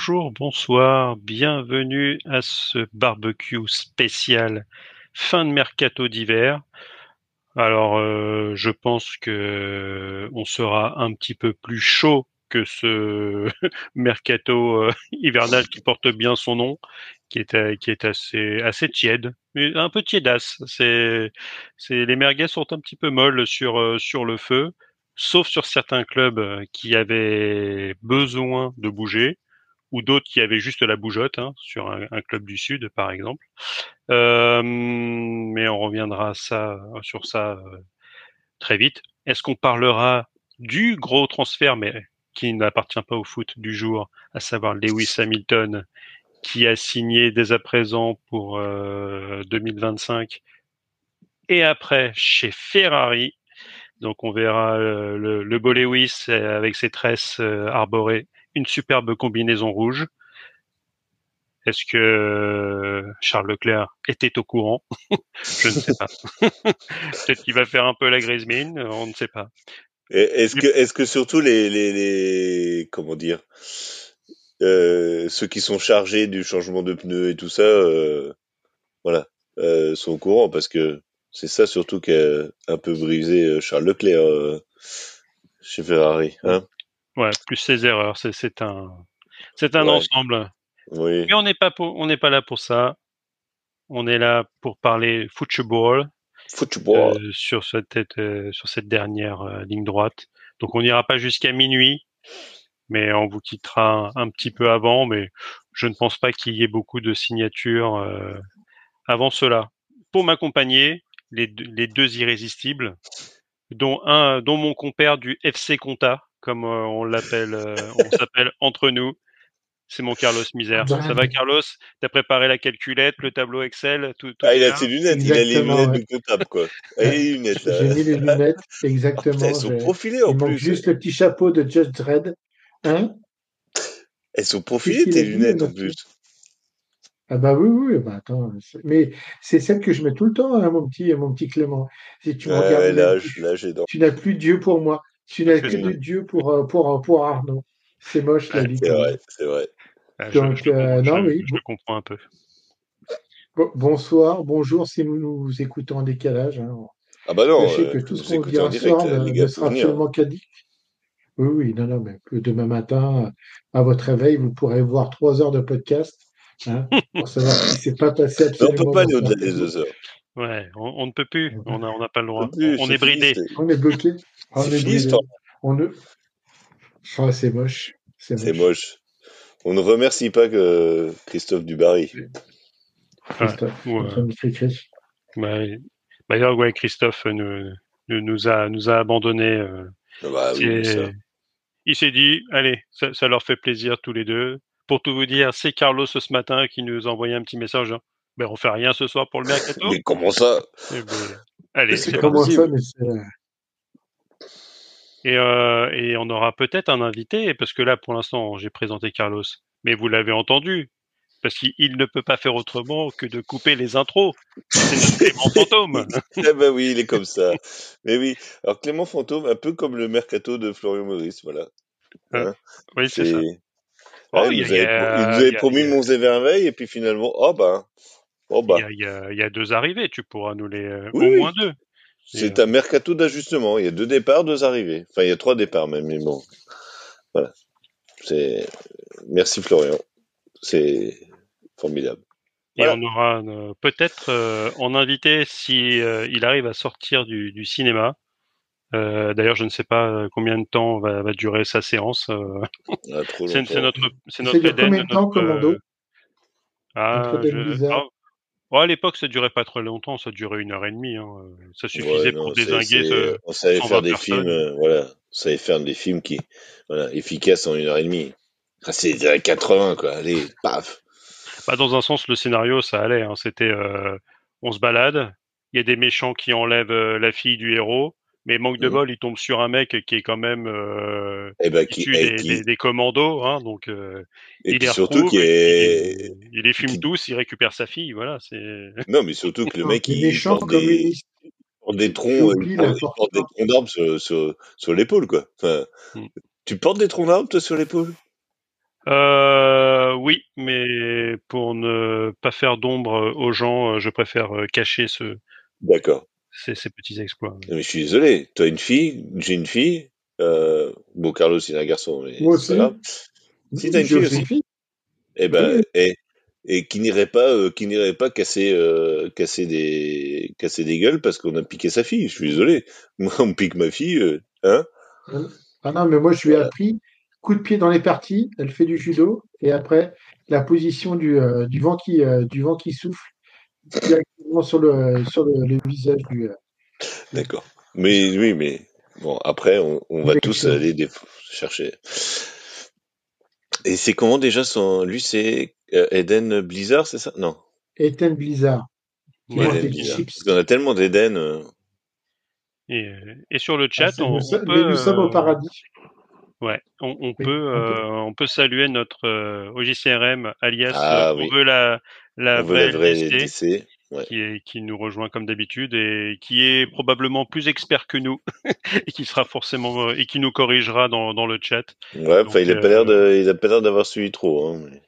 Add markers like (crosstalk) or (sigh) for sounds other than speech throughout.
Bonjour, bonsoir, bienvenue à ce barbecue spécial fin de mercato d'hiver. Alors, euh, je pense que on sera un petit peu plus chaud que ce (laughs) mercato euh, hivernal qui porte bien son nom, qui est euh, qui est assez assez tiède, un peu tiédasse. C'est c'est les merguez sont un petit peu molles sur sur le feu, sauf sur certains clubs qui avaient besoin de bouger ou d'autres qui avaient juste la bougeotte hein, sur un, club du sud par exemple. Euh, mais on reviendra ça sur ça euh, très vite. Est-ce qu'on parlera du gros transfert, mais qui n'appartient pas au foot du jour, à savoir Lewis Hamilton, qui a signé dès à présent pour euh, 2025 et après chez Ferrari. Donc on verra euh, le, le beau Lewis avec ses tresses euh, arborées une superbe combinaison rouge. Est-ce que euh, Charles Leclerc était au courant? (laughs) Je ne sais pas. (laughs) Peut-être qu'il va faire un peu la grise mine, on ne sait pas. Est-ce que, est-ce que surtout les, les, les comment dire, euh, ceux qui sont chargés du changement de pneus et tout ça, euh, voilà, sont au courant parce que c'est ça surtout qui a un peu brisé Charles Leclerc chez Ferrari, hein Ouais, plus ses erreurs, c'est un, c'est un Ouais. ensemble. Oui. Mais on n'est pas pour, on n'est pas là pour ça. On est là pour parler football Football. euh, sur cette euh, sur cette dernière euh, ligne droite. Donc on n'ira pas jusqu'à minuit, mais on vous quittera un, un petit peu avant. Mais je ne pense pas qu'il y ait beaucoup de signatures avant cela. Pour m'accompagner, les, deux- les deux irrésistibles, dont un, dont mon compère du FC Conta, comme euh, on l'appelle, euh, on s'appelle entre nous. C'est mon Carlos Misère. Bah, Ça va, Carlos? T'as préparé la calculette, le tableau Excel, tout, tout Ah, il a là ses lunettes, il a les Exactement, lunettes ouais. du comptable, quoi. Ah, les lunettes, là. J'ai mis les lunettes, (laughs) Ah, exactement. putain, elles sont profilées, en Il manque plus. juste le petit chapeau de Judge Dredd. Hein? Elles sont profilées, tes lunettes, en plus. Ah bah oui, oui, bah attends. Mais c'est celle que je mets tout le temps, hein, mon petit, mon petit Clément. Si tu Ouais, regardes, tu, dans. tu n'as plus Dieu pour moi. Tu n'as que de Dieu pour, euh, pour, pour Arnaud. C'est moche la vie C'est quand même. vrai, c'est vrai. Ah, je, euh, comprends- non, je- oui. je le comprends un peu. Bon- bonsoir, bonjour si nous nous écoutons en décalage. hein. Ah bah non, Sachez euh, que tout ce qu'on dira ce soir direct, ne, ne sera venir. absolument qu'addict. Oui, oui, non, non, mais que demain matin, à votre réveil, vous pourrez voir trois heures de podcast hein, pour savoir ce qui s'est pas passé Mais on peut absolument pas aller au-delà des deux heures. Ouais, on, on ne peut plus. On n'a on n'a pas le droit. peut plus, On, on c'est est fini, bridé. c'est- On est bloqué. On C'est est fini, bridé. cette On ne... Oh, c'est moche. C'est C'est moche. moche. On ne remercie pas que Christophe Dubarry. Christophe, Ouais. Bah, bah, d'ailleurs, ouais, Christophe nous, nous, nous a, nous a abandonnés. euh, Ah bah oui, mais ça. il s'est dit, allez, ça, ça leur fait plaisir tous les deux. Pour tout vous dire, c'est Carlos ce matin qui nous a envoyé un petit message. hein. Ben, on fait rien ce soir pour le mercato. Mais comment ça? Eh ben, allez, Mais c'est comment ça, possible. mais c'est... Et, euh, et on aura peut-être un invité, parce que là, pour l'instant, j'ai présenté Carlos. Mais vous l'avez entendu, parce qu'il il ne peut pas faire autrement que de couper les intros. C'est Clément fantôme. Ah (laughs) bah oui, il est comme ça. Mais oui. Alors Clément Fantôme, un peu comme le mercato de Florian Maurice, voilà. Hein? Oui, c'est ça. Ouais, Oh, il nous avait, promis le Mont Zéverveil et puis finalement, oh bah, oh Il bah. y, a, il, y a, il y a deux arrivées, tu pourras nous les... euh, Oui, au moins deux. C'est un mercato d'ajustement. Il y a deux départs, deux arrivées. Enfin, il y a trois départs même, mais bon. Voilà. C'est, merci Florian. C'est formidable. Et Voilà. on aura euh, peut-être euh, en invité si euh, il arrive à sortir du, du cinéma. Euh, D'ailleurs, je ne sais pas euh, combien de temps va, va durer sa séance. euh, Ah, (laughs) c'est c'est notre, c'est notre combien de temps, notre, Commando? euh, ah, je- ah, oh, à l'époque, ça durait pas très longtemps, ça durait une heure et demie. hein. Ça suffisait Ouais, pour non, désinguer ce, on savait 120 faire des personnes. films, euh, voilà. On savait faire des films qui, voilà, efficaces en une heure et demie. Ah, c'est des années 80, quoi. Allez, paf. Bah, dans un sens, le scénario, ça allait. Hein. C'était, euh, on se balade, il y a des méchants qui enlèvent euh, la fille du héros, mais manque de Mhm. bol, il tombe sur un mec qui est quand même euh, Et ben, qui, issu et des, qui, des- des commandos, hein, donc euh, et il puis les surtout qui est, il, il les fume qui- tous, il récupère sa fille, voilà. C'est (laughs) non, mais surtout que le mec, Les il méchants porte des, porte troncs, il porte, il des troncs d'arbres sur, sur, sur l'épaule, quoi. Enfin, Mm. tu portes des troncs d'arbres, toi, sur l'épaule? Euh, oui, mais pour ne pas faire d'ombre aux gens, je préfère cacher ce. D'accord. Ces, ces petits exploits. Mais je suis désolé. Toi, une fille, j'ai une fille. Euh, bon, Carlos, il a un garçon, mais Moi c'est aussi. grave. Si t'as une fille aussi. Eh ben, Oui. et, et qui n'irait pas, euh, qui n'irait pas casser, euh, casser des, casser des gueules parce qu'on a piqué sa fille. Je suis désolé. (laughs) Moi, on pique ma fille, euh, hein? Ah non, mais moi, je lui ai appris coup de pied dans les parties, elle fait du judo, et après, la position du, euh, du, vent, qui, euh, du vent qui souffle directement sur le, sur le, le visage du. euh, D'accord. Mais oui, mais bon, après, on, on va tous aller des- chercher. Et c'est comment déjà son, lui, c'est euh, Eden Blizzard, c'est ça? Non. Ethan Blizzard, Ouais, Eden Blizzard. Parce qu'on a tellement d'Eden. euh, Et, et sur le Ah, chat, c'est- on, nous, on peut, nous sommes au paradis. ouais, on, on Oui, peut, on peut. euh, on peut saluer notre euh, OJCRM, alias Ah on oui. veut la, la vraie vraie LDC, LDC. Ouais. qui est, qui nous rejoint comme d'habitude et qui est probablement plus expert que nous (laughs) et qui sera forcément et qui nous corrigera dans, dans le chat. Ouais, Donc, il a pas euh, l'air de, il a pas l'air d'avoir suivi trop. Hein, mais-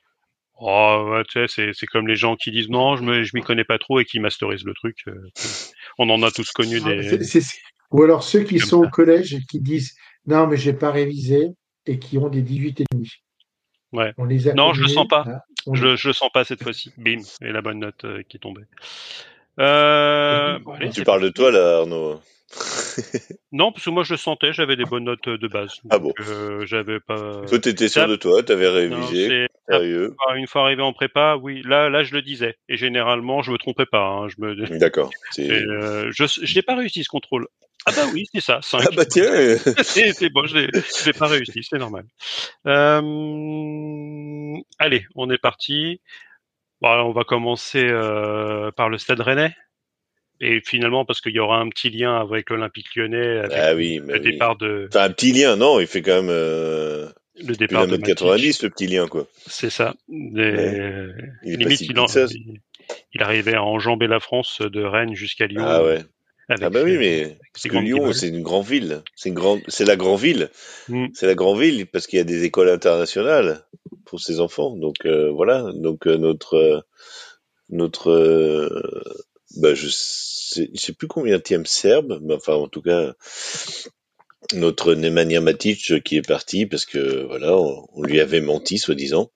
Oh, ouais, tu sais, c'est, c'est comme les gens qui disent non, je, me, je m'y connais pas trop et qui masterisent le truc. euh, (laughs) on en a tous connu des. c'est- c'est- Ou alors ceux qui comme sont ça. au collège et qui disent non, mais j'ai pas révisé et qui ont des 18 et. Ouais. On les a Non, je le sens pas. on Je, le sens pas cette fois-ci. (laughs) Bim, et la bonne note euh, qui est tombée. Euh, bon, allez, Tu parles de toi là, Arnaud (laughs) Non, parce que moi je le sentais, j'avais des bonnes notes de base. Ah Donc, euh, j'avais pas. Toi, t'étais sûr de toi, t'avais révisé, sérieux. Ah, une fois arrivé en prépa, oui, là, là, je le disais. Et généralement, je me trompais pas. hein, je me, (laughs) D'accord. euh, je, je n'ai pas réussi ce contrôle. Ah bah oui, c'est ça, 5. Ah bah tiens. (laughs) c'est bon, je l'ai pas réussi, c'est normal. Euh, allez, on est parti. Bon, alors, on va commencer euh, par le Stade Rennais. Et finalement, parce qu'il y aura un petit lien avec l'Olympique Lyonnais, avec Ah oui, le oui. départ de Enfin, un petit lien, non, il fait quand même euh, le départ de mètre Matic. 90, le petit lien, quoi. C'est ça. Des- Il Limite, si il, en- il, arrivait à enjamber la France de Rennes jusqu'à Lyon. Ah ouais. avec Ah bah oui, mais parce que Lyon, c'est une grande ville. C'est une grande, c'est la grande ville. Mm. C'est la grande ville parce qu'il y a des écoles internationales pour ses enfants. Donc euh, voilà. Donc euh, notre notre bah je je sais plus combien serbe, mais enfin en tout cas notre Nemanja Matic euh, qui est parti parce que voilà on, lui avait menti soi-disant.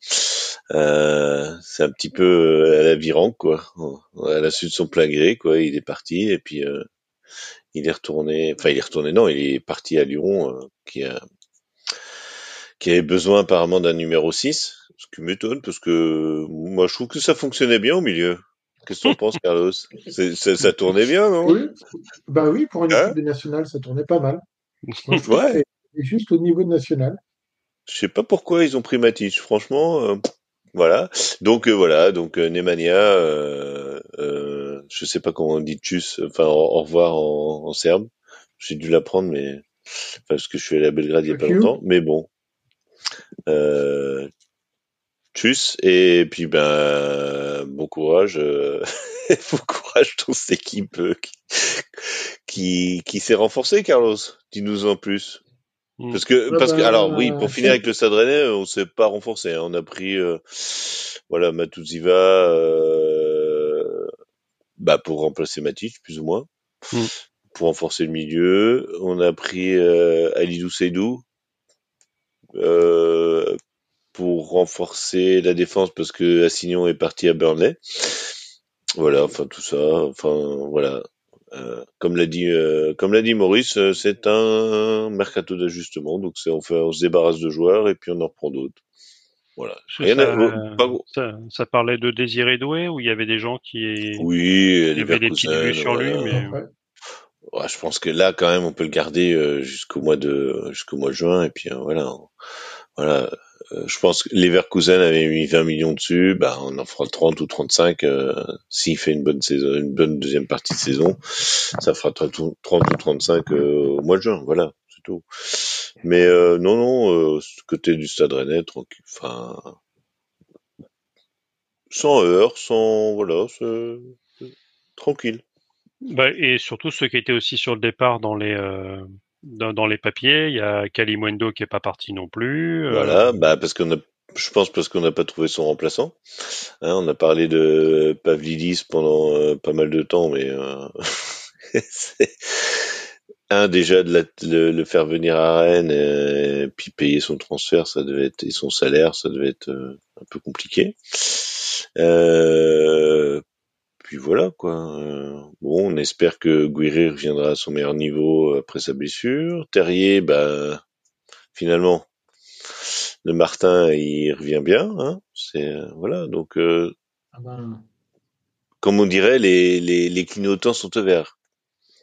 Euh, c'est un petit peu euh, à la viranque quoi. À la suite de son plein gré quoi. Il est parti et puis il est retourné. Enfin il est retourné non, il est parti à Lyon qui qui avait besoin apparemment d'un numéro 6, ce qui m'étonne parce que moi je trouve que ça fonctionnait bien au milieu. Qu'est-ce que tu en penses, Carlos ça, ça tournait bien, non? Oui, bah oui, pour une Hein? équipe de nationale, ça tournait pas mal. Moi, (laughs) Ouais. juste au niveau de national. Je sais pas pourquoi ils ont pris Matic, franchement. euh, voilà. Donc euh, voilà, donc euh, Nemanja, euh, je sais pas comment on dit tchuss, enfin au, au revoir en, en serbe. J'ai dû l'apprendre, mais enfin, parce que je suis allé à Belgrade il y a pas longtemps. Mais bon, euh, tchuss et puis ben bon courage, euh, (laughs) bon courage dans cette équipe euh, qui qui, qui s'est renforcée, Carlos. Dis-nous en plus. Mm. Parce que, Ah parce que, bah, alors oui, pour finir c'est- avec le Stade Rennais, on s'est pas renforcé. hein. On a pris, euh, voilà, Matuziva, euh, bah pour remplacer Matic, plus ou moins, Mm. pour renforcer le milieu. On a pris euh, Alidou Seydou euh, pour renforcer la défense parce que Assignon est parti à Burnley. Voilà, enfin tout ça, enfin voilà. Euh, comme l'a dit, euh, comme l'a dit Maurice, euh, c'est un mercato d'ajustement. Donc c'est on fait, on se débarrasse de joueurs et puis on en reprend d'autres. Voilà. Rien ça, à- oh, pas ça, ça parlait de Désiré Doué où il y avait des gens qui Oui, il y avait des petites vues sur lui, mais Ouais, je pense que là, quand même, on peut le garder jusqu'au mois de jusqu'au mois de juin et puis euh, voilà, on- voilà. Euh, je pense que Leverkusen avait mis 20 millions dessus, bah on en fera 30 ou 35 euh, s'il fait une bonne saison, une bonne deuxième partie de saison, ça fera 30 ou 30 ou 35 euh, au mois de juin, voilà, c'est tout. Mais euh, non, non, euh, côté du Stade Rennais, tranquille, enfin, sans heurts, sans voilà, tranquille. bah, et surtout ceux qui étaient aussi sur le départ dans les euh, dans, les papiers, il y a Kalimwendo qui est pas parti non plus. euh, Voilà, bah parce qu'on je pense parce qu'on n'a pas trouvé son remplaçant. Hein, on a parlé de Pavlidis pendant euh, pas mal de temps, mais euh, (laughs) un déjà de le, faire venir à Rennes et puis payer son transfert, ça devait être et son salaire, ça devait être un peu compliqué. Euh, puis voilà quoi. bon, on espère que Guiri reviendra à son meilleur niveau après sa blessure. Terrier, bah finalement, le Martin, il revient bien. Hein c'est voilà, donc euh, ah ben. comme on dirait, les, les, les clignotants sont au vert.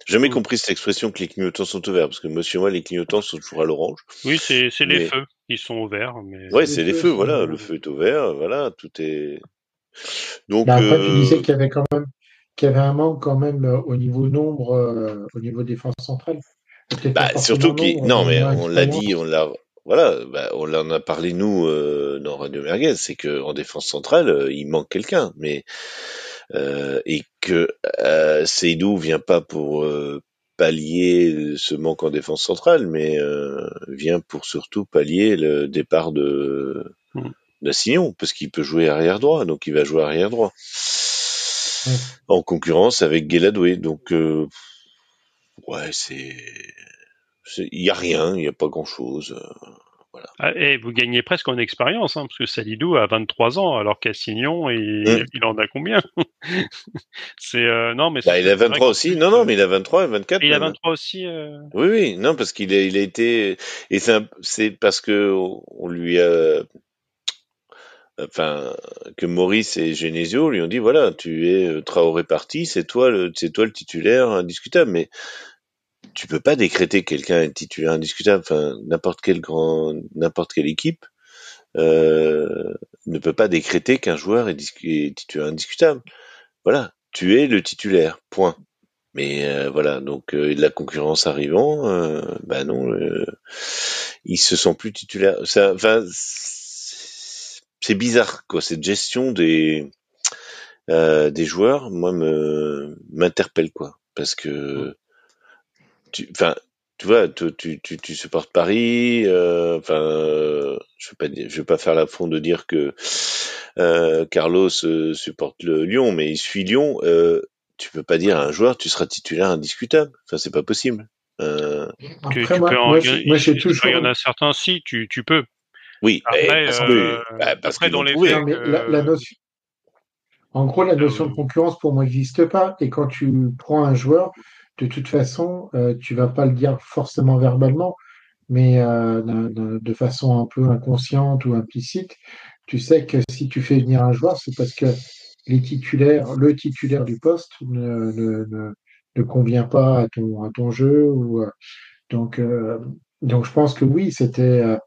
Jamais mmh. compris cette expression que les clignotants sont au vert, parce que monsieur moi, les clignotants sont toujours à l'orange. Oui, c'est les feux, ils sont au vert. Mais... Ouais, c'est les, feux, voilà, le feu est au vert, voilà, tout est. Donc. Bah, après, tu euh, disais qu'il y avait quand même, qu'il y avait un manque quand même euh, au niveau nombre, au niveau défense centrale. Bah, surtout qu'il, non, mais on l'a dit, on l'a, voilà, bah, on en a parlé nous euh, dans Radio Merguez, c'est que en défense centrale, euh, il manque quelqu'un, mais euh, et que euh, Seydou vient pas pour euh, pallier ce manque en défense centrale, mais vient pour surtout pallier le départ de mmh. d'Assignon, parce qu'il peut jouer arrière droit, donc il va jouer arrière droit en concurrence avec Guéladoué, donc ouais, c'est il y a rien, il n'y a pas grand chose. Euh, voilà. Ah, et vous gagnez presque en expérience, hein, parce que Salidou a 23 ans, alors qu'Assignon, il, mmh. il en a combien? (laughs) C'est euh, non, mais bah, il a 23 aussi. Non, non, mais il a 23 et 24. il a 23 aussi. Euh... Oui, oui, non, parce qu'il a, il a été et c'est parce que on lui a enfin que Maurice et Genesio lui ont dit voilà tu es euh, Traoré parti c'est toi le c'est toi le titulaire indiscutable mais tu peux pas décréter quelqu'un titulaire indiscutable. Enfin, n'importe quelle grand, n'importe quelle équipe euh, ne peut pas décréter qu'un joueur est, titulaire indiscutable. Voilà, tu es le titulaire. Point. Mais euh, voilà, donc euh, la concurrence arrivant, euh, bah non, ils se sont plus titulaires. Enfin, c'est bizarre quoi, cette gestion des des joueurs, moi me m'interpelle quoi, parce que tu, enfin, tu vois, tu, tu, tu, tu supportes Paris. Euh, enfin, euh, je vais pas, je vais pas faire l'affront de dire que euh, Carlos euh, supporte le Lyon, mais il suit Lyon. Euh, tu peux pas dire à un joueur tu seras titulaire indiscutable. Enfin, c'est pas possible. Euh... Après, moi, moi, moi, j'ai toujours. Il y en a certains si tu, tu peux. Oui. Après, parce que, bah, parce après dans les faits, la, la notion. En gros, la notion de concurrence pour moi n'existe pas. Et quand tu prends un joueur, de toute façon, euh, tu vas pas le dire forcément verbalement, mais euh, de, façon un peu inconsciente ou implicite, tu sais que si tu fais venir un joueur, c'est parce que les titulaires, le titulaire du poste ne, ne, ne, convient pas à ton, à ton jeu. Ou, euh, donc, euh, donc, je pense que oui, c'était.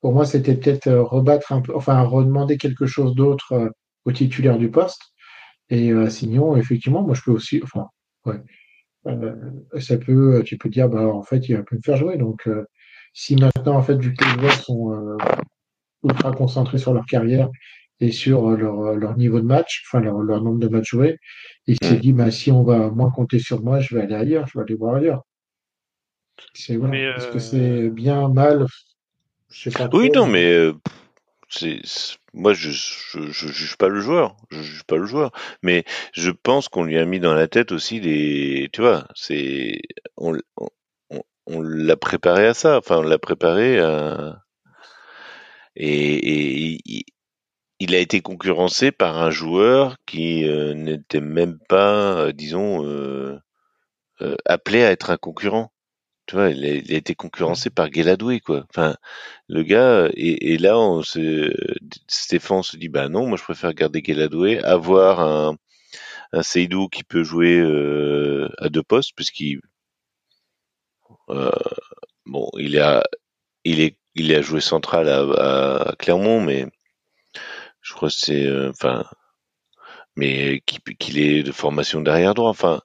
Pour moi, c'était peut-être rebattre un peu, enfin, redemander quelque chose d'autre au titulaire du poste et euh, sinon, effectivement, moi, je peux aussi, enfin, ouais, euh, ça peut, tu peux dire, bah, en fait, il va plus me faire jouer. Donc, euh, si maintenant, en fait, vu que les joueurs sont ultra concentrés sur leur carrière et sur leur, leur niveau de match, enfin, leur, leur nombre de matchs joués, il s'est mmh. dit, bah, si on va moins compter sur moi, je vais aller ailleurs, je vais aller voir ailleurs. C'est voilà. Est-ce que c'est bien, mal? Je sais pas. Oui, non, mais c'est moi je, je, je juge pas le joueur, je juge pas le joueur, mais je pense qu'on lui a mis dans la tête aussi des, tu vois, c'est on, on, on l'a préparé à ça, enfin on l'a préparé à et, et, il a été concurrencé par un joueur qui euh, n'était même pas, euh, disons, euh, euh, appelé à être un concurrent tu vois, il a, été concurrencé par Guéladoué, quoi. Enfin, le gars, et, et là, se, Stéphane se dit, bah non, moi je préfère garder Guéladoué, avoir un, un Seydou qui peut jouer euh, à deux postes, puisqu'il, euh, bon, il a, il est, il a joué central à, Clermont, mais je crois que c'est, euh, mais qu'il est de formation derrière droit, enfin,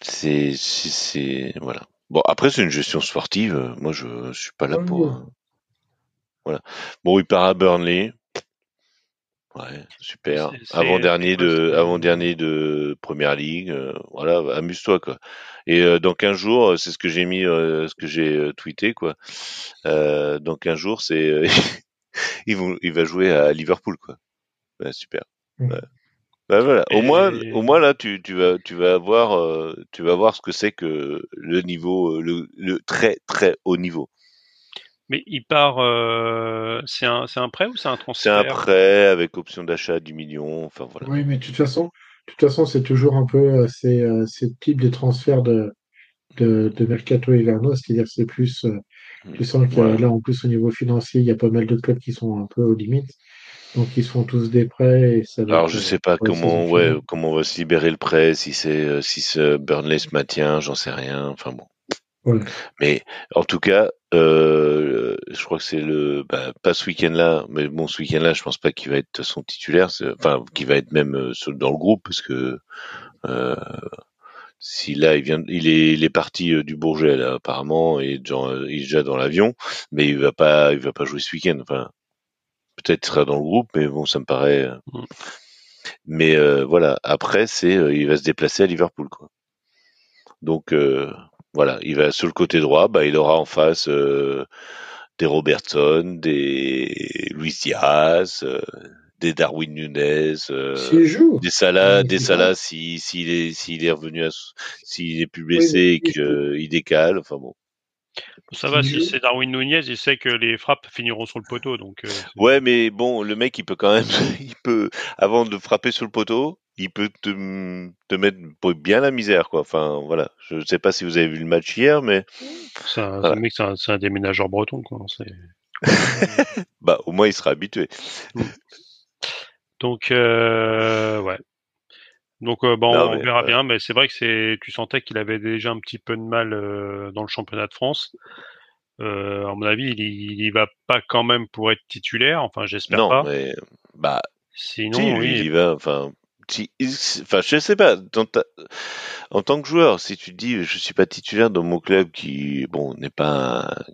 c'est, c'est, voilà. Bon, après, c'est une gestion sportive. Euh, moi, je, je suis pas là pour. Euh, voilà. Bon, il part à Burnley. Ouais, super. C'est- c'est- Avant dernier c'est quoi, de, avant dernier de Première Ligue. euh, voilà, amuse-toi quoi. Et euh, dans 15 jours, euh, c'est ce que j'ai mis, euh, ce que j'ai euh, tweeté quoi. Euh, dans 15 jours, c'est, euh, (laughs) ils vont, il va jouer à Liverpool quoi. Ouais, super. Mm. Ouais. Bah, voilà. Au Et- moins, au moins là, tu, tu vas, tu vas voir, euh, tu vas voir ce que c'est que le niveau, euh, le, le très très haut niveau. Mais il part. euh, c'est un, c'est un prêt ou c'est un C'est transfert? un prêt avec option d'achat à 10 millions. Enfin voilà. Oui, mais de toute façon, de toute façon, c'est toujours un peu euh, ces, euh, ces types de transferts de, de, de mercato hivernaux, c'est-à-dire que c'est plus, euh, tu sens que là, en plus, au niveau financier, il y a pas mal de clubs qui sont un peu aux limites. Donc, ils se font tous des prêts et ça va Alors je sais pas comment, ouais, comment on va se libérer le prêt, si c'est, euh, si ce Burnley se maintient, j'en sais rien. Enfin bon. Voilà. Mais en tout cas, euh, je crois que c'est le, bah, pas ce week-end-là, mais bon, ce week-end-là, je pense pas qu'il va être son titulaire, c'est- enfin, qu'il va être même euh, dans le groupe, parce que euh, si là, il vient, il est, il est parti du Bourget là, apparemment, et genre, il est déjà dans l'avion, mais il va pas, il va pas jouer ce week-end. Enfin, peut-être qu'il sera dans le groupe, mais bon, ça me paraît. euh, Mm. Mais euh, voilà, après, c'est, euh, il va se déplacer à Liverpool, quoi. Donc euh, voilà, il va sur le côté droit, bah, il aura en face euh, des Robertson, des Luis Diaz, euh, des Darwin Nunez, euh, S'il joue, des Salah, des Salah pas. si s'il est s'il est revenu, à, s'il est plus blessé et s'il qu'il décale, enfin bon. Ça va, si c'est Darwin Nunez, il sait que les frappes finiront sur le poteau. Donc, euh, Ouais, mais bon, le mec, il peut quand même, (laughs) il peut, avant de frapper sur le poteau, il peut te, te mettre bien la misère, quoi. Enfin, voilà. Je sais pas si vous avez vu le match hier, mais c'est un, Voilà. mec, c'est un, un déménageur breton. Quoi. C'est- (laughs) bah, au moins, il sera habitué. (laughs) Donc, euh, ouais. Donc, euh, bon, Non, on verra bien. Mais c'est vrai que c'est, tu sentais qu'il avait déjà un petit peu de mal euh, dans le championnat de France. Euh, à mon avis, il, il y va pas quand même pour être titulaire. Enfin, j'espère Non, pas. mais, bah, Sinon, si, lui, oui. il y va, enfin, si, enfin, je sais pas, ta- en tant que joueur, si tu te dis, je suis pas titulaire dans mon club qui, bon, n'est pas un-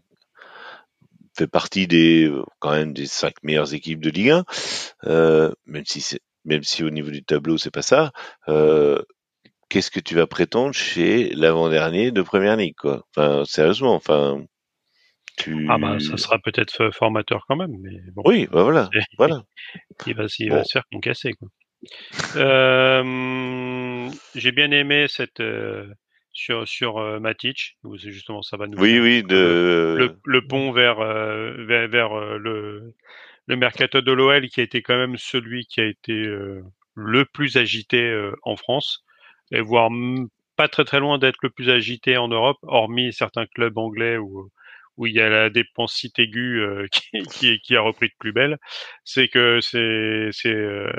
fait partie des, euh, quand même, des cinq meilleures équipes de Ligue 1, euh, même si c'est, même si au niveau du tableau, c'est pas ça, euh, qu'est-ce que tu vas prétendre chez l'avant-dernier de Première Ligue, quoi? Enfin, sérieusement, enfin, tu... Ah bah, ça sera peut-être f- formateur quand même, mais bon, Oui, bah voilà, voilà. (laughs) il va, il Bon. va se faire concasser quoi. Euh, J'ai bien aimé cette euh, sur sur euh, Matic, où c'est justement ça va nous Oui, oui, de, le, le pont vers euh, vers, vers, euh, le le mercato de l'OL qui a été quand même celui qui a été euh, le plus agité euh, en France et voire pas très très loin d'être le plus agité en Europe, hormis certains clubs anglais où où il y a la dépensite aiguë euh, (laughs) qui, qui, qui a repris de plus belle, c'est que c'est c'est euh,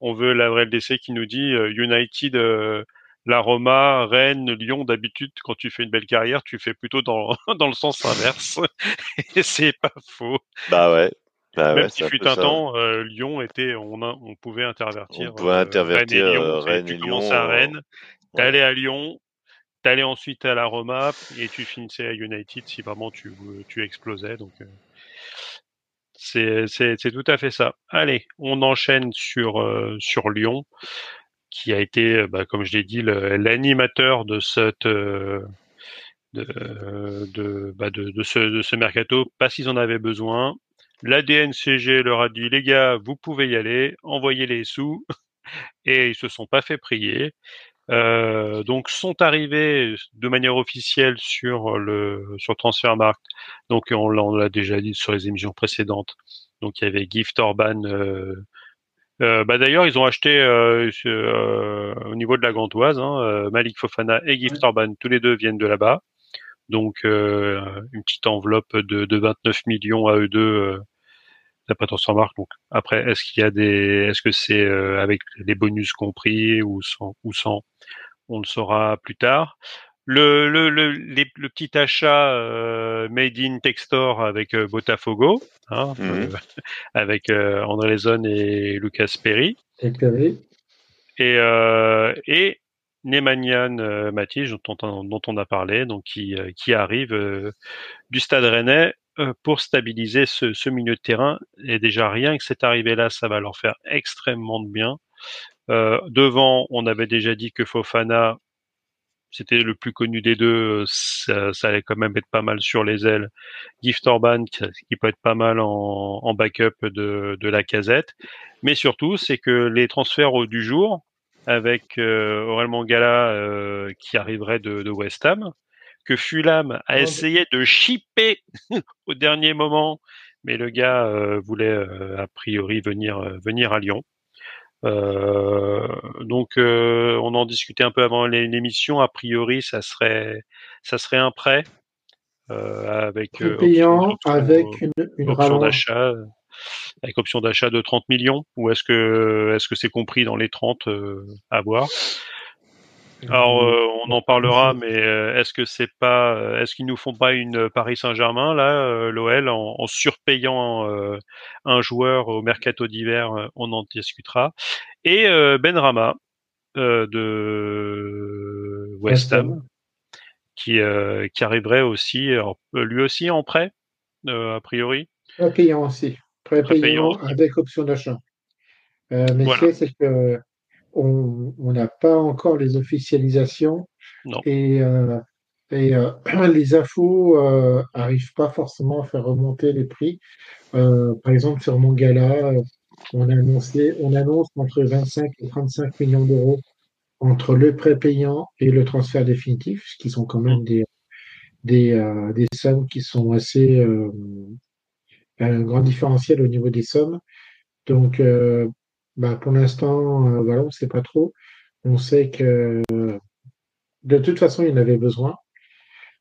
on veut la vraie LDC qui nous dit euh, United euh, la Roma, Rennes, Lyon, d'habitude, quand tu fais une belle carrière, tu fais plutôt dans, (laughs) dans le sens inverse. (laughs) Et c'est pas faux. Bah ouais. Bah Même ouais, si un fut un temps, euh, Lyon était, on, a- on pouvait intervertir. On pouvait euh, intervertir Rennes et Lyon. euh, Rennes tu commençais Lyon. à en- Rennes, ouais. t'allais à Lyon, t'allais ensuite à la Roma et tu finissais à United si vraiment tu, tu explosais. Donc euh, c'est tout à fait ça. Allez, on enchaîne sur sur Lyon, qui a été, bah, comme je l'ai dit, l'animateur de cette de de, bah, de de ce de ce mercato parce qu'ils en avaient besoin. La DNCG leur a dit les gars, vous pouvez y aller, envoyez les sous, et ils se sont pas fait prier. Euh, donc sont arrivés de manière officielle sur le sur Transfermarkt. Donc on, l'a- on l'a déjà dit sur les émissions précédentes. Donc il y avait Gift Orban. Euh, euh, bah d'ailleurs ils ont acheté au niveau de la Gantoise, hein, Malik Fofana et Gift Orban, tous les deux viennent de là-bas. Donc euh, une petite enveloppe de, de 29 millions à eux deux. Euh, d'après Transfermarkt. Donc après, est-ce qu'il y a des, est-ce que c'est euh, avec les bonus compris ou sans, ou sans On le saura plus tard. Le, le, le, les- le petit achat euh, made in Textor avec euh, Botafogo, hein, Mhm. euh, (laughs) avec euh, André Lezon et Lucas Perry, Et Perry, et, euh, et Nemanja euh, Matic, dont, on- a parlé, donc qui, euh, arrive euh, du Stade Rennais pour stabiliser ce, milieu de terrain. Et déjà rien que cette arrivée-là, ça va leur faire extrêmement de bien. devant, on avait déjà dit que Fofana, c'était le plus connu des deux, ça, allait quand même être pas mal sur les ailes. Gift Orban, qui peut être pas mal en, backup de, la casette. Mais surtout, c'est que les transferts du jour, avec euh, Aurel Mangala euh, qui arriverait de, West Ham, que Fulham a essayé de chipper (laughs) au dernier moment, mais le gars euh, voulait a priori venir venir à Lyon. donc on en discutait un peu avant l'émission. A priori, ça serait ça serait un prêt avec payant avec une, une option d'achat avec option d'achat de 30 millions ou est-ce que est-ce que c'est compris dans les 30 euh, à voir alors euh, on en parlera, mais euh, est-ce que c'est pas, est-ce qu'ils nous font pas une Paris Saint-Germain là, l'OL, en, en, surpayant un joueur au mercato d'hiver, on en discutera. Et Ben Rama de West Ham, qui qui arriverait aussi, lui aussi en prêt, a priori. Payant aussi payant avec option d'achat. Euh, mais ce c'est que on n'a pas encore les officialisations et, euh, et euh, (clears throat) les infos n'arrivent pas forcément à faire remonter les prix. par exemple, sur mon gala, on, a annoncé, on annonce entre 25 et 35 millions d'euros entre le prêt payant et le transfert définitif, ce qui sont quand même des, des, des sommes qui sont assez un grand différentiel au niveau des sommes. Donc, euh, bah, pour l'instant, euh, voilà, on ne sait pas trop. On sait que de toute façon, il en avait besoin.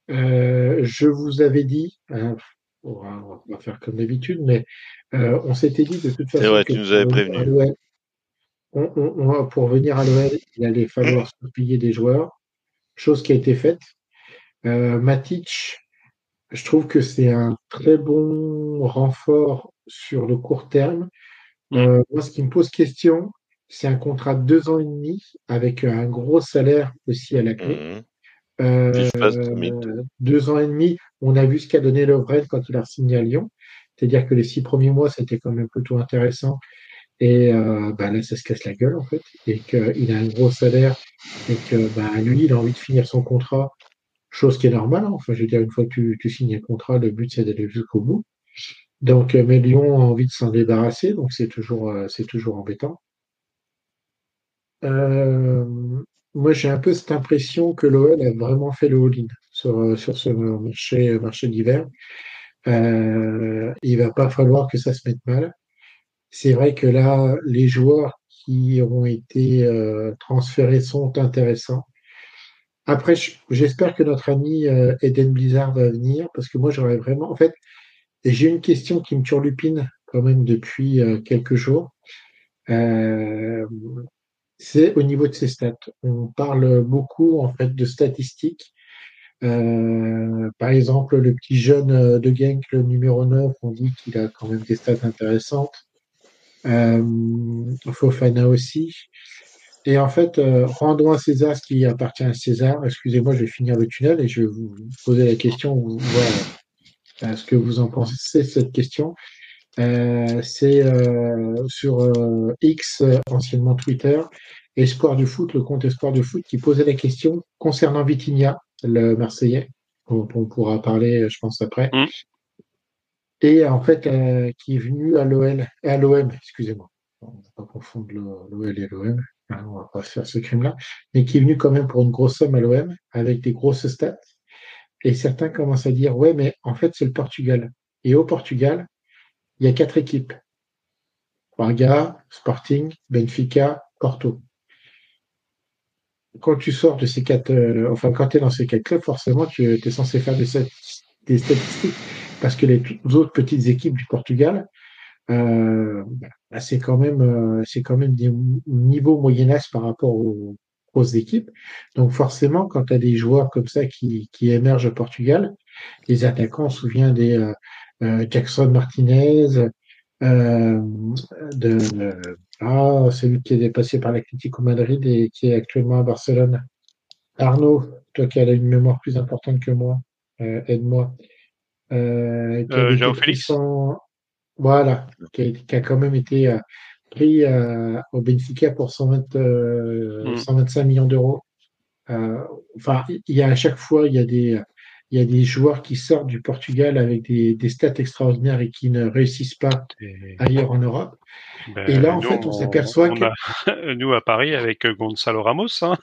Euh, je vous avais dit, hein, on, va, faire comme d'habitude, mais on s'était dit de toute façon. Vrai, que tu nous avais prévenu. pour venir à l'OL, il allait falloir (clears throat) se payer des joueurs, chose qui a été faite. Matic, je trouve que c'est un très bon renfort sur le court terme. Euh, moi, ce qui me pose question, c'est un contrat de deux ans et demi avec un gros salaire aussi à la clé. Mm. Euh, deux ans et demi, on a vu ce qu'a donné Lovren quand il a signé à Lyon. C'est-à-dire que les six premiers mois, c'était quand même plutôt intéressant. Et euh, bah là, ça se casse la gueule, en fait. Et qu'il a un gros salaire et que bah, lui, il a envie de finir son contrat Chose qui est normale. Hein. Enfin, je veux dire, une fois que tu, signes un contrat, le but c'est d'aller jusqu'au bout. Donc, euh, mais Lyon a envie de s'en débarrasser, donc c'est toujours, euh, c'est toujours embêtant. Euh, moi, j'ai un peu cette impression que l'OL a vraiment fait le all-in sur, sur ce marché, marché d'hiver. Euh, il va pas falloir que ça se mette mal. C'est vrai que là, les joueurs qui ont été transférés sont intéressants. Après, j'espère que notre ami euh, Eden Blizzard va venir parce que moi, j'aurais vraiment. En fait, j'ai une question qui me turlupine quand même depuis euh, quelques jours. Euh, c'est au niveau de ses stats. On parle beaucoup en fait de statistiques. par exemple, le petit jeune de Genk, le numéro 9, on dit qu'il a quand même des stats intéressantes. Fofana aussi. Et en fait, euh, rendons à César ce qui appartient à César. Excusez-moi, je vais finir le tunnel et je vais vous poser la question, voir euh, ce que vous en pensez cette question. Euh, c'est sur X, anciennement Twitter, Espoir du foot, le compte Espoir du foot, qui posait la question concernant Vitinha, le Marseillais, dont on pourra parler, je pense, après. Mmh. Et en fait, qui est venu à l'OL, à l'OM, excusez-moi. On ne va pas confondre l'OL et l'OM. Hein, on va pas faire ce crime-là, mais qui est venu quand même pour une grosse somme à l'OM, avec des grosses stats. Et certains commencent à dire, ouais, mais en fait, c'est le Portugal. Et au Portugal, il y a quatre équipes. Braga, Sporting, Benfica, Porto. Quand tu sors de ces quatre, euh, enfin, quand tu es dans ces quatre clubs, forcément, tu es censé faire des, des statistiques. Parce que les autres petites équipes du Portugal, euh, c'est quand même euh, c'est quand même des niveaux moyen par rapport aux grosses équipes. Donc forcément, quand tu as des joueurs comme ça qui, qui émergent au Portugal, les attaquants, on se souvient des euh, euh Jackson Martinez, euh, de ah, celui qui est passé par l'Atlético Madrid et qui est actuellement à Barcelone. Arnaud, toi qui as une mémoire plus importante que moi, aide-moi. euh, qui Euh, Joao Félix voilà, qui a, qui a quand même été euh, pris euh, au Benfica pour 120, euh, Mm. 125 millions d'euros. Enfin, il y a à chaque fois, il y a des, il y a des joueurs qui sortent du Portugal avec des, des stats extraordinaires et qui ne réussissent pas Et, ailleurs en Europe. ben, Et là, en nous, fait, on s'aperçoit que a- (laughs) nous à Paris avec Gonzalo Ramos. hein.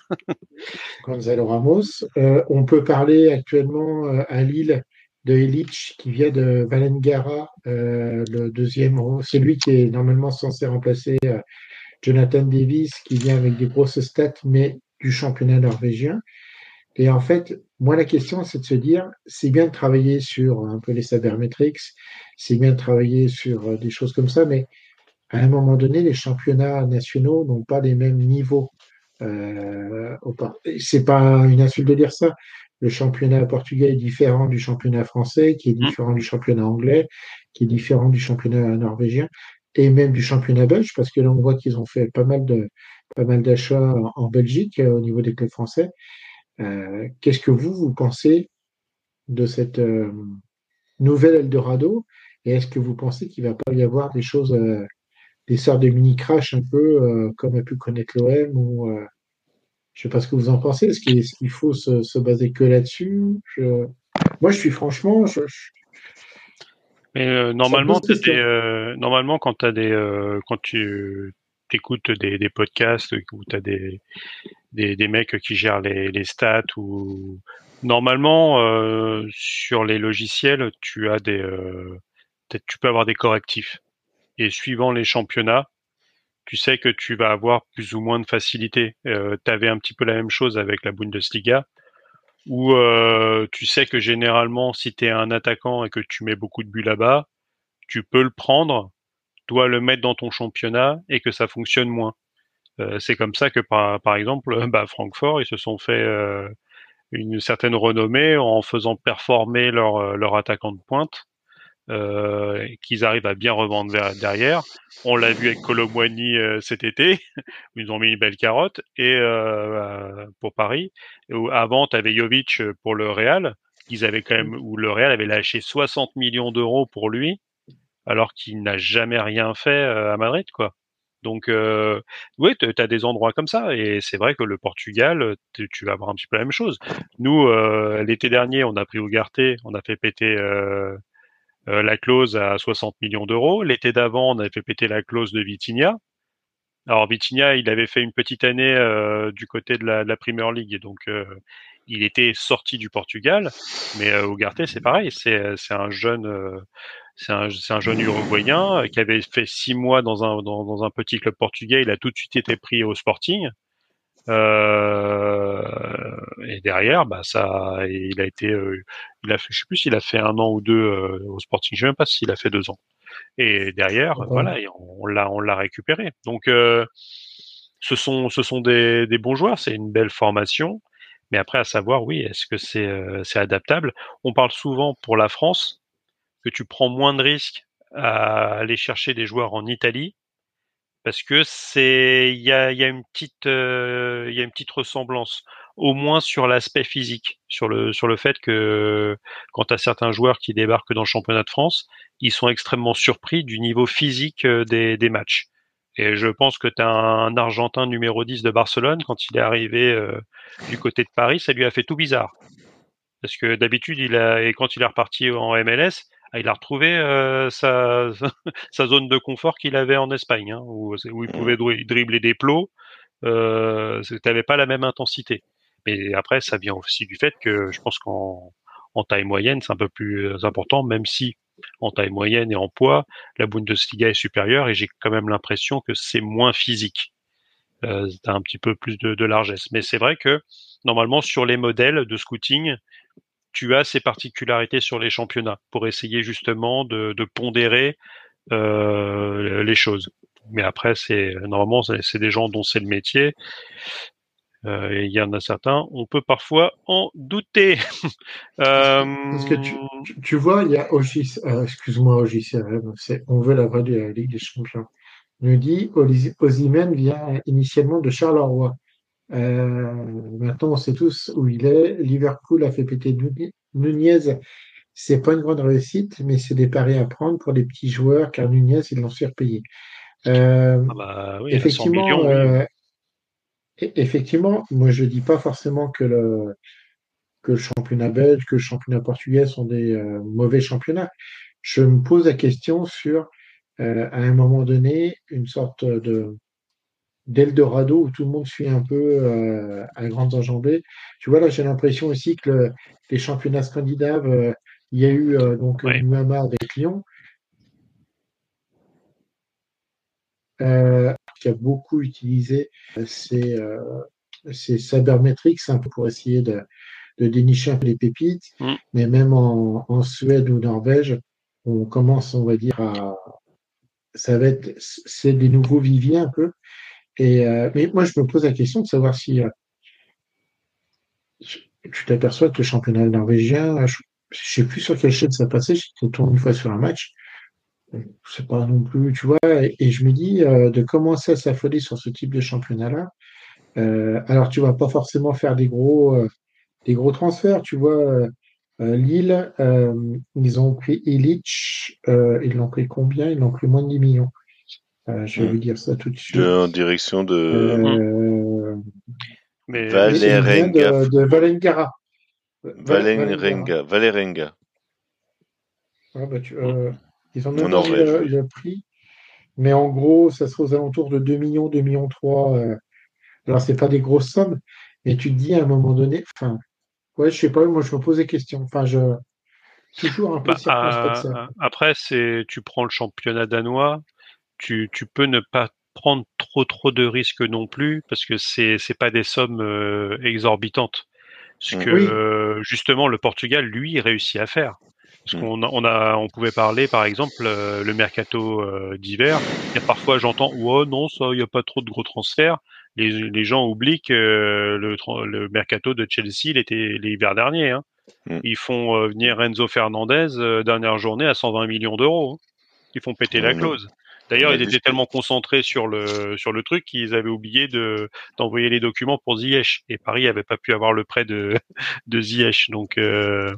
Gonzalo Ramos, euh, on peut parler actuellement à Lille de Elic qui vient de Valengara, euh, le deuxième. C'est lui qui est normalement censé remplacer euh, Jonathan Davis, qui vient avec des grosses stats, mais du championnat norvégien. Et en fait, moi, la question, c'est de se dire, c'est bien de travailler sur un peu les sabermetrics, c'est bien de travailler sur euh, des choses comme ça, mais à un moment donné, les championnats nationaux n'ont pas les mêmes niveaux. Euh, c'est pas une insulte de dire ça. Le championnat portugais est différent du championnat français, qui est différent du championnat anglais, qui est différent du championnat norvégien, et même du championnat belge, parce que là, on voit qu'ils ont fait pas mal de pas mal d'achats en, en Belgique euh, au niveau des clubs français. Euh, Qu'est-ce que vous, vous pensez de cette euh, nouvelle Eldorado Et est-ce que vous pensez qu'il va pas y avoir des choses, euh, des sortes de mini-crash un peu euh, comme a pu connaître l'OM ou euh, je sais pas ce que vous en pensez. Est-ce qu'il faut se, se baser que là-dessus Je- Moi, je suis franchement, je- je- Mais euh, normalement, des, euh, normalement, quand des, euh, quand tu écoutes des, des podcasts où t'as des, des, des mecs qui gèrent les, les stats ou normalement sur les logiciels, tu as des, tu peux avoir des correctifs. Et suivant les championnats, tu sais que tu vas avoir plus ou moins de facilité. Euh, tu avais un petit peu la même chose avec la Bundesliga, où euh, tu sais que généralement, si tu es un attaquant et que tu mets beaucoup de buts là-bas, tu peux le prendre, dois le mettre dans ton championnat et que ça fonctionne moins. Euh, c'est comme ça que par, par exemple, (laughs) bah, Francfort, ils se sont fait euh, une certaine renommée en faisant performer leur, leur attaquant de pointe, euh, qu'ils arrivent à bien revendre vers- derrière. On l'a vu avec Colomboigny euh, cet été, (laughs) ils ont mis une belle carotte, et euh, pour Paris. Avant, tu avais Jovic pour le Real, qu'ils avaient quand même, où le Real avait lâché 60 millions d'euros pour lui, alors qu'il n'a jamais rien fait euh, à Madrid, quoi. Donc, euh, oui, tu as des endroits comme ça, et c'est vrai que le Portugal, tu vas avoir un petit peu la même chose. Nous, euh, l'été dernier, on a pris Ugarte, on a fait péter euh, euh, la clause à 60 millions d'euros. L'été d'avant, on avait fait péter la clause de Vitinha. Alors Vitinha, il avait fait une petite année euh, du côté de la, de la Premier League, donc euh, il était sorti du Portugal. Mais euh, Ugarte, c'est pareil, c'est c'est un jeune, euh, c'est un, un jeune Uruguayen euh, qui avait fait six mois dans un dans un petit club portugais. Il a tout de suite été pris au Sporting. Euh, et derrière, bah ça, il a été, euh, il a fait, je sais plus s'il a fait un an ou deux euh, au Sporting. Je sais même pas s'il a fait deux ans. Et derrière, Ouais. voilà, on l'a, on l'a récupéré. Donc, ce sont, ce sont des, des bons joueurs. C'est une belle formation. Mais après, à savoir, oui, est-ce que c'est, euh, c'est adaptable? On parle souvent pour la France que tu prends moins de risques à aller chercher des joueurs en Italie parce que c'est il y a, y a une petite euh, il y a une petite ressemblance au moins sur l'aspect physique sur le sur le fait que quand as certains joueurs qui débarquent dans le championnat de France ils sont extrêmement surpris du niveau physique euh, des, des matchs. Et je pense que tu as un Argentin numéro 10 de Barcelone quand il est arrivé euh, du côté de Paris ça lui a fait tout bizarre. Parce que d'habitude il a et quand il est reparti en MLS ah, il a retrouvé euh, sa, (laughs) sa zone de confort qu'il avait en Espagne, hein, où, où il pouvait dri- dribbler des plots. Euh, T'avais pas la même intensité. Mais après, ça vient aussi du fait que je pense qu'en en taille moyenne, c'est un peu plus important, même si en taille moyenne et en poids, la Bundesliga est supérieure et j'ai quand même l'impression que c'est moins physique. Euh, T'as un petit peu plus de, de largesse. Mais c'est vrai que normalement sur les modèles de scouting, tu as ces particularités sur les championnats pour essayer justement de, de pondérer euh, les choses. Mais après, c'est normalement c'est des gens dont c'est le métier. Euh, et il y en a certains, on peut parfois en douter. (laughs) Euh, Parce que tu, tu, vois, il y a OGC, euh, excuse-moi, OGCRM, on veut la voix de la Ligue des Champions. Il nous dit Ozymen vient initialement de Charleroi. Euh, maintenant, on sait tous où il est. Liverpool a fait péter Nunez c'est pas une grande réussite, mais c'est des paris à prendre pour les petits joueurs, car Nunez, ils l'ont surpayé. Euh, Ah bah oui, à 100 effectivement, millions, oui. euh, e- effectivement, moi je dis pas forcément que le, que le championnat belge, que le championnat portugais sont des euh, mauvais championnats. Je me pose la question sur, euh, à un moment donné, une sorte de d'Eldorado où tout le monde suit un peu euh, à grandes enjambées. Tu vois, là, j'ai l'impression aussi que le- les championnats scandinaves, euh, il y a eu euh, donc Ouais. Muhammad avec Lyon, euh, qui a beaucoup utilisé euh, ces, euh, ces cybermetrics un peu pour essayer de, de dénicher un peu les pépites. Mm. Mais même en, en Suède ou Norvège, on commence, on va dire, à. Ça va être. C'est des nouveaux viviers un peu. Et, euh, mais moi, je me pose la question de savoir si euh, tu t'aperçois que le championnat norvégien, je, je sais plus sur quelle chaîne ça passait, j'étais tourné une fois sur un match. Sais pas non plus, tu vois, et, je me dis euh, de commencer à s'affoler sur ce type de championnat-là. Euh, alors, tu vas pas forcément faire des gros, euh, des gros transferts, tu vois. euh, Lille, ils ont pris Illich, ils l'ont pris combien? Ils l'ont pris moins de 10 millions. Euh, je vais Mm. vous dire ça tout de suite. De- en direction de Euh, Mais vient Valerenga. de, de Valengara. Valerenga. Valerenga. Ah, bah, tu- euh, ils ont même En le, le prix. Mais en gros, ça sera aux alentours de 2 millions, 2 millions 3. euh. Alors, c'est pas des grosses sommes, mais tu te dis à un moment donné, enfin, ouais, je sais pas, moi, je me pose des questions. Enfin, je, toujours un peu Bah, circonspect ça. euh, après, c'est tu prends le championnat danois, tu, tu peux ne pas prendre trop trop de risques non plus parce que c'est c'est pas des sommes euh, exorbitantes. Ce que Oui. euh, justement le Portugal lui réussit à faire. Parce Mm. qu'on a, on a on pouvait parler par exemple euh, le mercato d'hiver. Il y a parfois j'entends oh non ça il y a pas trop de gros transferts. Les, les gens oublient que le, le mercato de Chelsea il était l'hiver dernier. Hein. Mm. Ils font venir Renzo Fernandez dernière journée à 120 millions d'euros. hein. Ils font péter la a- clause. D'ailleurs, ils étaient tellement concentrés sur le sur le truc qu'ils avaient oublié de d'envoyer les documents pour Ziyech. Et Paris avait pas pu avoir le prêt de (laughs) de Ziyech. Donc euh,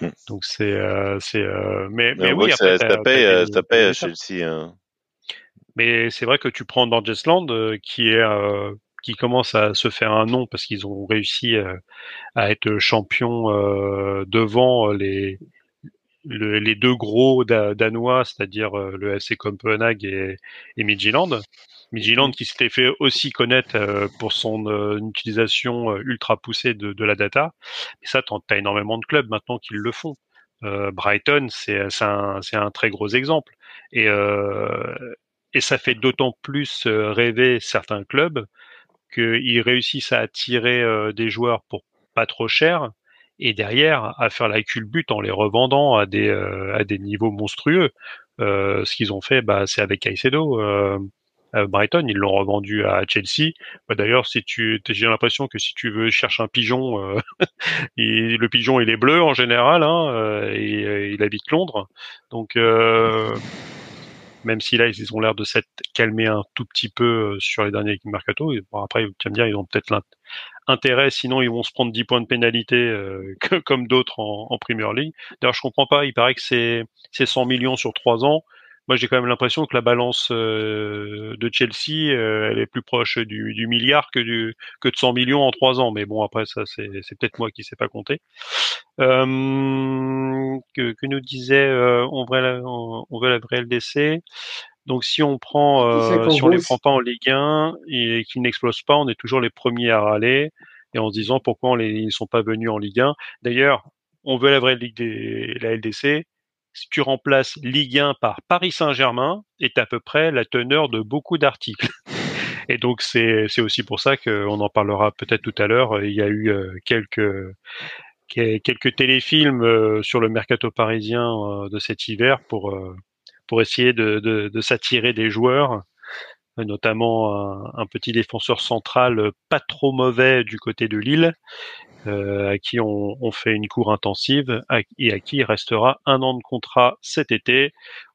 Hmm. donc c'est euh, c'est euh, mais Mais oui après ça, paye, euh, ça paye à. Chelsea. Hein. Mais c'est vrai que tu prends Dortmund euh, qui est euh, qui commence à se faire un nom parce qu'ils ont réussi à être champions euh, devant les le- les deux gros da- danois, c'est-à-dire euh, le FC Copenhague et, et Midtjylland. Midtjylland qui s'était fait aussi connaître euh, pour son euh, utilisation euh, ultra poussée de, de la data. Et ça, t'en- t'as énormément de clubs maintenant qui le font. Euh, Brighton, c'est un, c'est un très gros exemple. Et, euh, et ça fait d'autant plus rêver certains clubs qu'ils réussissent à attirer euh, des joueurs pour pas trop cher et derrière à faire la culbute en les revendant à des euh, à des niveaux monstrueux. Euh, ce qu'ils ont fait, bah, c'est avec Caicedo. Euh, Brighton, ils l'ont revendu à Chelsea. Bah, D'ailleurs, si tu, j'ai l'impression que si tu veux chercher un pigeon, euh, (laughs) le pigeon il est bleu en général, hein, et il habite Londres. Donc, euh, même si là ils ont l'air de s'être calmés un tout petit peu euh, sur les derniers mercato. Après, tu vas me dire, ils ont peut-être l'int- intérêt, sinon ils vont se prendre 10 points de pénalité euh, (laughs) comme d'autres en, Premier League. D'ailleurs, je comprends pas. Il paraît que c'est c'est 100 millions sur trois ans. Moi, j'ai quand même l'impression que la balance euh, de Chelsea, euh, elle est plus proche du, du milliard que du que de 100 millions en trois ans. Mais bon, après ça, c'est c'est peut-être moi qui sais pas compter. Euh, que, que nous disait euh, on veut la, on, on veut la vraie LDC. Donc si on prend euh, si on les prend pas en Ligue 1 et qu'ils n'explosent pas, on est toujours les premiers à râler et en se disant pourquoi on les, ils sont pas venus en Ligue 1. D'ailleurs, on veut la vraie Ligue des la LDC. Si tu remplaces Ligue 1 par Paris Saint-Germain, est à peu près la teneur de beaucoup d'articles. (laughs) Et donc c'est aussi pour ça qu'on en parlera peut-être tout à l'heure. Il y a eu euh, quelques que- quelques téléfilms euh, sur le mercato parisien euh, de cet hiver pour pour essayer de, de, s'attirer des joueurs, notamment un, petit défenseur central pas trop mauvais du côté de Lille, euh, à qui on, fait une cour intensive et à qui il restera un an de contrat cet été.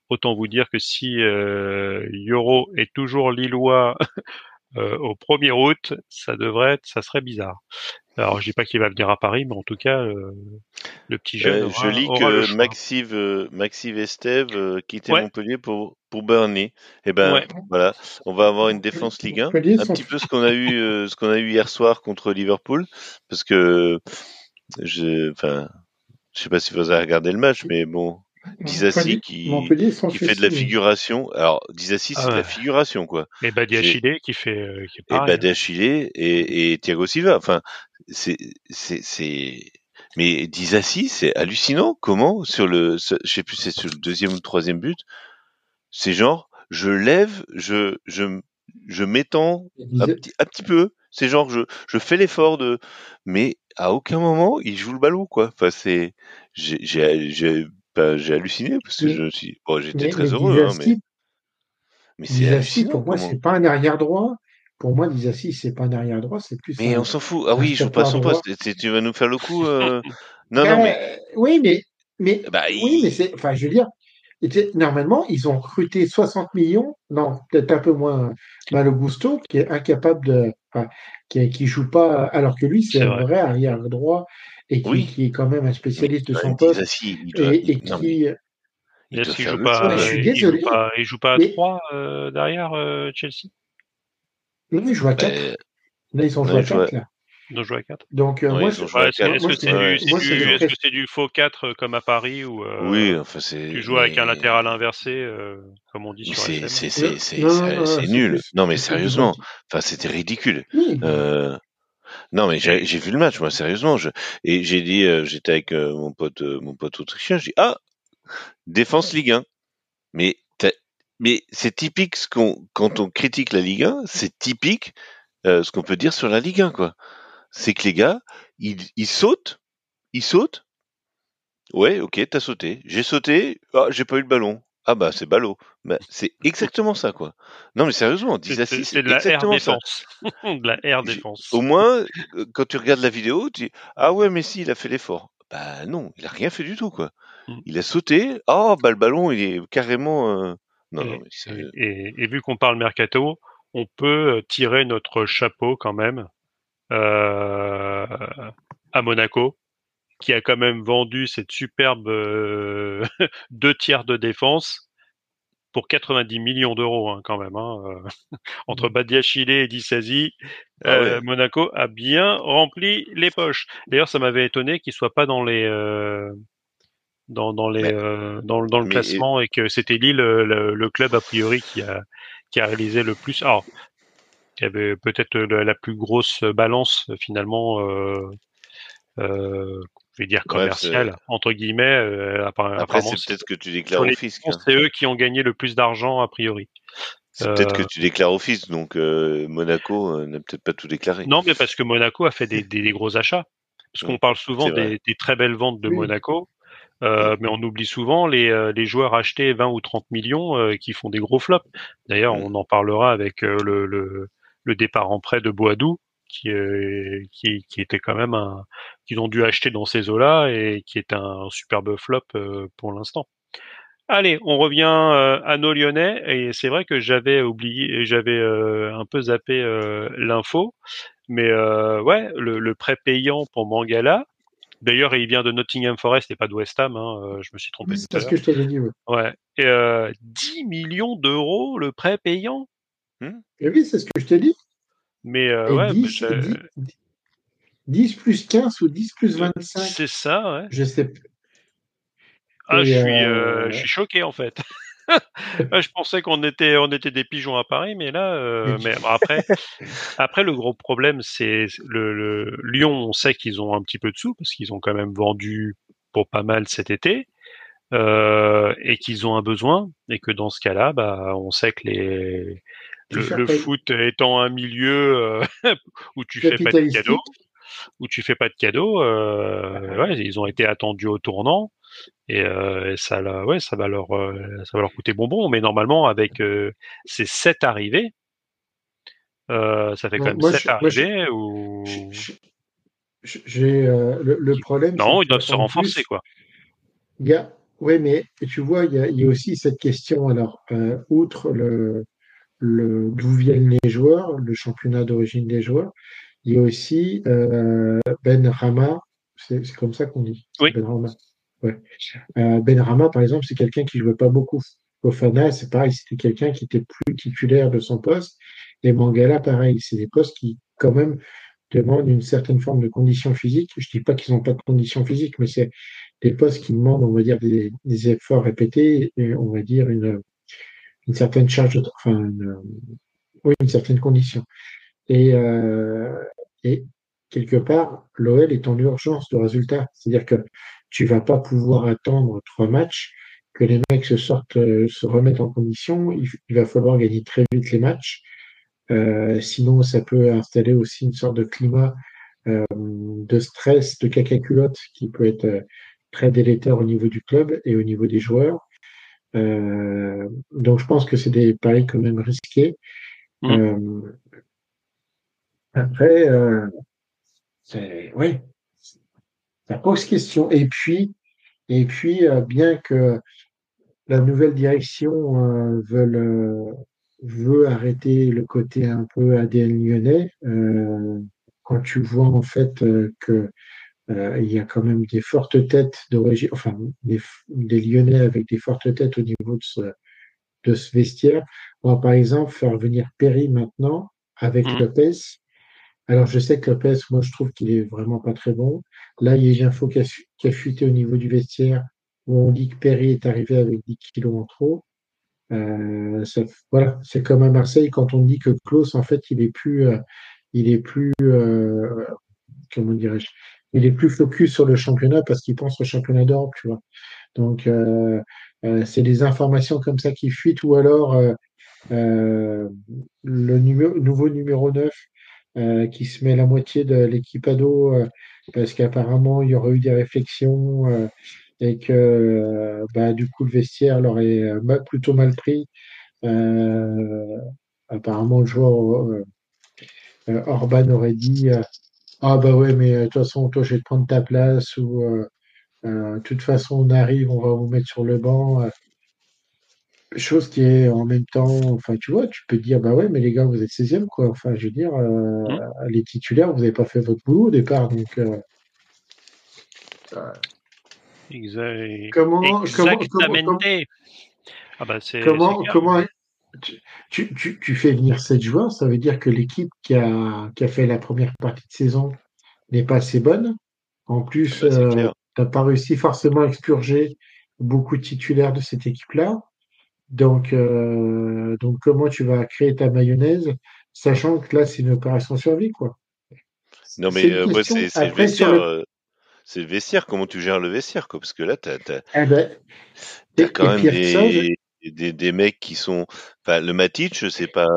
Autant vous dire que si euh, Euro est toujours lillois (laughs) euh, au 1er août, ça devrait être, ça serait bizarre. Alors, je dis pas qu'il va venir à Paris, mais en tout cas, euh, le petit jeune. Euh, aura- je lis que choix. Maxive, euh, Maxive Estève euh, quittait Ouais. Montpellier pour, pour Burnley. Et ben Ouais. voilà, on va avoir une défense Ligue 1. Montpellier Un petit peu ce qu'on a eu, euh, ce qu'on a eu hier soir contre Liverpool, parce que je, enfin, je sais pas si vous avez regardé le match, mais bon, Disassi qui, qui fait de la figuration. Alors, Disassi, c'est Ah de la ouais. figuration, quoi. Et Badiachile qui fait, euh, qui est Et pareil. Badiachile et, et Thiago Silva. Enfin, c'est, c'est, c'est, mais Disassi, c'est hallucinant. Comment, sur le, je sais plus, c'est sur le deuxième ou le troisième but, c'est genre, je lève, je, je, je m'étends un petit, un petit peu. C'est genre, je, je fais l'effort de, mais à aucun moment, il joue le ballon, quoi. Enfin, c'est, j'ai, j'ai, j'ai, halluciné parce que Mais- je suis, bon, j'étais très mais heureux, hein, mais, c'est pour moi, c'est pas un arrière droit. Pour moi, Disassi, c'est pas un arrière droit, c'est plus Mais un. on s'en fout. Ah oui, il joue pas son poste. Tu- vas nous faire le coup euh, (laughs) Non, non, mais oui, mais, mais, bah, oui, il- mais c'est, enfin, je veux dire, normalement, ils ont recruté 60 millions, non, peut-être un peu moins, Malo Gusto, qui est incapable de, enfin, qui, qui joue pas, alors que lui, c'est C'est un vrai. vrai arrière droit et qui, Oui. qui est quand même un spécialiste de bah, son poste il doit, et, il- et non, mais qui, il Est-ce doit qu'il faire joue pas, Ouais, je suis il joue désolé, pas, il joue pas à mais- 3 euh, derrière euh, Chelsea? Là, ils jouent à Bah, 4. Là, ils ont joué ouais, à ils jouent à- 4, là. Ils ont joué à 4 Donc, euh, Ouais, moi, je- Ouais, est-ce que c'est Ouais. du, moi, du, c'est du faux 4 euh, comme à Paris ou euh, Oui, enfin, c'est. tu joues avec un mais- latéral inversé euh, comme on dit mais sur C'est, FM c'est, Non, c'est, c'est, non, c'est- non, non, c'est c'est nul. Non, mais sérieusement. Enfin, c'était ridicule. Non, mais j'ai, vu le match, moi, sérieusement. Je, et j'ai dit, euh, j'étais avec euh, mon pote, euh, mon pote autrichien. J'ai dit, ah, défense Ligue 1. Mais, mais c'est typique ce qu'on, quand on critique la Ligue 1, c'est typique ce qu'on peut dire sur la Ligue 1, quoi. C'est que les gars, ils, ils sautent, ils sautent. Ouais, ok, t'as sauté. J'ai sauté. Ah, j'ai pas eu le ballon. Ah bah c'est ballot. Bah, c'est (laughs) exactement ça, quoi. Non mais sérieusement, C'est- Disassi, c'est c'est c'est de la exactement défense. (laughs) de la air J'ai- défense. Au moins, euh, quand tu regardes la vidéo, tu dis ah ouais mais si, il a fait l'effort. Bah non, il a rien fait du tout, quoi. Mm. Il a sauté. Ah bah le ballon, il est carrément. euh, Non, Et- non, mais c'est- Et, vu qu'on parle mercato, on peut euh, tirer notre chapeau quand même euh, à Monaco, qui a quand même vendu cette superbe euh, (laughs) deux tiers de défense pour 90 millions d'euros hein, quand même. Hein, euh, (laughs) entre Badiachile et Dissasi, Ah euh. Monaco a bien rempli les poches. D'ailleurs, ça m'avait étonné qu'il soit pas dans les euh, dans, dans les Mais- dans, dans le mais- classement et que c'était Lille le, le club a priori qui a qui a réalisé le plus. Alors, qui avait peut-être la, la plus grosse balance finalement. Euh, je vais dire Bref, commerciale entre guillemets. euh, Après, apparemment, c'est peut-être que tu déclares au fisc. hein. c'est eux qui ont gagné le plus d'argent a priori. C'est peut-être Euh, que tu déclares au fisc, donc euh, Monaco euh, n'a peut-être pas tout déclaré. Non, mais parce que Monaco a fait des, des, des gros achats. Parce qu'on parle souvent des, des très belles ventes de Oui. Monaco, euh, mais on oublie souvent les, euh, les joueurs achetés 20 ou 30 millions euh, qui font des gros flops. D'ailleurs, on en parlera avec euh, le, le, le départ en prêt de Boadou, qui, euh, qui, qui était quand même un qu'ils ont dû acheter dans ces eaux-là et qui est un superbe flop euh, pour l'instant. Allez, on revient euh, à nos Lyonnais et c'est vrai que j'avais oublié, j'avais euh, un peu zappé euh, l'info, mais euh, ouais, le, le prêt payant pour Mangala. D'ailleurs, il vient de Nottingham Forest et pas de West Ham. Hein, je me suis trompé c'est ce que je t'avais dit, ouais. Ouais. Et euh, 10 millions d'euros le prêt payant? Et oui, c'est ce que je t'ai dit. Mais euh, ouais, 10, bah, 10, 10 plus 15 ou 10 plus je- 25, c'est ça. Ouais. je sais plus. Ah, Et, je suis, euh, euh, je suis choqué en fait. (laughs) Je pensais qu'on était, on était des pigeons à Paris, mais là, euh, mais après, après le gros problème, c'est le, le Lyon. On sait qu'ils ont un petit peu de sous parce qu'ils ont quand même vendu pour pas mal cet été euh, et qu'ils ont un besoin et que dans ce cas-là, bah, on sait que les le, foot étant un milieu euh, (laughs) où tu fais pas de cadeaux, où tu fais pas de cadeaux, euh, ouais, ils ont été attendus au tournant et, euh, et ça, la- ouais, ça va leur, ça va leur coûter bonbon. Mais normalement, avec ces sept arrivées, ça fait quand même moi, sept je- arrivées ou J'ai le, le problème. non, ils doivent se renforcer plus, quoi. Ouais, mais tu vois, il y a, il y a aussi cette question. Alors, euh, outre le, d'où viennent les joueurs, le championnat d'origine des joueurs. Il y a aussi euh, Ben Rama, c'est c'est comme ça qu'on dit. Oui. Ben Rama. Ouais. Euh, ben Rama, par exemple, c'est quelqu'un qui jouait pas beaucoup. Fofana, c'est pareil, c'était quelqu'un qui était plus titulaire de son poste. Et Mangala, pareil, c'est des postes qui, quand même, demandent une certaine forme de condition physique. Je dis pas qu'ils n'ont pas de condition physique, mais c'est des postes qui demandent, on va dire, des, des efforts répétés et on va dire une, une certaine charge, de, enfin, une, oui, une certaine condition. Et, euh, quelque part, l'OL est en urgence de résultat. C'est-à-dire que tu vas pas pouvoir attendre trois matchs, que les mecs se sortent, euh, se remettent en condition. Il, va falloir gagner très vite les matchs. Euh, sinon, ça peut installer aussi une sorte de climat euh, de stress, de caca-culotte qui peut être euh, très délétère au niveau du club et au niveau des joueurs. Euh, donc, je pense que c'est des paris quand même risqués. Mm. Euh, après, euh, c'est, oui, ça pose question. Et puis, et puis, euh, bien que la nouvelle direction euh, veuille, euh, veut arrêter le côté un peu ADN lyonnais, euh, quand tu vois en fait que euh, il y a quand même des fortes têtes d'origine, enfin des, des Lyonnais avec des fortes têtes au niveau de ce, de ce vestiaire. On va par exemple faire venir Perry maintenant avec Mhm. Lopez. Alors je sais que Lopez, moi je trouve qu'il est vraiment pas très bon. Là, il y a une info qui a, fu- qui a fuité au niveau du vestiaire où on dit que Perry est arrivé avec 10 kilos en trop. Euh, ça- voilà, c'est comme à Marseille quand on dit que Klaus, en fait, il est plus, euh, il est plus, euh, comment dirais-je, il est plus focus sur le championnat parce qu'il pense au championnat d'Europe, tu vois. Donc, euh, euh, c'est des informations comme ça qui fuitent ou alors euh, euh, le numéro, nouveau numéro 9 euh, qui se met la moitié de l'équipe ado euh, parce qu'apparemment il y aurait eu des réflexions et que bah, du coup le vestiaire l'aurait plutôt mal pris. Apparemment le joueur Orban aurait dit ah bah ouais mais euh, de toute façon toi je vais te prendre ta place ou euh, euh, de toute façon on arrive on va vous mettre sur le banc. euh, Chose qui est en même temps, enfin, tu vois, tu peux dire, bah ouais, mais les gars, vous êtes 16e, quoi. Enfin, je veux dire, euh, Mhm. les titulaires, vous n'avez pas fait votre boulot au départ. Donc, euh, Exa- comment, comment, comment, Exactamente. Ah bah c'est comment, c'est clair. comment tu, tu, tu, tu fais venir 7 joueurs, ça veut dire que l'équipe qui a, qui a fait la première partie de saison n'est pas assez bonne. En plus, Ah bah, c'est euh, t'as pas réussi forcément à expurger beaucoup de titulaires de cette équipe-là. Donc, euh, donc, comment tu vas créer ta mayonnaise, sachant que là, c'est une opération survie, quoi? Non, mais euh, c'est c'est le vestiaire. le, euh, c'est le vestiaire. Comment tu gères le vestiaire, quoi? Parce que là, t'as as, eh ben, quand et même des, des, des mecs qui sont. Enfin, le Matic, c'est pas.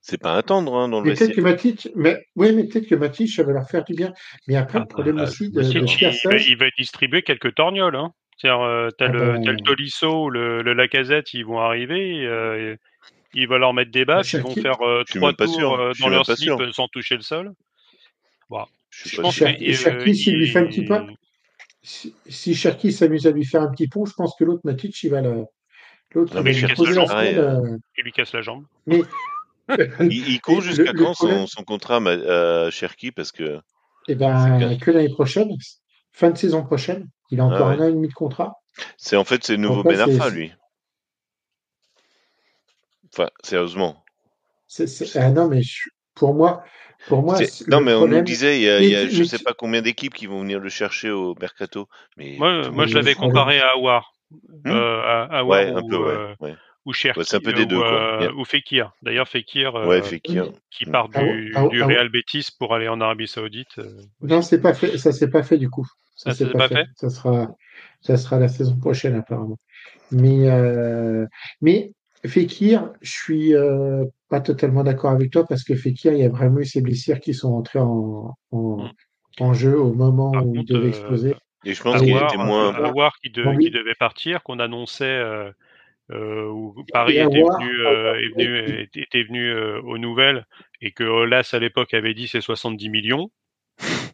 C'est pas un tendre hein, dans le mais peut-être que. Matic, mais oui, mais peut-être que Matic, ça va leur faire du bien. Mais après, Ah le problème Ah, aussi de, de il, va, il va distribuer quelques torgnoles. Hein. C'est-à-dire, euh, t'as ah le, t'as le ben, Tolisso ou le, le Lacazette, ils vont arriver. euh, et il va leur mettre des baffes, ils vont faire euh, trois tours sûr. euh, dans leur slip euh, sans toucher le sol. Bon, Je pense que Cherki, euh, Cherki, s'il lui fait un petit pas, si, si Cherki s'amuse à lui faire un petit pont, je pense que l'autre Matic, il va le, l'autre, Non, il mais va il lui casse la jambe. euh, euh, Il lui casse la jambe. mais (laughs) il, court jusqu'à le quand problème, son, son contrat à Cherki Parce que eh ben, que l'année prochaine, fin de saison prochaine, il a Ah encore un an et demi de contrat. C'est en fait c'est le nouveau Ben c'est, lui. Enfin, sérieusement. ah non, mais je- pour moi, pour moi, Non, mais on nous disait, il y a, mais, il y a tu- je mais sais pas combien d'équipes qui vont venir le chercher au mercato. Mais Moi, moi, je l'avais comparé à Awar. Hmm Euh, à Awar ouais, un peu, ou, ouais. euh, ouais. ou Ouais, c'est un Cherki, peu des ou, deux, quoi. euh, Yeah. ou Fekir. D'ailleurs, Fekir, Ouais, euh, Fekir. qui Hmm. part ah, du, ah, du ah, Real Betis pour aller en Arabie Saoudite euh, non, c'est pas fait, ça s'est pas fait du coup. Ça ça s'est s'est pas pas fait. fait? Ça sera, ça sera la saison prochaine apparemment. Mais, euh, mais Fekir, je suis euh, pas totalement d'accord avec toi parce que Fekir, il y a vraiment eu ces blessures qui sont entrées en, en, en jeu au moment Par où il devait euh, exploser. Et je pense Et qu'il était moins. euh, Awar qui, de- bon, qui devait partir, qu'on annonçait, euh, euh, où Paris était venu, avoir- euh, est venu, était était venu euh, aux nouvelles et que Olas à l'époque avait dit c'est 70 millions.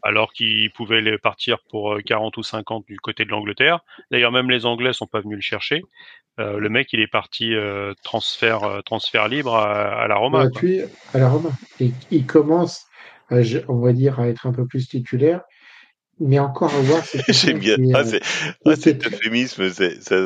Alors qu'il pouvait les partir pour 40 ou 50 du côté de l'Angleterre. D'ailleurs, même les Anglais sont pas venus le chercher. le mec, il est parti transfert transfert libre à, la Roma. Gratuit à la Roma. Et il commence, on va dire, à être un peu plus titulaire mais encore à voir. (laughs) J'aime bien. Ah, c'est ah, cet euphémisme, ça...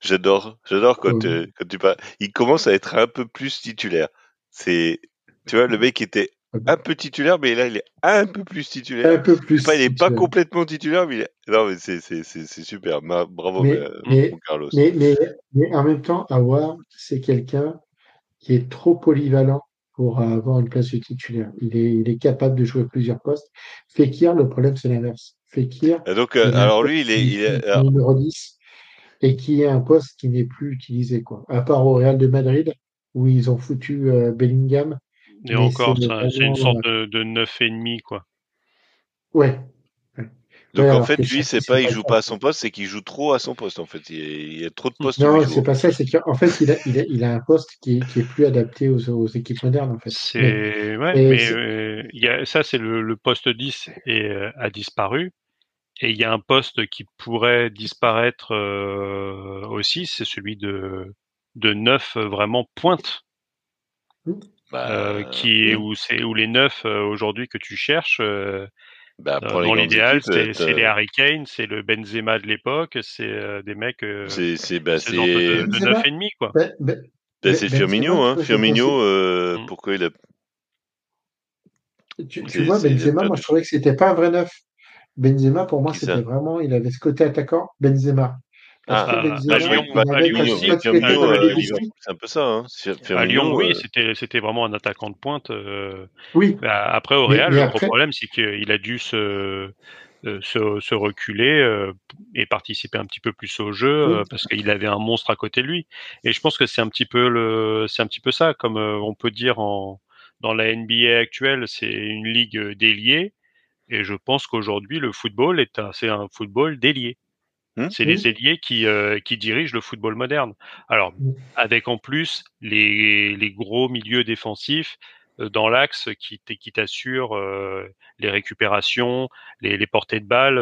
j'adore, j'adore quand, euh, quand tu parles. Il commence à être un peu plus titulaire. C'est, tu vois, le mec était un peu titulaire, mais là, il est un peu plus titulaire. Un peu plus. il n'est pas complètement titulaire, mais il est... non, mais c'est, c'est, c'est, super. Bravo, mais, mais, Carlos. Mais, mais, mais, en même temps, voir, c'est quelqu'un qui est trop polyvalent pour avoir une place de titulaire. Il est, il est capable de jouer plusieurs postes. Fekir, le problème, c'est l'inverse. Fekir. donc, euh, alors lui, il est, il est numéro 10 et qui est un poste qui n'est plus utilisé, quoi. À part au Real de Madrid, où ils ont foutu euh, Bellingham. Et encore, c'est une sorte de, de 9,5, quoi. Ouais, donc en fait, lui, c'est pas, il joue pas à son poste, c'est qu'il joue trop à son poste. En fait, il y a, trop de postes. Non, c'est pas ça. C'est qu'en fait, il a, il, a, il a, un poste qui est, qui est plus adapté aux, aux, équipes modernes. En fait. C'est ouais, mais euh, il y a, ça, c'est le, le, poste 10 et euh, a disparu. Et il y a un poste qui pourrait disparaître euh, aussi, c'est celui de de 9 vraiment pointe. Bah, qui est où c'est où les neufs aujourd'hui que tu cherches bah, euh, dans l'idéal, c'est les Harry Kane, c'est le Benzema de l'époque, c'est euh, des mecs euh, c'est bah, de, de 9,5 quoi. Bah, bah, bah c'est Firmino, hein. Firmino, euh, mm. pourquoi il a. Tu, tu vois, Benzema, moi je trouvais que c'était pas un vrai neuf. Benzema, pour moi, c'était vraiment, il avait ce côté attaquant, Benzema. Ah, à Lyon, c'est un peu ça. Hein. À Lyon, oui, c'était c'était vraiment un attaquant de pointe. oui. Après, au Real, le problème, c'est qu'il a dû se se, se, reculer et participer un petit peu plus au jeu parce qu'il avait un monstre à côté de lui. Et je pense que c'est un petit peu le, c'est un petit peu ça, comme on peut dire en dans la NBA actuelle, c'est une ligue déliée. Et je pense qu'aujourd'hui, le football est un, c'est un football délié. Mmh, c'est les ailiers qui, euh, qui dirigent le football moderne. Alors, mmh. avec en plus les, les gros milieux défensifs euh, dans l'axe qui, qui t'assurent euh, les récupérations, les, les, portées de balles.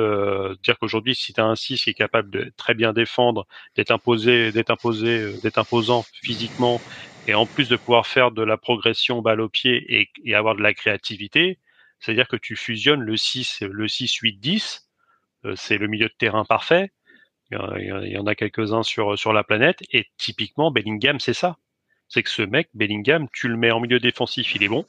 dire qu'aujourd'hui, si tu as un 6 qui est capable de très bien défendre, d'être imposé, d'être imposé, d'être imposant physiquement, et en plus de pouvoir faire de la progression balle au pied et, et avoir de la créativité, c'est-à-dire que tu fusionnes le 6, le 6, 8, 10, c'est le milieu de terrain parfait. Il y en a quelques-uns sur, sur la planète. Et typiquement, Bellingham, c'est ça. C'est que ce mec, Bellingham, tu le mets en milieu défensif, il est bon.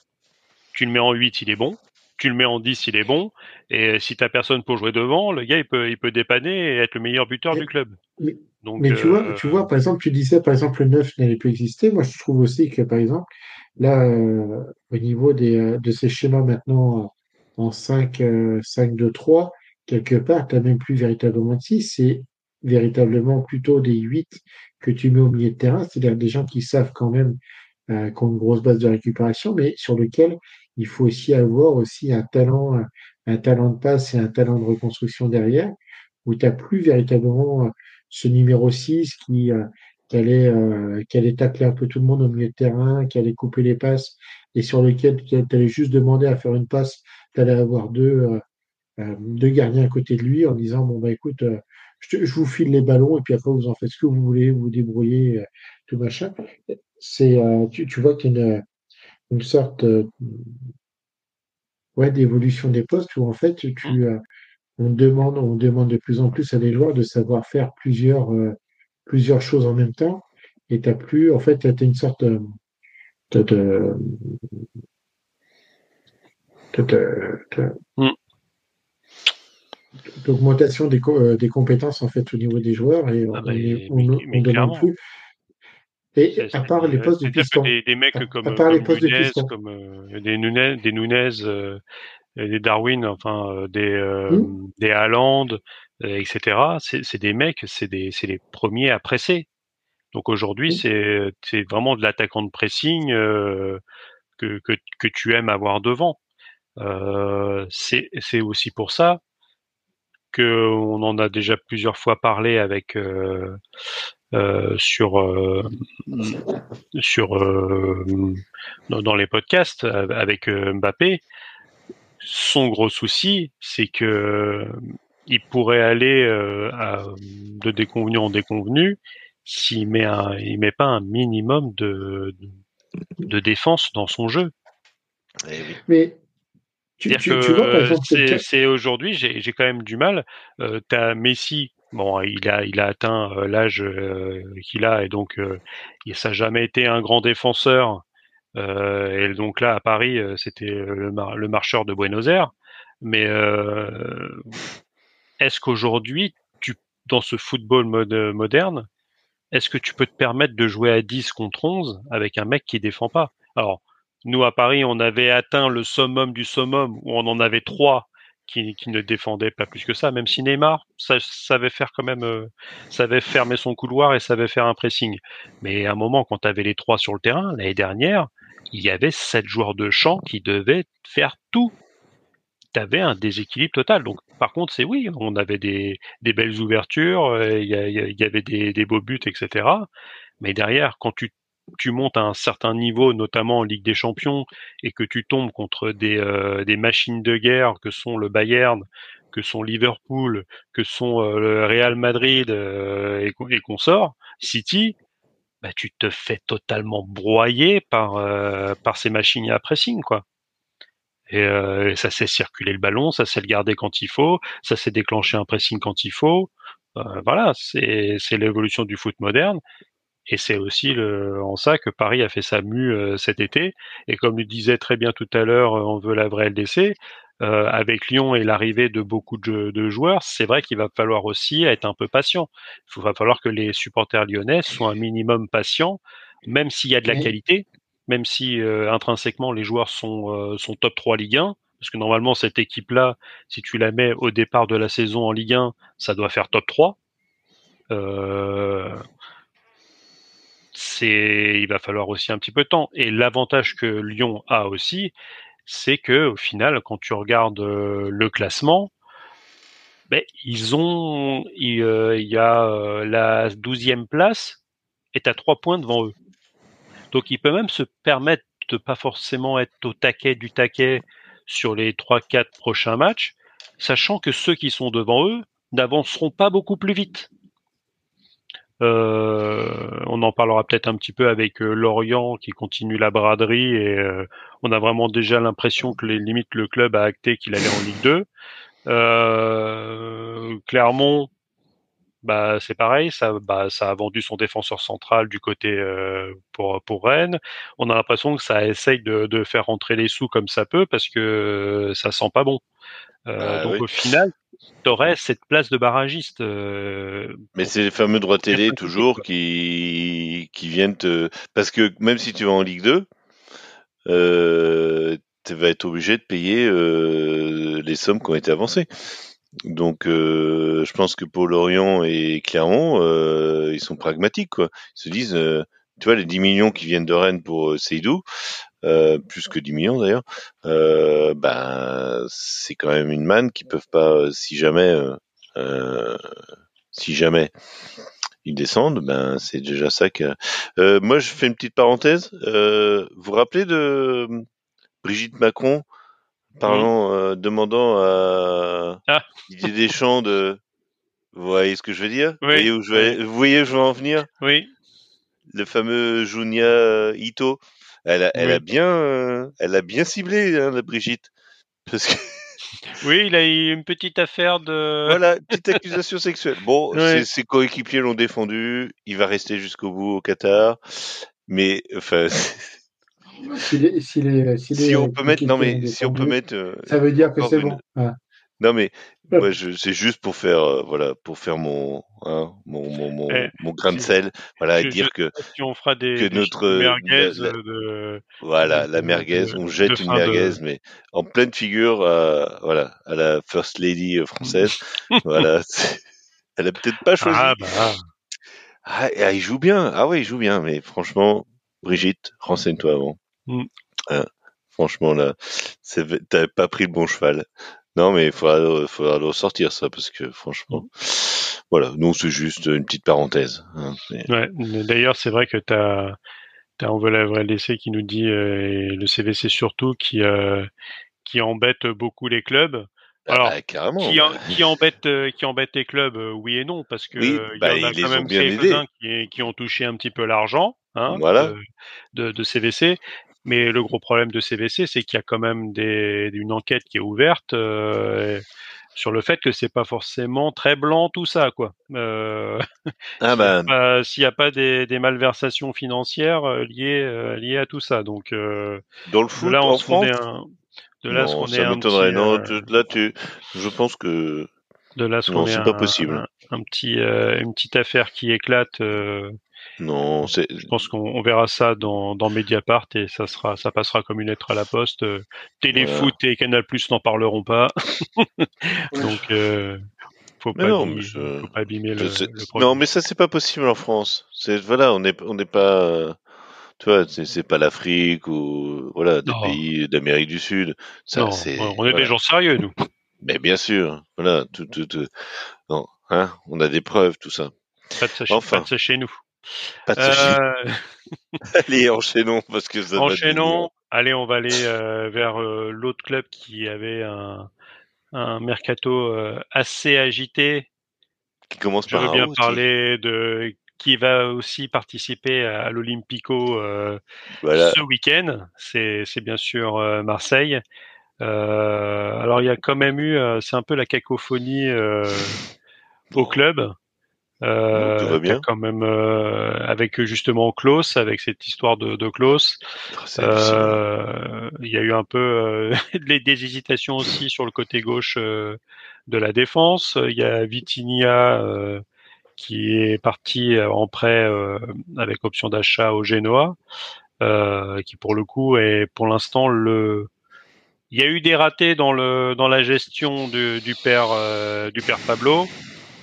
Tu le mets en 8, il est bon. Tu le mets en 10, il est bon. Et si t'as personne pour jouer devant, le gars, il peut, il peut dépanner et être le meilleur buteur du club. Mais, Donc, mais tu, vois, tu vois, par exemple, tu disais, par exemple, le 9 n'allait plus exister. Moi, je trouve aussi que, par exemple, là, euh, au niveau des, euh, de ces schémas maintenant en 5, 5, 2, 3, quelque part, tu n'as même plus véritablement de 6. C'est véritablement plutôt des 8 que tu mets au milieu de terrain, c'est-à-dire des gens qui savent quand même euh, qu'on une grosse base de récupération, mais sur lequel il faut aussi avoir aussi un talent, un talent de passe et un talent de reconstruction derrière, où tu n'as plus véritablement euh, ce numéro 6 qui, euh, qui, allait, euh, qui allait tacler un peu tout le monde au milieu de terrain, qui allait couper les passes, et sur lequel tu allais juste demander à faire une passe, tu allais avoir deux, deux gardiens à côté de lui en disant, bon, bah écoute, je, vous file les ballons et puis après vous en faites ce que vous voulez, vous, vous débrouillez, euh, tout machin. C'est, euh, tu, tu, vois qu'il y a une, une sorte euh, ouais, d'évolution des postes où en fait tu, on demande, on demande de plus en plus à des joueurs de savoir faire plusieurs, plusieurs choses en même temps. Et t'as plus, en fait, t'as une sorte de, de, de, mmh l'augmentation des, euh, des, compétences en fait au niveau des joueurs et ah on, bah, on, demande plus. Et à part les postes de piston. Des, des mecs comme, comme, Nunez, comme euh, des Nunez, des, Nunez euh, des Darwin, enfin des hmm. des Haaland, etc. C'est des mecs, c'est des c'est les premiers à presser. Donc aujourd'hui, c'est c'est vraiment de l'attaquant de pressing que, que que tu aimes avoir devant. c'est c'est aussi pour ça on en a déjà plusieurs fois parlé avec euh, euh, sur euh, sur dans, les podcasts avec Mbappé. son gros souci, c'est que il pourrait aller à, de déconvenu en déconvenu s'il met un, il met pas un minimum de, de défense dans son jeu. Eh Mais tu, tu, vois, c'est aujourd'hui, j'ai quand même du mal. Euh, tu as Messi, bon, il a, il a atteint euh, l'âge euh, qu'il a et donc euh, ça n'a jamais été un grand défenseur. et donc là, à Paris, c'était le, le, marcheur de Buenos Aires. Mais est-ce qu'aujourd'hui, tu, dans ce football mode, moderne, est-ce que tu peux te permettre de jouer à 10 contre 11 avec un mec qui défend pas? Alors, nous, à Paris, on avait atteint le summum du summum où on en avait trois qui, ne défendaient pas plus que ça, même si Neymar savait faire quand même, euh, savait fermer son couloir et savait faire un pressing. Mais à un moment, quand tu avais les trois sur le terrain, l'année dernière, il y avait sept joueurs de champ qui devaient faire tout. Tu avais un déséquilibre total. Donc, par contre, c'est oui, on avait des, belles ouvertures, euh, il y, avait des, des beaux buts, etc. Mais derrière, quand tu tu montes à un certain niveau, notamment en Ligue des Champions, et que tu tombes contre des, euh, des machines de guerre que sont le Bayern, que sont Liverpool, que sont euh, le Real Madrid euh, et, et qu'on sort, City, bah, tu te fais totalement broyer par, par ces machines à pressing, quoi. Et, et ça sait circuler le ballon, ça sait le garder quand il faut, ça sait déclencher un pressing quand il faut. voilà, c'est l'évolution du foot moderne. Et c'est aussi le, en ça que Paris a fait sa mue euh, cet été. Et comme le disait très bien tout à l'heure, euh, on veut la vraie LDC. Euh, avec Lyon et l'arrivée de beaucoup de, de joueurs, c'est vrai qu'il va falloir aussi être un peu patient. Il va falloir que les supporters lyonnais soient un minimum patients, même s'il y a de la qualité, même si intrinsèquement les joueurs sont, sont top 3 Ligue 1, parce que normalement cette équipe-là, si tu la mets au départ de la saison en Ligue 1, ça doit faire top 3. Euh, il va falloir aussi un petit peu de temps. Et l'avantage que Lyon a aussi, c'est que au final, quand tu regardes euh, le classement, ben, ils ont, il, euh, y a euh, la douzième place est à trois points devant eux. Donc il peut même se permettre de pas forcément être au taquet du taquet sur les trois quatre prochains matchs, sachant que ceux qui sont devant eux n'avanceront pas beaucoup plus vite. Euh, on en parlera peut-être un petit peu avec euh, Lorient qui continue la braderie et euh, on a vraiment déjà l'impression que les limites le club a acté qu'il allait en Ligue 2. Clermont, bah c'est pareil, ça, bah, ça a vendu son défenseur central du côté pour pour Rennes. On a l'impression que ça essaye de, de, faire rentrer les sous comme ça peut parce que ça sent pas bon. Bah donc au final, t'aurais cette place de barragiste. Euh, Mais c'est les fameux droits télé toujours qui qui viennent te parce que même si tu vas en Ligue 2, euh, tu vas être obligé de payer euh, les sommes qui ont été avancées. Donc, je pense que pour Lorient et Clermont, ils sont pragmatiques. Quoi. Ils se disent, tu vois, les 10 millions qui viennent de Rennes pour Seydou, euh, plus que 10 millions d'ailleurs, euh, ben c'est quand même une manne qui peuvent pas, euh, si jamais, euh, si jamais ils descendent, ben c'est déjà ça que. moi, je fais une petite parenthèse. vous vous rappelez de Brigitte Macron parlant, demandant à ah. Didier Deschamps de. Vous voyez ce que je veux dire? Oui. vous, voyez où je vais, vous voyez où je veux en venir? Oui. Le fameux Junia Ito. Elle a, elle a bien, euh, elle a bien ciblé hein, la Brigitte, parce que. (laughs) Oui, il a eu une petite affaire de. (laughs) Voilà, petite accusation sexuelle. Bon, (laughs) ses, coéquipiers l'ont défendu. Il va rester jusqu'au bout au Qatar, mais enfin. si on peut mettre, non mais si on peut mettre. Euh, ça veut dire que c'est bon. Non mais je, c'est juste pour faire, euh, voilà, pour faire mon, hein, mon, mon, mon, eh, mon grain de sel, voilà, et dire que, si on fera des, que notre, merguez de, voilà, la merguez, on jette une merguez, mais en pleine figure, euh, voilà, à la first lady euh, française, (laughs) voilà, elle a peut-être pas choisi. Ah, bah. Ah, ah, il joue bien, ah oui, il joue bien, mais franchement, Brigitte, renseigne-toi avant. Mm. Hein, franchement là, t'avais pas pris le bon cheval. Non, mais il faudra, faudra le ressortir ça parce que franchement, voilà, nous c'est juste une petite parenthèse. Hein, ouais, d'ailleurs c'est vrai que tu as, as Envolé l'essai qui nous dit, euh, le CVC surtout, qui, euh, qui embête beaucoup les clubs. Ah Alors, bah, carrément. qui, en- bah. qui embête euh, qui embête les clubs, oui et non, parce que Oui, il bah, y en a quand même quelques-uns qui, qui ont touché un petit peu l'argent hein, Voilà. de CVC. Mais le gros problème de CVC, c'est qu'il y a quand même des, une enquête qui est ouverte euh, sur le fait que c'est pas forcément très blanc tout ça, quoi. Euh, Ah (laughs) bah, pas- s'il n'y a pas des, des malversations financières euh, liées liées à tout ça, donc dans le foot là on en France, est un de là non, ça m'étonnerait. Non, là, tu, je pense que de là ce non, c'est un, pas possible. un, un petit euh, une petite affaire qui éclate. euh, Non, c'est je pense qu'on on verra ça dans, dans Mediapart et ça sera ça passera comme une lettre à la poste. Euh, Téléfoot et Canal Plus n'en parleront pas, (laughs) donc euh, faut Mais pas non, abîmer, mais je- faut pas abîmer le, non, mais ça c'est pas possible en France. C'est voilà, on n'est on n'est pas, tu vois, c'est pas l'Afrique ou voilà des Non. pays d'Amérique du Sud. Ça, non, on est voilà. des gens sérieux nous. Mais bien sûr, voilà, tout, tout, tout. Non, hein, on a des preuves, tout ça. Pas de Enfin. pas de ça chez nous. Pas de. Euh, (laughs) Allez, enchaînons parce que ça Enchaînons. Allez, on va aller euh, vers euh, l'autre club qui avait un, un mercato euh, assez agité. Qui commence Je par veux un bien parler de qui va aussi participer à, l'Olympico Voilà. ce week-end. C'est bien sûr Marseille. Alors il y a quand même eu, c'est un peu la cacophonie au club. Euh, tout va bien. t'as quand même euh, avec justement Klaus, avec cette histoire de, de Klaus. Oh. Euh, il y a eu un peu euh, (laughs) des, des hésitations aussi sur le côté gauche euh, de la défense. Il y a Vitinha euh, qui est parti en prêt euh, avec option d'achat au Genoa, euh, qui pour le coup est pour l'instant le. Il y a eu des ratés dans le dans la gestion du, du père euh, du père Pablo,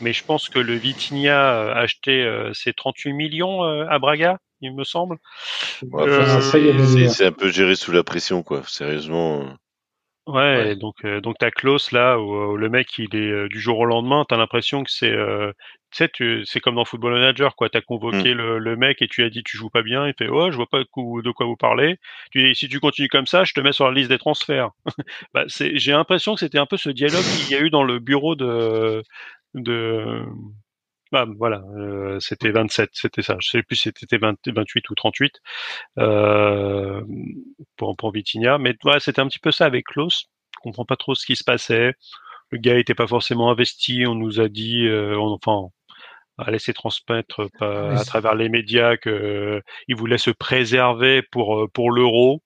mais je pense que le Vitinha euh, a acheté euh, ses 38 millions euh, à Braga, il me semble. Ouais, Euh, c'est- un peu géré sous la pression, quoi. Sérieusement. Ouais, Ouais. donc euh, donc t'as Klaus là où, où le mec il est euh, du jour au lendemain, t'as l'impression que c'est euh, tu sais c'est comme dans Football Manager quoi, t'as convoqué le, le mec et tu as dit tu joues pas bien, il fait ouais je vois pas de quoi, de quoi vous parlez. Tu dis si tu continues comme ça, je te mets sur la liste des transferts. (laughs) bah c'est j'ai l'impression que c'était un peu ce dialogue qu'il y a eu dans le bureau de de bah, voilà, euh, c'était 27, c'était ça. Je sais plus si c'était 20 28 ou 38 euh, pour, pour Vitinha. Mais ouais, c'était un petit peu ça avec Klaus. Je comprends pas trop ce qui se passait. Le gars était pas forcément investi. On nous a dit, euh, on- enfin, a laissé transmettre pas- Mais à travers les médias que euh, il voulait se préserver pour euh, pour l'euro.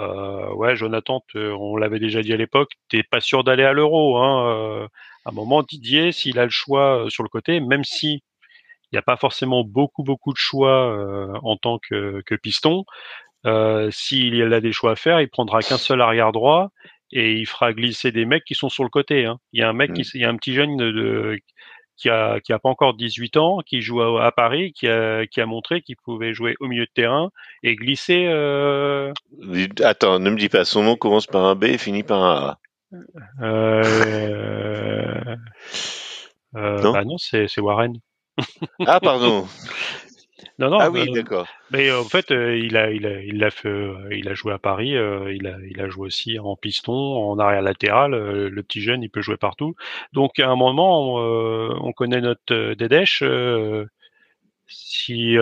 Euh, ouais, Jonathan, on l'avait déjà dit à l'époque, t'es pas sûr d'aller à l'euro. Hein. euh, à un moment, Didier, s'il a le choix euh, sur le côté, même si il n'y a pas forcément beaucoup beaucoup de choix euh, en tant que, que piston, euh, s'il a des choix à faire, il prendra qu'un seul arrière droit et il fera glisser des mecs qui sont sur le côté. Hein. Il y a un mec, Mm. qui, il y a un petit jeune de, de- qui a qui a pas encore 18 ans, qui joue à, à Paris, qui a qui a montré qu'il pouvait jouer au milieu de terrain et glisser. Euh, Attends, ne me dis pas, son nom commence par un B et finit par un A. euh, euh, Non bah non, c'est Warren. Ah, pardon. (laughs) Non, non. ah oui, euh, d'accord. Mais euh, en fait, euh, il a, il a, il a fait, euh, il a joué à Paris. il a, il a joué aussi en piston, en arrière latéral. le petit jeune, il peut jouer partout. Donc à un moment, on, on connaît notre euh, si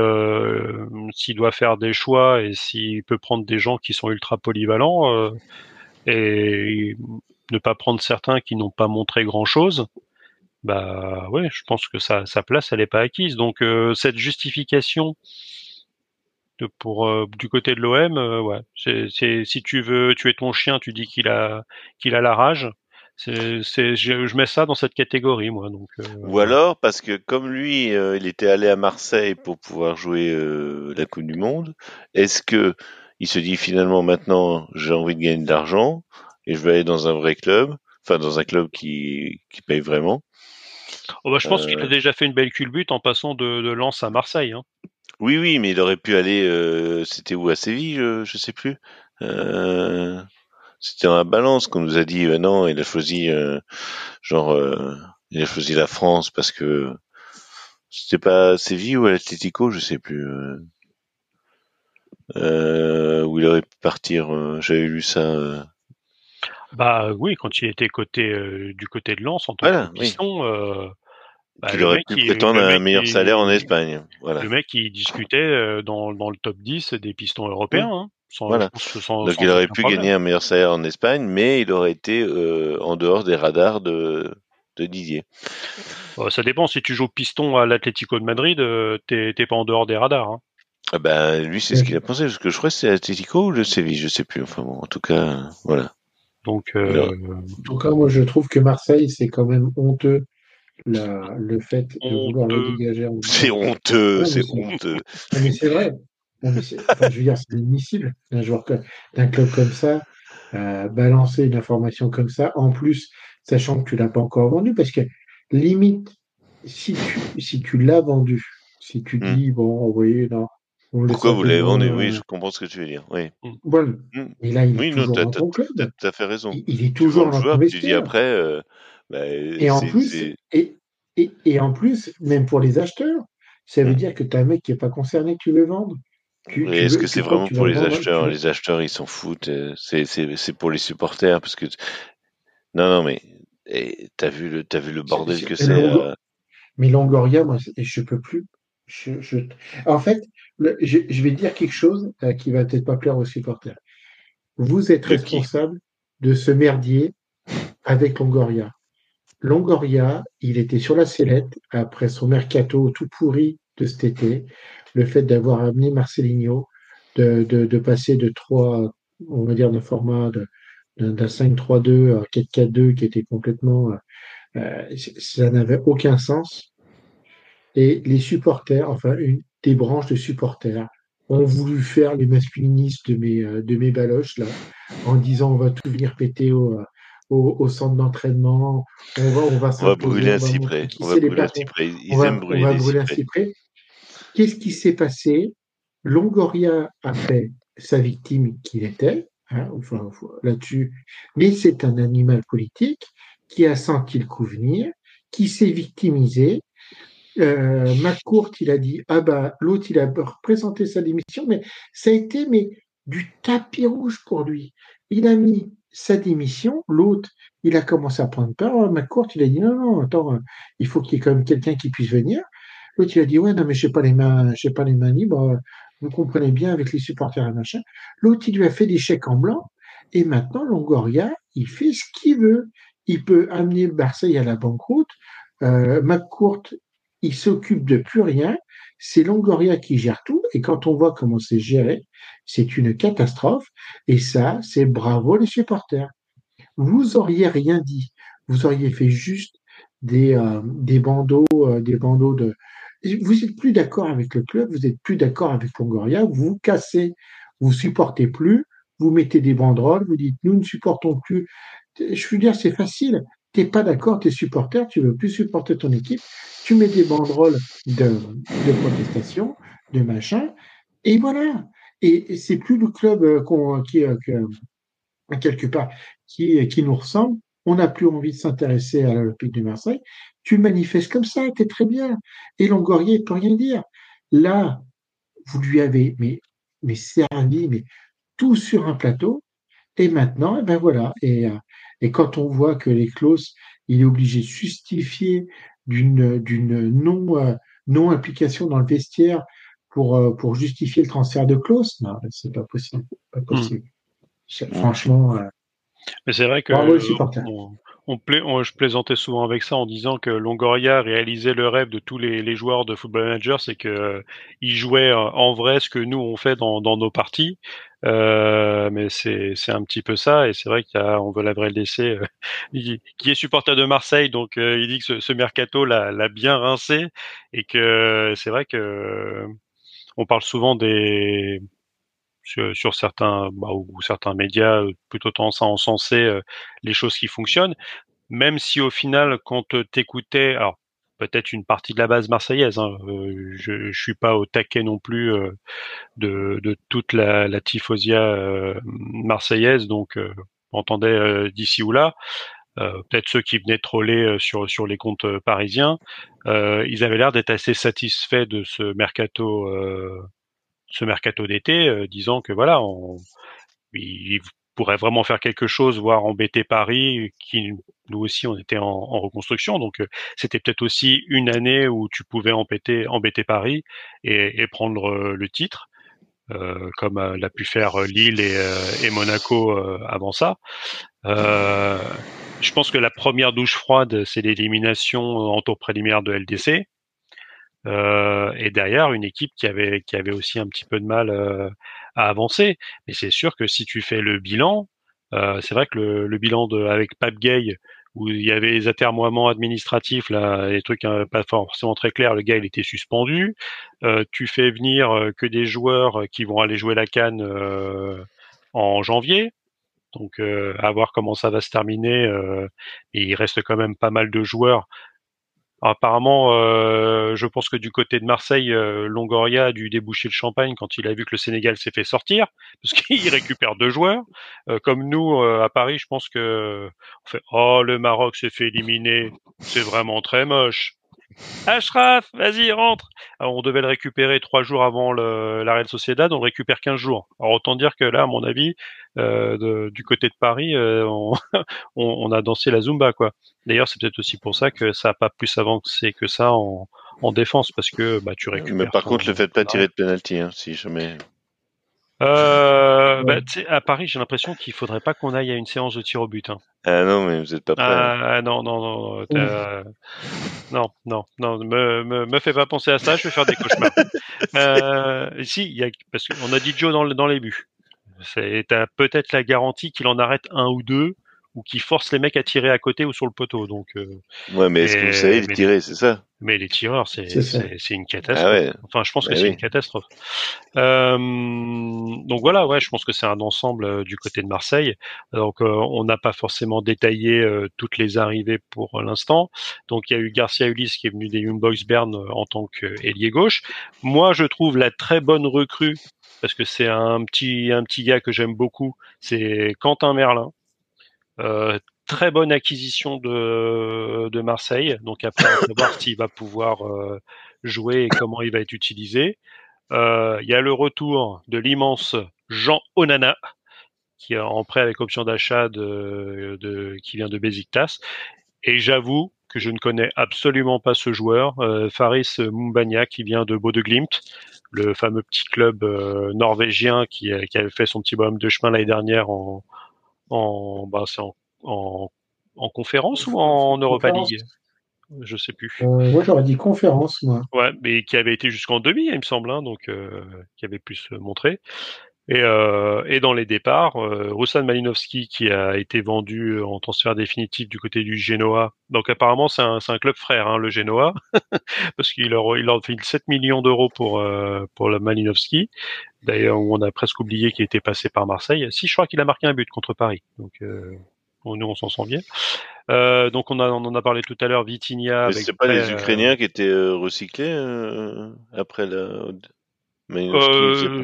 s'il doit faire des choix et s'il peut prendre des gens qui sont ultra polyvalents et ne pas prendre certains qui n'ont pas montré grand chose, bah ouais, je pense que sa, sa place elle est pas acquise. Donc euh, cette justification de, pour euh, du côté de l'OM, euh, ouais, c'est, c'est si tu veux tuer ton chien, tu dis qu'il a qu'il a la rage. C'est, c'est je, je mets ça dans cette catégorie moi. Donc euh, Ou alors, parce que comme lui, euh, il était allé à Marseille pour pouvoir jouer euh, la Coupe du Monde, est-ce que il se dit finalement maintenant, j'ai envie de gagner de l'argent et je vais aller dans un vrai club, enfin dans un club qui, qui paye vraiment oh, bah, je pense euh, qu'il a déjà fait une belle culbute en passant de, de Lens à Marseille. Hein. Oui, oui, mais il aurait pu aller, euh, c'était où à Séville, je, je sais plus. Euh, c'était dans la balance qu'on nous a dit, euh, non, il a choisi, euh, genre, euh, il a choisi la France parce que c'était pas à Séville ou à l'Atlético, je sais plus. Euh, euh, où il aurait pu partir. euh, J'avais lu ça. euh. Bah oui, quand il était côté du côté de Lens en tant Voilà, que oui. piston, euh, bah, le aurait pu il- prétendre à un meilleur il- salaire en Espagne. Voilà. Le mec, il discutait dans, dans le top 10 des pistons (laughs) européens, hein, sans, Voilà. sans- Donc sans il aurait pu problème. gagner un meilleur salaire en Espagne, mais il aurait été euh, en dehors des radars de, de Didier. Euh, ça dépend, si tu joues piston à l'Atlético de Madrid, t'es pas en dehors des radars. hein. Ah ben, lui, c'est ce qu'il a pensé, parce que je crois que c'est Atletico ou le Séville, je sais plus. Enfin bon, en tout cas, voilà. Donc, euh, En tout cas, moi, je trouve que Marseille, c'est quand même honteux la- le fait de vouloir le dégager. En... C'est honteux, Ouais, c'est honteux. Non, mais c'est vrai. Non, mais c'est- enfin, je veux dire, c'est inadmissible d'un joueur que- d'un club comme ça, euh, balancer une information comme ça, en plus, sachant que tu l'as pas encore vendu, parce que limite, si tu, si tu l'as vendu, si tu Hmm. dis, bon, oui, non, on Pourquoi vous l'avez vendu euh, Oui, je comprends ce que tu veux dire. Oui, Voilà. Hmm. Mais là, il est oui non, toujours t'as dans ton club. t'as- t'as fait raison. Il, il est toujours le dans ton joueur, tu dis après, euh, bah, Et en plus, et, et, et en plus, même pour les acheteurs, ça veut Mm. dire que tu as un mec qui n'est pas concerné tu veux vendre. Tu- Mais tu est-ce que c'est vraiment pour les acheteurs? Les acheteurs, ils s'en foutent. euh, C'est c'est c'est pour les supporters parce que non non mais et t'as vu le t'as vu le bordel que c'est euh, Mais Longoria, moi, je peux plus. Je, je- En fait, le- je, je vais dire quelque chose euh, qui va peut-être pas plaire aux supporters. Vous êtes responsable de ce merdier avec Longoria. Longoria, il était sur la sellette après son mercato tout pourri de cet été. Le fait d'avoir amené Marcelinho, de, de, de passer de 3, on va dire, d'un format d'un 5-3-2 à 4-4-2 qui était complètement. euh, euh, ça n'avait aucun sens. Et les supporters, enfin, une des branches de supporters, ont voulu faire les masculinistes de mes, euh, de mes baloches, là, en disant on va tout venir péter au, euh, au, au centre d'entraînement, on va, on va On va brûler un on va cyprès. On va brûler un cyprès. Ils On va, aiment on brûler va des brûler un cyprès. Qu'est-ce qui s'est passé? Longoria a fait sa victime qu'il était, hein, enfin, là-dessus, mais c'est un animal politique qui a senti le coup venir, qui s'est victimisé. Euh, McCourt, il a dit ah bah l'autre il a représenté sa démission, mais ça a été mais du tapis rouge pour lui. Il a mis sa démission, l'autre il a commencé à prendre peur. McCourt il a dit non non attends euh, il faut qu'il y ait quand même quelqu'un qui puisse venir. L'autre il a dit ouais non mais j'ai pas pas les mains libres. euh, Vous comprenez bien avec les supporters et machin. L'autre il lui a fait des chèques en blanc et maintenant Longoria il fait ce qu'il veut. Il peut amener Marseille à la banqueroute. Euh, McCourt il s'occupe de plus rien. C'est Longoria qui gère tout. Et quand on voit comment c'est géré, c'est une catastrophe. Et ça, c'est bravo les supporters. Vous auriez rien dit. Vous auriez fait juste des, euh, des bandeaux, euh, des bandeaux de. Vous êtes plus d'accord avec le club, vous êtes plus d'accord avec Longoria, vous vous cassez, vous supportez plus, vous mettez des banderoles, vous dites nous ne supportons plus. Je veux dire, c'est facile. T'es pas d'accord, t'es supporter, tu veux plus supporter ton équipe, tu mets des banderoles de, protestation, de machin, et voilà. Et, et c'est plus le club euh, qu'on, qui, euh, que, quelque part, qui, qui nous ressemble. On n'a plus envie de s'intéresser à l'Olympique de Marseille. Tu manifestes comme ça, t'es très bien. Et Longoria, il peut rien dire. Là, vous lui avez, mais, mais servi, mais tout sur un plateau. Et maintenant, eh ben voilà. Et, euh, et quand on voit que les clauses, il est obligé de justifier d'une d'une non euh, non implication dans le vestiaire pour euh, pour justifier le transfert de clause, non, c'est pas possible, pas possible. C'est- Franchement, euh, Mais c'est vrai que Bravo on, on pla- on- je plaisantais souvent avec ça en disant que Longoria réalisait le rêve de tous les, les joueurs de Football Manager, c'est que euh, jouait euh, en vrai ce que nous on fait dans, dans nos parties. Euh, mais c'est un petit peu ça et c'est vrai qu'il y a on veut la vraie laisser euh, (laughs) qui est supporter de Marseille donc euh, il dit que ce, ce mercato l'a bien rincé et que c'est vrai que on parle souvent des sur, sur certains bah, ou certains médias euh, plutôt tendance à encenser euh, les choses qui fonctionnent, même si au final quand euh, t'écoutais, alors peut-être une partie de la base marseillaise, hein, euh, je, je suis pas au taquet non plus euh, de, de toute la, la tifosia euh, marseillaise, donc on entendait d'ici ou là. Peut-être ceux qui venaient troller sur sur les comptes parisiens, ils avaient l'air d'être assez satisfaits de ce mercato ce mercato d'été, euh, disant que voilà, il, pourrait vraiment faire quelque chose, voire embêter Paris, qui nous aussi on était en, reconstruction, donc euh, c'était peut-être aussi une année où tu pouvais embêter, Paris et, prendre euh, le titre. Comme l'a pu faire Lille et, et Monaco avant ça. je pense que la première douche froide, c'est l'élimination en tour préliminaire de LDC. Euh, et derrière une équipe qui avait qui avait aussi un petit peu de mal euh, à avancer. Mais c'est sûr que si tu fais le bilan, euh, c'est vrai que le, bilan avec Pape Gay où il y avait les atermoiements administratifs là, les trucs hein, pas forcément très clairs. Le gars il était suspendu. tu fais venir que des joueurs qui vont aller jouer la canne en janvier. Donc à voir comment ça va se terminer. il reste quand même pas mal de joueurs apparemment, euh, je pense que du côté de Marseille, euh, Longoria a dû déboucher le champagne quand il a vu que le Sénégal s'est fait sortir, (laughs) parce qu'il (laughs) récupère deux joueurs. Euh, comme nous, à Paris, je pense que on fait Oh, le Maroc s'est fait éliminer, c'est vraiment très moche. Ashraf, vas-y, rentre. on devait le récupérer trois jours avant le, la Real Sociedad, on le récupère 15 jours. Alors autant dire que là, à mon avis, euh, du côté de Paris, euh, (laughs) on, a dansé la Zumba, quoi. D'ailleurs, c'est peut-être aussi pour ça que ça n'a pas plus avancé que ça en, défense, parce que bah, tu récupères. Mais par contre, le fait de pas tirer de penalty, hein, si jamais. Euh, bah, à Paris, j'ai l'impression qu'il faudrait pas qu'on aille à une séance de tir au but. Hein. Ah non, mais vous êtes pas prêt. Hein. Ah, non, non, non, non, non, non, me, me, me fais pas penser à ça. Je vais faire des cauchemars. (laughs) euh, si, y a, parce qu'on a dit Joe dans, dans les buts. C'est peut-être la garantie qu'il en arrête un ou deux ou qui force les mecs à tirer à côté ou sur le poteau. Donc, euh, ouais, mais est-ce que vous savez les tirer, c'est ça? Mais les tireurs, c'est une catastrophe. Ah enfin, je pense que bah c'est une catastrophe. Euh, donc voilà, ouais, je pense que c'est un ensemble euh, du côté de Marseille. Donc, euh, on n'a pas forcément détaillé euh, toutes les arrivées pour l'instant. Donc, il y a eu Garcia Ulysse qui est venu des Young Boys Bern en tant qu'ailier gauche. Moi, je trouve la très bonne recrue parce que c'est un petit un petit gars que j'aime beaucoup. C'est Quentin Merlin. Euh, très bonne acquisition de, de Marseille. Donc après, on va voir s'il va pouvoir euh, jouer et comment il va être utilisé. Euh, il y a le retour de l'immense Jean Onana, qui est en prêt avec option d'achat de, de, qui vient de Besiktas. Et j'avoue que je ne connais absolument pas ce joueur, Faris Mumbania, qui vient de Glimt, le fameux petit club norvégien qui, qui avait fait son petit bonhomme de chemin l'année dernière en, en, c'est en, en, en, conférence ou en Europa League? Je sais plus. Euh, moi, j'aurais dit conférence, moi. Ouais, mais qui avait été jusqu'en demi, il me semble, hein, donc euh, qui avait pu se montrer. Et, euh, et dans les départs, euh, Rosan Malinowski qui a été vendu en transfert définitif du côté du Genoa. Donc apparemment c'est un, un, club frère, hein, le Genoa, (laughs) parce qu'il leur, il leur fait 7 millions d'euros pour euh, pour le Malinowski. D'ailleurs, on a presque oublié qu'il était passé par Marseille. Si, je crois qu'il a marqué un but contre Paris. Donc euh, nous, on s'en sent bien. Euh, donc on, a, on en a parlé tout à l'heure, Vitinha. C'est pas les Ukrainiens qui étaient recyclés après la.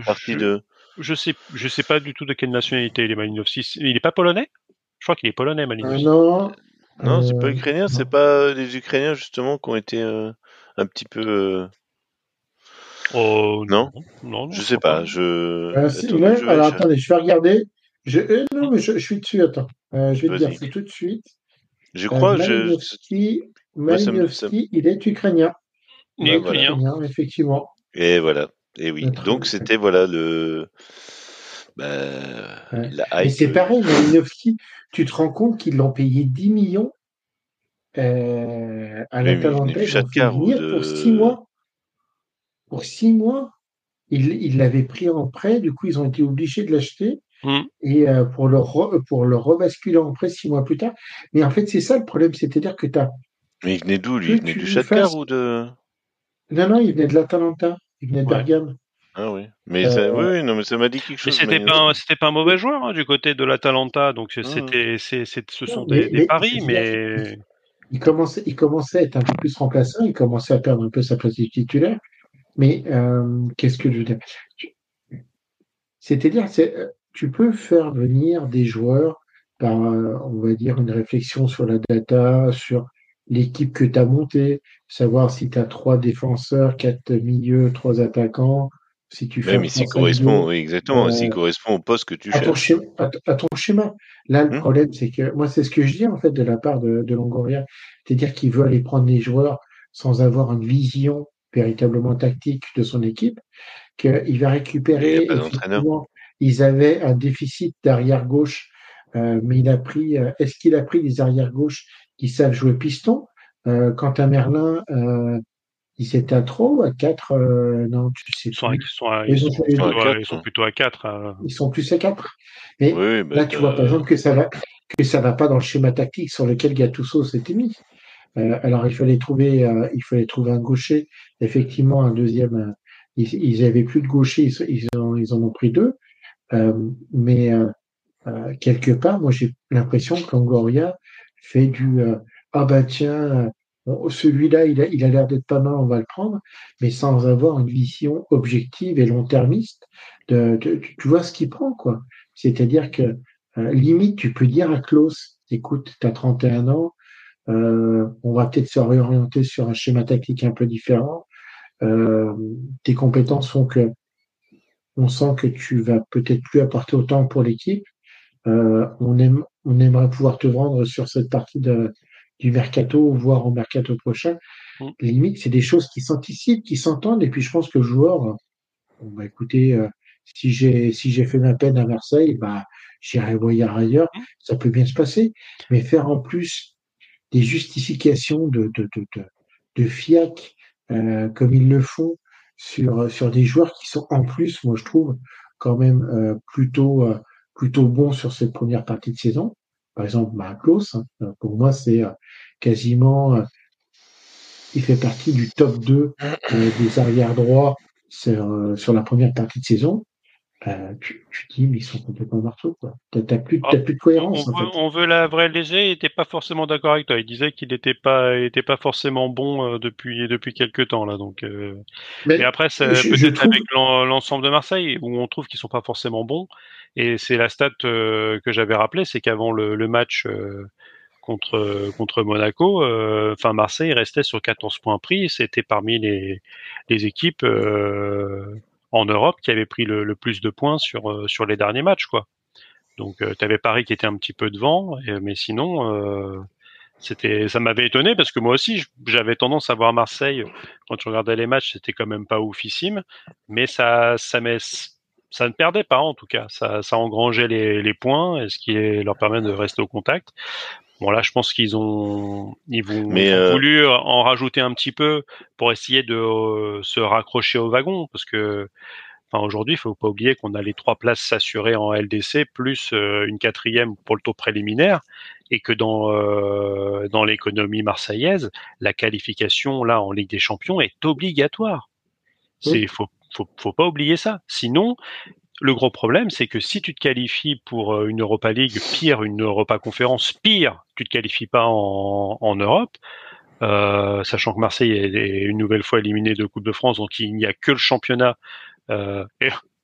Partie de je sais, je sais pas du tout de quelle nationalité il est Malinowski. Il est pas polonais? Je crois qu'il est polonais, Malinowski. Euh, non. Non, c'est pas euh, ukrainien. C'est pas les Ukrainiens justement qui ont été euh, un petit peu. Oh, non, non, je sais pas. Je. alors attendez, je vais regarder. Je... non, mais je, suis dessus. Attends, je vais te dire tout de suite. Je crois. Malinowski, Malinowski il est ukrainien. Il est ukrainien, effectivement. Et voilà. Et oui, donc c'était voilà le. Bah, ouais. c'est pareil, Malinowski, tu te rends compte qu'ils l'ont payé 10 millions euh, à l'Atalanta de... pour 6 mois. Pour 6 mois, ils l'avaient pris en prêt, du coup ils ont été obligés de l'acheter. Mmh. Et euh, pour, le pour le rebasculer en prêt six mois plus tard. Mais en fait, c'est ça le problème, c'est-à-dire que tu as. Mais il venait d'où lui? Il venait du Shakhtar ou de. Non, non, il venait de l'Atalanta. Il venait de Bergame. Ah oui, mais ça, euh, oui, non, mais ça m'a dit quelque chose. Mais c'était pas, c'était pas un mauvais joueur hein, du côté de l'Atalanta, donc ah. c'était, c'est, ce sont des, des paris, mais il commençait, il commençait à être un peu plus remplaçant, il commençait à perdre un peu sa place de titulaire. Mais euh, qu'est-ce que je veux dire? C'est-à-dire, c'est, euh, tu peux faire venir des joueurs par, on va dire, une réflexion sur la data, sur l'équipe que tu as montée, savoir si tu as trois défenseurs, quatre milieux, trois attaquants, Si tu fais Même s'il correspond, oui, exactement, s'il euh, correspond au poste que tu à ton, schéma, à, ton schéma. Là, le Hmm problème, c'est que moi, c'est ce que je dis en fait de la part de, de Longoria, c'est-à-dire qu'il veut aller prendre les joueurs sans avoir une vision véritablement tactique de son équipe, qu'il va Il n'y a récupérer, pas d'entraîneur. Ils avaient un déficit d'arrière gauche, euh, mais il a pris, euh, est-ce qu'il a pris des arrières gauches qui savent jouer piston? Euh, quant à Merlin, euh, ils étaient à 3 ou à 4, euh, non, tu sais Ils sont, ils sont, à- Ils ils sont à ils sont plutôt à 4. Ils sont plus à 4. Mais Oui, là, tu vois, par exemple, que ça va, que ça va pas dans le schéma tactique sur lequel Gattuso s'était mis. Euh, alors, il fallait trouver, euh, il fallait trouver un gaucher. Effectivement, un deuxième. euh, ils, ils avaient plus de gaucher, ils, ils en, ils en ont pris deux. Euh, mais euh, euh, quelque part, moi, j'ai l'impression que Longoria fait du ah bah tiens, bon, celui-là, il a, l'air d'être pas mal, on va le prendre, mais sans avoir une vision objective et long-termiste. De, tu vois ce qu'il prend, quoi. C'est-à-dire que limite, tu peux dire à Klaus, écoute, tu as 31 ans, euh, on va peut-être se réorienter sur un schéma tactique un peu différent. Euh, tes compétences font que on sent que tu vas peut-être plus apporter autant pour l'équipe. Euh, on, aime, on aimerait pouvoir te vendre sur cette partie de, du mercato, voire au mercato prochain. Mm. Limite, c'est des choses qui s'anticipent, qui s'entendent. Et puis, je pense que le joueur, bon, bah, écoutez, euh, si j'ai si j'ai fait ma peine à Marseille, bah, j'irai voir ailleurs. Mm. Ça peut bien se passer. Mais faire en plus des justifications de, de, de, de, de fiac, euh, comme ils le font sur, sur des joueurs qui sont en plus, moi je trouve, quand même euh, plutôt, euh, plutôt bons sur cette première partie de saison. Par exemple, Marcos, hein, euh, pour moi, c'est euh, quasiment, euh, il fait partie du top 2 euh, des arrières droits sur, euh, sur la première partie de saison. Euh, tu, tu dis, mais ils sont complètement marteaux, quoi. T'as plus, t'as plus de On cohérence, en veut, fait. on veut la vraie léger, il était pas forcément d'accord avec toi. Il disait qu'il n'était pas, il était pas forcément bon euh, depuis depuis quelques temps là. Donc, euh, Mais mais après, peut-être trouve, avec l'en- l'ensemble de Marseille où on trouve qu'ils sont pas forcément bons. Et c'est la stat euh, que j'avais rappelé, c'est qu'avant le, le match euh, contre contre Monaco, euh, enfin Marseille restait sur 14 points pris. C'était parmi les les équipes euh, en Europe qui avaient pris le, plus de points sur euh, sur les derniers matchs, quoi. Donc tu avais Paris qui était un petit peu devant, mais sinon euh, c'était ça m'avait étonné parce que moi aussi je- j'avais tendance à voir Marseille quand tu regardais les matchs, c'était quand même pas oufissime, mais ça ça ça ne perdait pas en tout cas, ça ça engrangeait les, les points et ce qui leur permet de rester au contact. Bon là, je pense qu'ils ont ils vont, Mais, ils ont euh, voulu en rajouter un petit peu pour essayer de euh, se raccrocher au wagon parce que Enfin, aujourd'hui, il faut pas oublier qu'on a les trois places s'assurer en LDC plus euh, une quatrième pour le tour préliminaire et que dans euh, dans l'économie marseillaise, la qualification là en Ligue des Champions est obligatoire. C'est Oui. faut faut faut pas oublier ça. Sinon, le gros problème, c'est que si tu te qualifies pour euh, une Europa League, pire une Europa Conférence, pire, tu te qualifies pas en, Europe. euh, sachant que Marseille est, une nouvelle fois éliminé de Coupe de France, donc il n'y a que le championnat euh,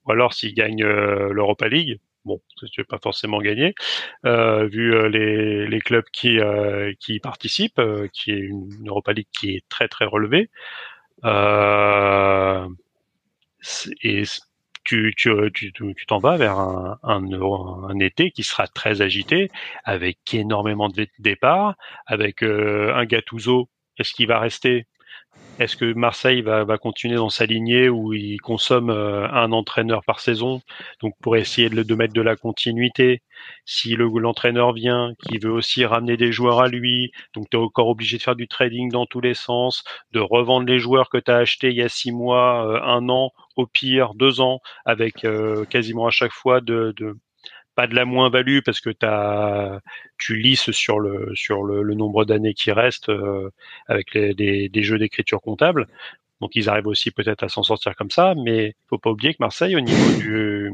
ou alors s'il gagne euh, l'Europa League, bon, tu ne pas forcément gagner, euh, vu les, les clubs qui, qui y participent, qui est une, Europa League qui est très très relevée. Et tu tu tu tu t'en vas vers un, un été qui sera très agité avec énormément de départs, avec euh, un Gattuso. Est-ce qu'il va rester est-ce que Marseille va, continuer dans sa lignée où il consomme euh, un entraîneur par saison, donc pour essayer de, de mettre de la continuité. Si le- l'entraîneur vient, qui veut aussi ramener des joueurs à lui, donc tu es encore obligé de faire du trading dans tous les sens, de revendre les joueurs que tu as achetés il y a six mois, euh, un an, au pire deux ans, avec euh, quasiment à chaque fois de, de pas de la moins-value parce que t'as, tu lisses sur le sur le, le nombre d'années qui restent euh, avec les, des, des jeux d'écriture comptable. Donc ils arrivent aussi peut-être à s'en sortir comme ça, mais faut pas oublier que Marseille, au niveau du,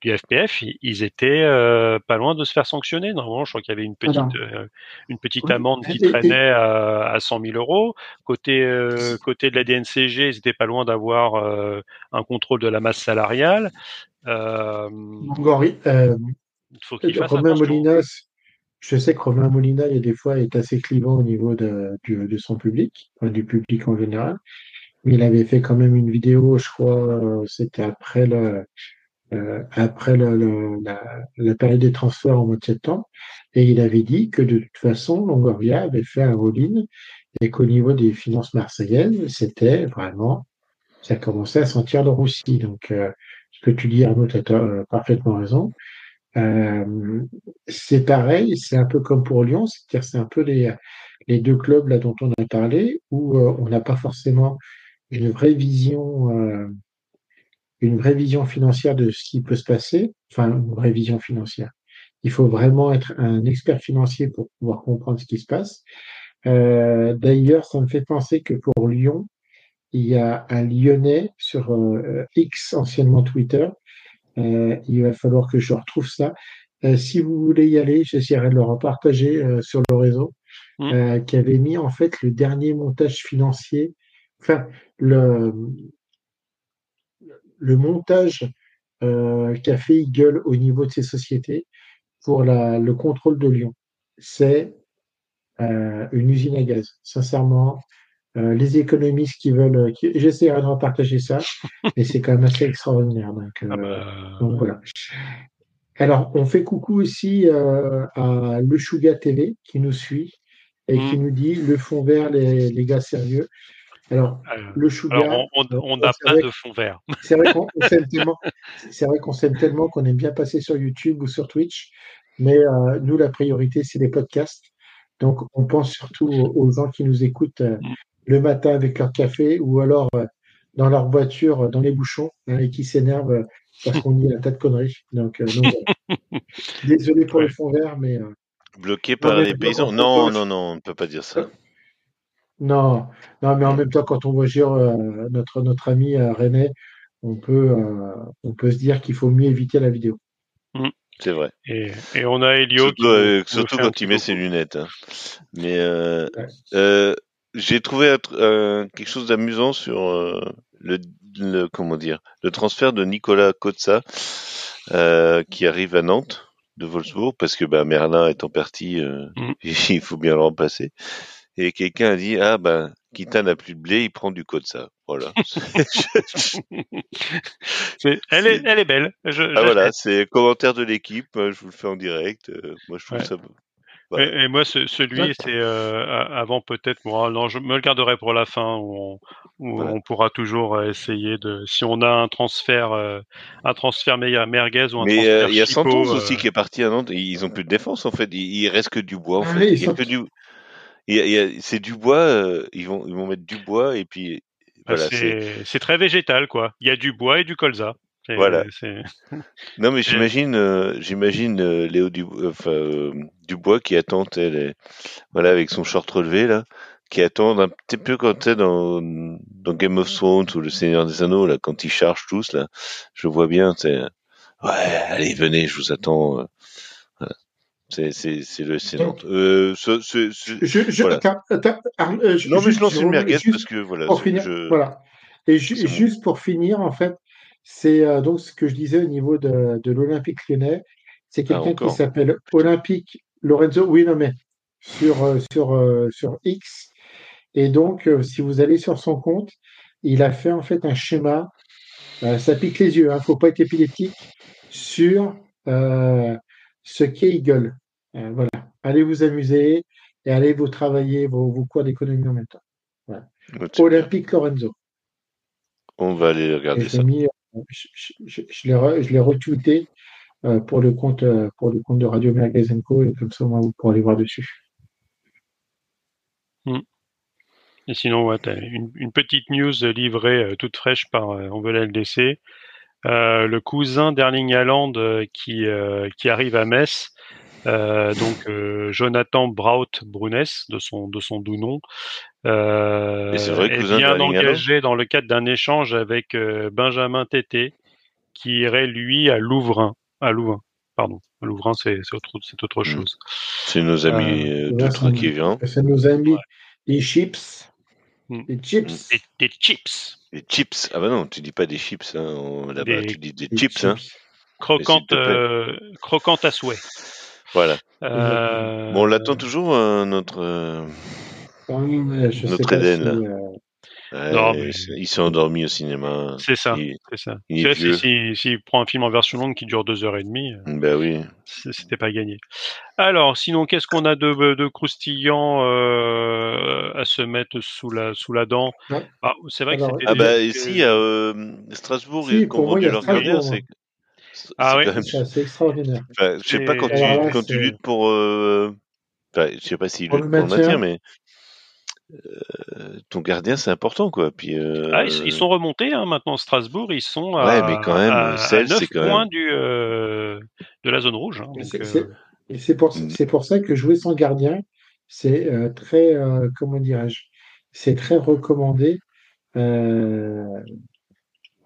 du FPF, ils- étaient euh, pas loin de se faire sanctionner. Normalement, je crois qu'il y avait une petite euh, une petite oui, amende qui traînait à, à 100 000 euros. Côté euh, côté de la DNCG, ils étaient pas loin d'avoir euh, un contrôle de la masse salariale. Euh, il faut Romain. Molinas, je sais que Romain Molina, il y a des fois, est assez clivant au niveau de, du- de son public, enfin, du public en général. il avait fait quand même une vidéo, je crois, c'était après le, après le, la, la, période des transferts en mois de septembre, et il avait dit que de toute façon, Longoria avait fait un all-in et qu'au niveau des finances marseillaises, c'était vraiment, ça commençait à sentir le roussi. Donc, euh, ce que tu dis, Arnaud, tu as euh, parfaitement raison. Euh, c'est pareil, c'est un peu comme pour Lyon, c'est-à-dire c'est un peu les, les deux clubs là dont on a parlé, où on n'a pas forcément une vraie vision, une vraie vision financière de ce qui peut se passer, enfin une vraie vision financière. Il faut vraiment être un expert financier pour pouvoir comprendre ce qui se passe. Euh, d'ailleurs, ça me fait penser que pour Lyon, il y a un Lyonnais sur euh, X, anciennement Twitter. Euh, il va falloir que je retrouve ça. si vous voulez y aller, j'essaierai de le repartager sur le réseau, mmh. qui avait mis en fait le dernier montage financier, enfin le, le montage qu'a fait Eagle au niveau de ses sociétés pour la, le contrôle de Lyon. C'est euh, une usine à gaz. Sincèrement, euh, les économistes qui veulent, j'essaierai de repartager ça, (laughs) mais c'est quand même assez extraordinaire. Donc, euh, ah bah, voilà. Alors, on fait coucou aussi à Le Chouga TV qui nous suit et qui mmh. nous dit le fond vert, les, les gars sérieux. Alors, le Chouga. on n'a pas de fond vert. (laughs) C'est vrai qu'on s'aime (laughs) tellement, c'est vrai qu'on s'aime tellement qu'on aime bien passer sur YouTube ou sur Twitch, mais nous, la priorité, c'est les podcasts. Donc, on pense surtout aux, gens qui nous écoutent euh, mm. le matin avec leur café ou alors euh, dans leur voiture, euh, dans les bouchons, hein, et qui s'énervent parce qu'on dit un tas de conneries. Donc, (laughs) désolé pour le fond vert, mais. Bloqué par les paysans. Non, non, non, on ne peut pas dire ça. Non, non, mais en même temps, quand on voit notre, notre ami René, on peut, on peut se dire qu'il faut mieux éviter la vidéo. Mm. C'est vrai. Et, et, on a Elio. Surtout, quand il met ses lunettes. Hein. Mais euh, euh, j'ai trouvé euh, quelque chose d'amusant sur euh, le, le, comment dire le transfert de Nicolas Kotza qui arrive à Nantes de Wolfsburg parce que bah, Merlin étant parti, mm. (laughs) il faut bien le remplacer. Et quelqu'un a dit ah ben Kita n'a plus de blé, il prend du Kotza. Voilà. (laughs) (laughs) elle, est, elle est belle. ah voilà, c'est commentaire de l'équipe. Je vous le fais en direct. Euh, moi, je trouve ça. Et, moi, celui, c'est euh, avant peut-être. Moi, non, je me le garderai pour la fin où on, pourra toujours euh, essayer de. Si on a un transfert, un transfert merguez ou un Mais transfert. il y a Santos aussi qui est parti à Nantes. Ils ont plus de défense en fait. Il, il reste que du bois en ah fait. il y a que du c'est du bois, euh, ils, vont, ils vont mettre du bois et puis. Bah, voilà, c'est très végétal, quoi. Il y a du bois et du colza. Voilà. (laughs) non, mais j'imagine, euh, j'imagine euh, Léo du, Dubois qui attend, elle, voilà, avec son short relevé là, qui attend un petit peu quand tu dans, dans Game of Thrones ou Le Seigneur des Anneaux là, quand ils chargent tous là, je vois bien, c'est, ouais, allez, venez, je vous attends. C'est c'est le c'est euh, ce, ce, je, je, voilà. euh, non mais je lance une merguez parce que voilà. Pour finir, je... voilà. Et ju juste pour finir, en fait, c'est euh, donc ce que je disais au niveau de, de l'Olympique lyonnais. C'est ah, quelqu'un qui s'appelle Olympique Lorenzo. Oui, non mais sur euh, sur euh, sur X. Et donc, si vous allez sur son compte, il a fait en fait un schéma. ça pique les yeux. Hein, faut pas être épileptique sur ce qu'est Eagle. Euh, voilà. Allez vous amuser et allez vous travailler vos, vos cours d'économie en même temps. Voilà. Olympique Lorenzo. On va aller regarder ça. Euh, je, je, je l'ai retweeté euh, pour, le compte, pour le compte de Radio Magazine Co. Et comme ça, moi, vous pourrez aller voir dessus. Hmm. Et sinon, ouais, une, une, petite news livrée toute fraîche par Envol LDC. Euh, le cousin d'Erling Haaland euh, qui, euh, qui arrive à Metz. donc Jonathan Braut Brunes de son de son doux nom euh, est, bien engagé dans le cadre d'un échange avec Benjamin Tété qui irait lui à Louvrin à Louvain pardon. Louvrin c'est autre c'est autre hmm. chose. C'est nos amis d'autres qui viennent c'est nos amis les chips hmm. les chips des chips des chips. Ah bah non, tu dis pas des chips hein, là-bas, tu dis des, chips. Hein. Croquante, euh, croquante à souhait. Voilà. Bon, on l'attend toujours, notre, notre Eden. Ouais, Non, mais- Il s'est endormi au cinéma. C'est ça, Il- c'est ça. il est Tu sais, vieux. si, si- s'il prend un film en version longue qui dure deux heures et demie, euh, Bah oui. c'était pas gagné. Alors, sinon, qu'est-ce qu'on a de, de croustillant euh, à se mettre sous la sous la dent? Ouais. Ah, C'est vrai Alors, que c'était Ah bah des- si, à euh, Strasbourg, Si, ils y vendu a leur moi. c'est... Ah oui. même- C'est extraordinaire. Enfin, je sais pas Et- quand tu, là, quand tu luttes pour... Euh... Enfin, je sais pas s'ils luttent le pour le maintien. mais... ton gardien, c'est important, quoi. Puis, euh, Ah, ils, ils sont remontés hein, maintenant Strasbourg, ils sont à, Ouais, mais quand même, à, à Celle, 9 c'est quand points même- du euh, de la zone rouge. hein, Et donc, c'est- euh, c'est- pour, Mm. c'est pour ça que jouer sans gardien, c'est euh, très, euh, comment dirais-je, c'est très recommandé. euh,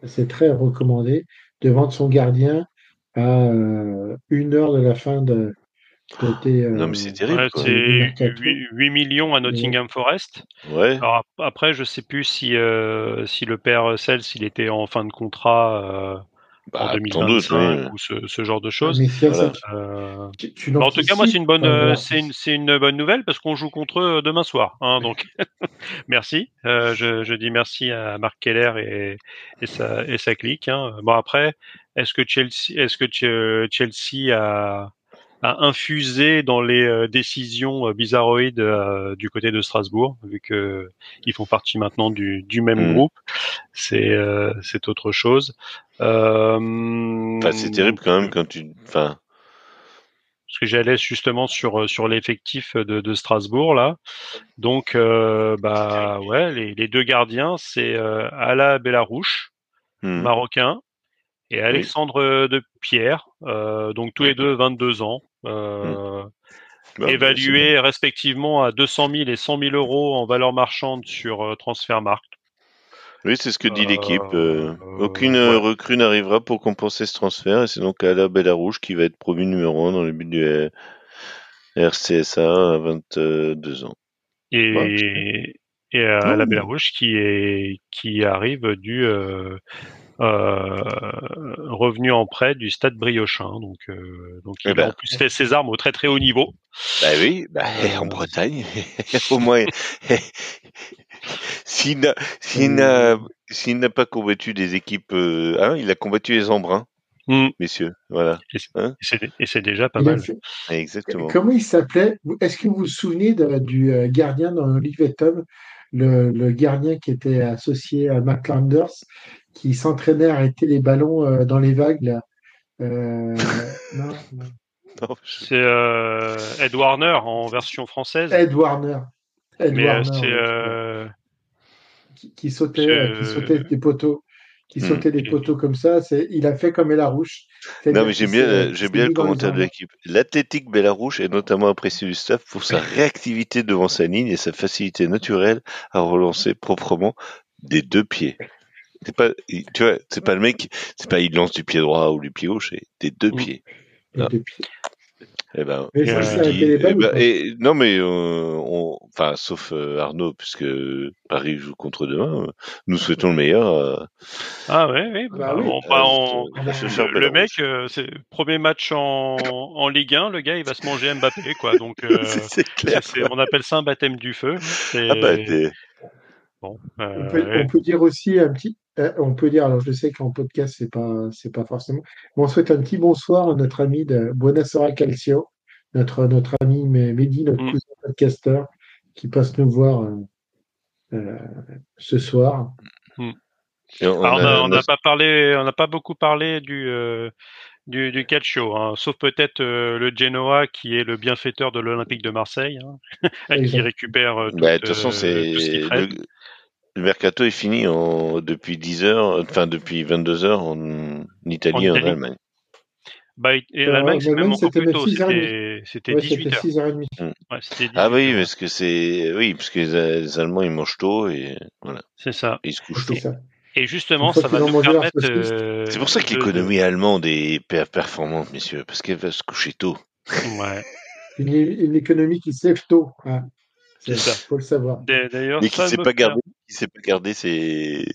c'est très recommandé de vendre son gardien à euh, une heure de la fin de, tes. Non, euh, mais c'est terrible, ouais, c'est mercato. 8, 8 millions à Nottingham Forest. Ouais. Alors après, je sais plus si euh, si le père Cels, s'il était en fin de contrat euh, en Bah, doute, 2025 oui. ou ce, ce genre de choses. Voilà. Euh, tu, tu Bah, en tout cas, moi, c'est une bonne, euh, euh, c'est une, c'est une bonne nouvelle parce qu'on joue contre eux demain soir. Hein, donc, (laughs) merci. Euh, je, je dis merci à Marc Keller et, et sa, et sa clique. Hein. Bon après, est-ce que Chelsea, est-ce que Che- Chelsea a, a infusé dans les euh, décisions euh, bizarroïdes euh, du côté de Strasbourg, vu que ils font partie maintenant du, du même Mm. groupe. C'est, euh, c'est autre chose. Euh, Enfin, c'est terrible quand même quand tu... Enfin, parce que j'allais justement sur sur l'effectif de, de Strasbourg là. Donc euh, bah ouais, les, les deux gardiens c'est euh, Ala Bellarouche, hmm. marocain, et Alexandre de Pierre, euh, donc tous les deux 22 ans, euh, Bah, bah, évalués respectivement à 200 000 et 100 000 euros en valeur marchande sur euh, Transfermarkt. Oui, c'est ce que dit Euh, l'équipe. euh, euh, aucune ouais. euh, recrue n'arrivera pour compenser ce transfert et c'est donc Ala Bellarouche qui va être promu numéro 1 dans le but du euh, RCSA à 22 ans. et Ouais. et à la. Bellarouche qui est qui arrive du euh, euh, revenu en prêt du Stade Briochin donc euh, donc il Eh ben. a en plus fait ses armes au très très haut niveau Bah oui, bah, Euh, en Bretagne, (laughs) au moins, (laughs) s'il n'a s'il Euh, n'a s'il n'a pas combattu des équipes, euh, hein, il a combattu les Embruns, Mm. messieurs, voilà, et c'est c'est déjà pas il mal fait- exactement. Comment il s'appelait? Est-ce que vous vous souvenez de- du euh, gardien dans Olivier Tom, le, le gardien qui était associé à Mac Landers, qui s'entraînait à arrêter les ballons euh, dans les vagues là Euh, (laughs) non, non. Non, je- c'est euh, Ed Warner en version française Ed Warner. Ed mais Warner, c'est euh, qui, qui sautait, je- euh, qui sautait des poteaux, qui Hmm. sautait des poteaux comme ça. C'est, il a fait comme Elarouche. Non, mais j'aime bien, j'aime le commentaire de l'équipe. L'athlétique Bellarouche est notamment apprécié du staff pour sa réactivité devant sa ligne et sa facilité naturelle à relancer proprement des deux pieds. C'est pas, tu vois, c'est pas le mec, c'est pas il lance du pied droit ou du pied gauche, c'est des deux pieds. Et Ah. depuis- Eh ben, Mais c'est je dis- eh ben, et- non mais euh, on, enfin sauf euh, Arnaud puisque Paris joue contre demain, euh, nous souhaitons le meilleur. euh, ah ouais, ouais Bah bah, oui. on- bah, on- Ah le, mec euh, c'est premier match en, en Ligue 1 le gars il va se manger Mbappé quoi donc (laughs) euh, c'est c'est clair. c'est- c'est- on appelle ça un baptême du feu c'est Ah bah, t'es- bon On euh, peut, on peut dire aussi un petit, euh, on peut dire, alors je sais qu'en podcast c'est pas, c'est pas forcément, mais on souhaite un petit bonsoir à notre ami de Buonasera Calcio, notre notre ami Mehdi, notre Mm. cousin podcasteur, qui passe nous voir euh, euh, ce soir. et on Alors, on a- n'a pas parlé, on n'a pas beaucoup parlé du euh, du, du calcio, hein, sauf peut-être euh, le Genoa qui est le bienfaiteur de l'Olympique de Marseille, hein, (laughs) qui récupère euh, Bah, de tout, toute façon, euh, c'est tout ce qu'il le, traite. Le mercato est fini en, depuis 10 heures, enfin depuis 22 heures en Italie et en. Allemagne. Bah, et Euh, l'Allemagne, c'est en même encore c'était plus tôt, 6h30. c'était c'était Ouais, 18 c'était heures. 6h30. Ouais, c'était 18 Ah oui, parce que c'est oui, parce que les, les Allemands ils mangent tôt et voilà, C'est ça. et ils se couchent tôt. ça. Et justement, ça va nous permettre. euh, C'est pour ça que de- l'économie allemande est per- performante, messieurs, parce qu'elle va se coucher tôt. Ouais. Une, une économie qui se lève tôt. hein. C'est ça. Faut le savoir. D'a- D'ailleurs, Mais qui sait pas garder, qui sait pas garder ses,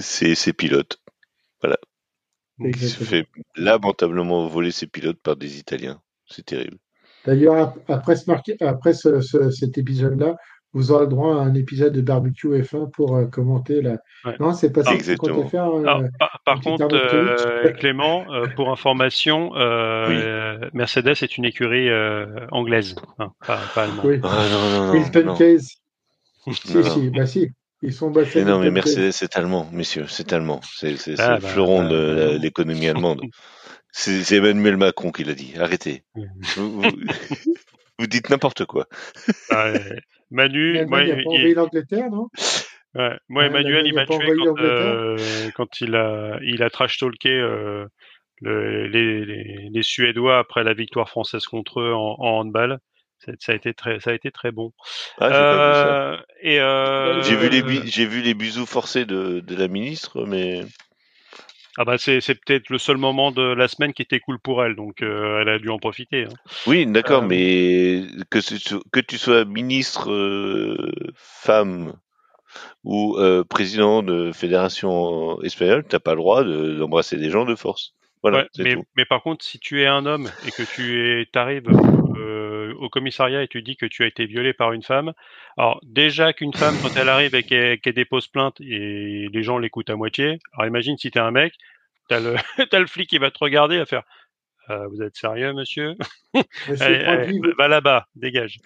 ses, ses pilotes. Voilà. Il se fait lamentablement voler ses pilotes par des Italiens. C'est terrible. D'ailleurs, ap- après, ce, marqué- après ce- ce- cet épisode-là, vous aurez le droit à un épisode de barbecue F1 pour euh, commenter la. Ouais. Non, c'est pas ça comptais faire. euh, Alors, par, contre, euh, Clément, euh, pour information, euh, Mercedes est une écurie euh, anglaise, hein, pas, pas allemande. oui. Ah non, non, non. Non, Si, si, bah si. Ils sont. Mais non, mais. Mercedes, c'est allemand, messieurs, c'est allemand. C'est c'est Ah, le bah, fleuron bah, de bah. l'économie (laughs) allemande. C'est c'est Emmanuel Macron qui l'a dit. Arrêtez. Vous, vous- (laughs) vous dites n'importe quoi. Ah. Manu, moi, n'a pas il- envahi l'Angleterre, non? Ouais, moi Emmanuel, il l'Allemagne m'a a pas tué quand, l'Angleterre? euh, quand il a, il a trash talké euh, le- les, les, les Suédois après la victoire française contre eux en, en handball. Ça, ça a été très, ça a été très bon. Ah, j'ai pas vu ça. Euh, euh, J'ai vu les bi- j'ai vu les bisous forcés de, de la ministre, mais Ah bah c'est c'est peut-être le seul moment de la semaine qui était cool pour elle, donc euh, elle a dû en profiter. hein. oui, d'accord, Euh, mais que tu sois ministre euh, femme ou président de fédération espagnole, t'as pas le droit de- d'embrasser des gens de force. Voilà, Ouais, c'est mais, tout. mais par contre, si tu es un homme et que tu arrives euh, au commissariat et tu dis que tu as été violé par une femme, alors déjà qu'une femme, quand elle arrive et qu'elle dépose plainte et les gens l'écoutent à moitié, alors imagine si t'es un mec, t'as le, (laughs) flic qui va te regarder va faire Euh, Vous êtes sérieux, monsieur? (laughs) Monsieur Allez, va- là-bas, dégage.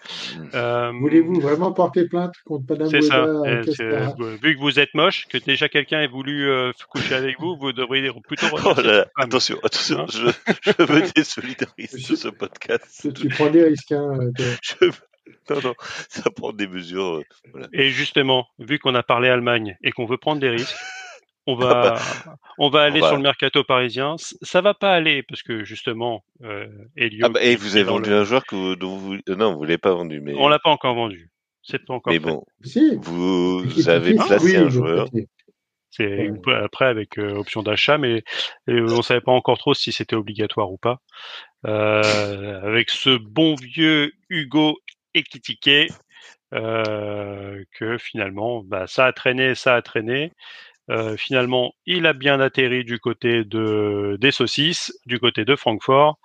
Euh, voulez-vous vraiment porter plainte contre Madame C'est ça. C'est- Castara vu que vous êtes moche, que déjà quelqu'un ait voulu euh, coucher avec vous, vous devriez plutôt (laughs) Oh là attention, attention, Hein? je, je me désolidarise de ce podcast. Tu, prends des risques. Hein, euh, de- (laughs) Je- Non, non, ça prend des mesures. euh, voilà. Et justement, vu qu'on a parlé Allemagne et qu'on veut prendre des risques, on (laughs) Ah va, on va aller va- sur le mercato parisien. Ça va pas aller parce que justement, euh, Ah bah, et vous avez vendu le- un joueur que vous, dont vous, euh, non, vous l'avez pas vendu, mais, on l'a pas encore vendu. C'est pas encore mais fait. bon, Si. vous avez placé oui, un joueur. C'est après avec euh, option d'achat, mais euh, on savait pas encore trop si c'était obligatoire ou pas. Euh, avec ce bon vieux Hugo Ekitike, euh, que finalement, bah, ça a traîné, ça a traîné. Euh, finalement, il a bien atterri du côté de des saucisses, du côté de Francfort.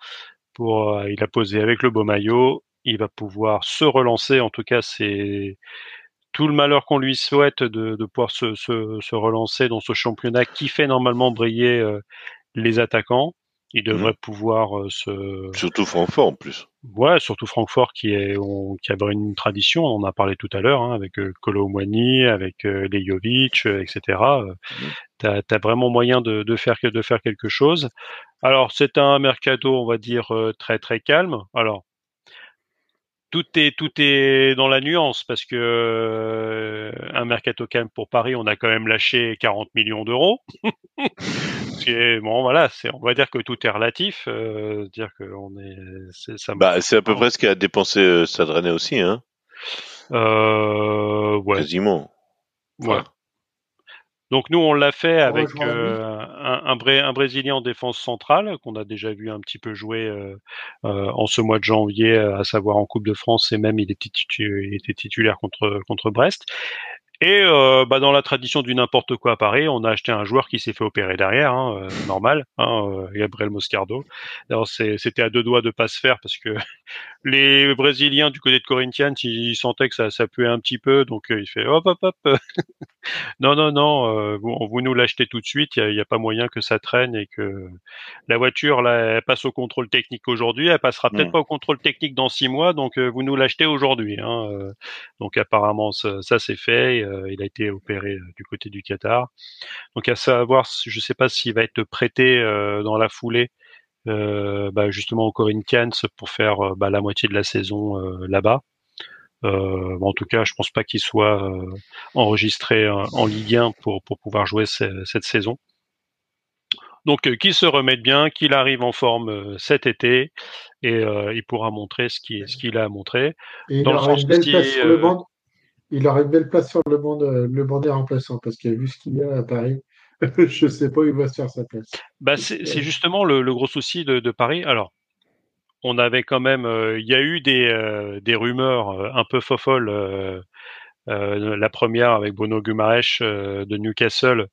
Pour, euh, il a posé avec le beau maillot. Il va pouvoir se relancer. En tout cas, c'est tout le malheur qu'on lui souhaite de, de pouvoir se, se, se relancer dans ce championnat qui fait normalement briller euh, les attaquants. Il devrait pouvoir euh, se Surtout Francfort en plus. Ouais, surtout Francfort qui est on, qui a une tradition, on en a parlé tout à l'heure, hein, avec euh, Kolo Muani, avec euh, Lejovic, euh, etc. Euh, T'as as vraiment moyen de, de faire de faire quelque chose. Alors c'est un mercato, on va dire euh, très très calme. Alors tout est tout est dans la nuance parce que euh, un mercato calme pour Paris, on a quand même lâché 40 millions d'euros. (laughs) Bon voilà, c'est on va dire que tout est relatif, euh, dire que on est ça. Bah, c'est à peu près ce qu'a dépensé euh, aussi, hein, Euh, ouais, quasiment. ouais. Donc nous on l'a fait avec euh, un, un, Bré- un Brésilien en défense centrale qu'on a déjà vu un petit peu jouer euh, euh, en ce mois de janvier, à savoir en Coupe de France et même il était, titu- il était titulaire contre contre Brest. Et euh, bah, dans la tradition du n'importe quoi à Paris, on a acheté un joueur qui s'est fait opérer derrière, hein, euh, normal, hein, euh, Gabriel Moscardo. Alors c'est- c'était à deux doigts de pas se faire parce que (laughs) les Brésiliens du côté de Corinthians, ils sentaient que ça, ça puait un petit peu, donc euh, il fait hop hop hop. (laughs) non non non, euh, vous, vous nous l'achetez tout de suite. Il y a, a pas moyen que ça traîne et que la voiture là, elle passe au contrôle technique aujourd'hui, elle passera peut-être Mm. pas au contrôle technique dans six mois, donc euh, vous nous l'achetez aujourd'hui. Hein, euh. donc apparemment ça, ça c'est fait. Euh, il a été opéré euh, du côté du Qatar. Donc à savoir, je sais pas s'il va être prêté euh, dans la foulée. bah, justement au Corinthians pour faire bah, la moitié de la saison là-bas. Euh, en tout cas, je pense pas qu'il soit euh, enregistré euh, en Ligue 1 pour, pour pouvoir jouer ce- cette saison. Donc, qu'il se remette bien, qu'il arrive en forme cet été et il pourra montrer ce qu'il ce qu'il a à montrer. Et il Dans le aura sens une belle aussi, place sur le banc. Il aura une belle place sur le banc, le des remplaçants parce qu'il a vu ce qu'il y a à Paris. (laughs) Je sais pas où il va se faire sa place. Bah, c'est justement le, gros souci de, Paris. Alors, on avait quand même, euh, il y a eu des, euh, rumeurs euh, un peu fofolles. la première avec Bruno Guimaraes euh, de Newcastle,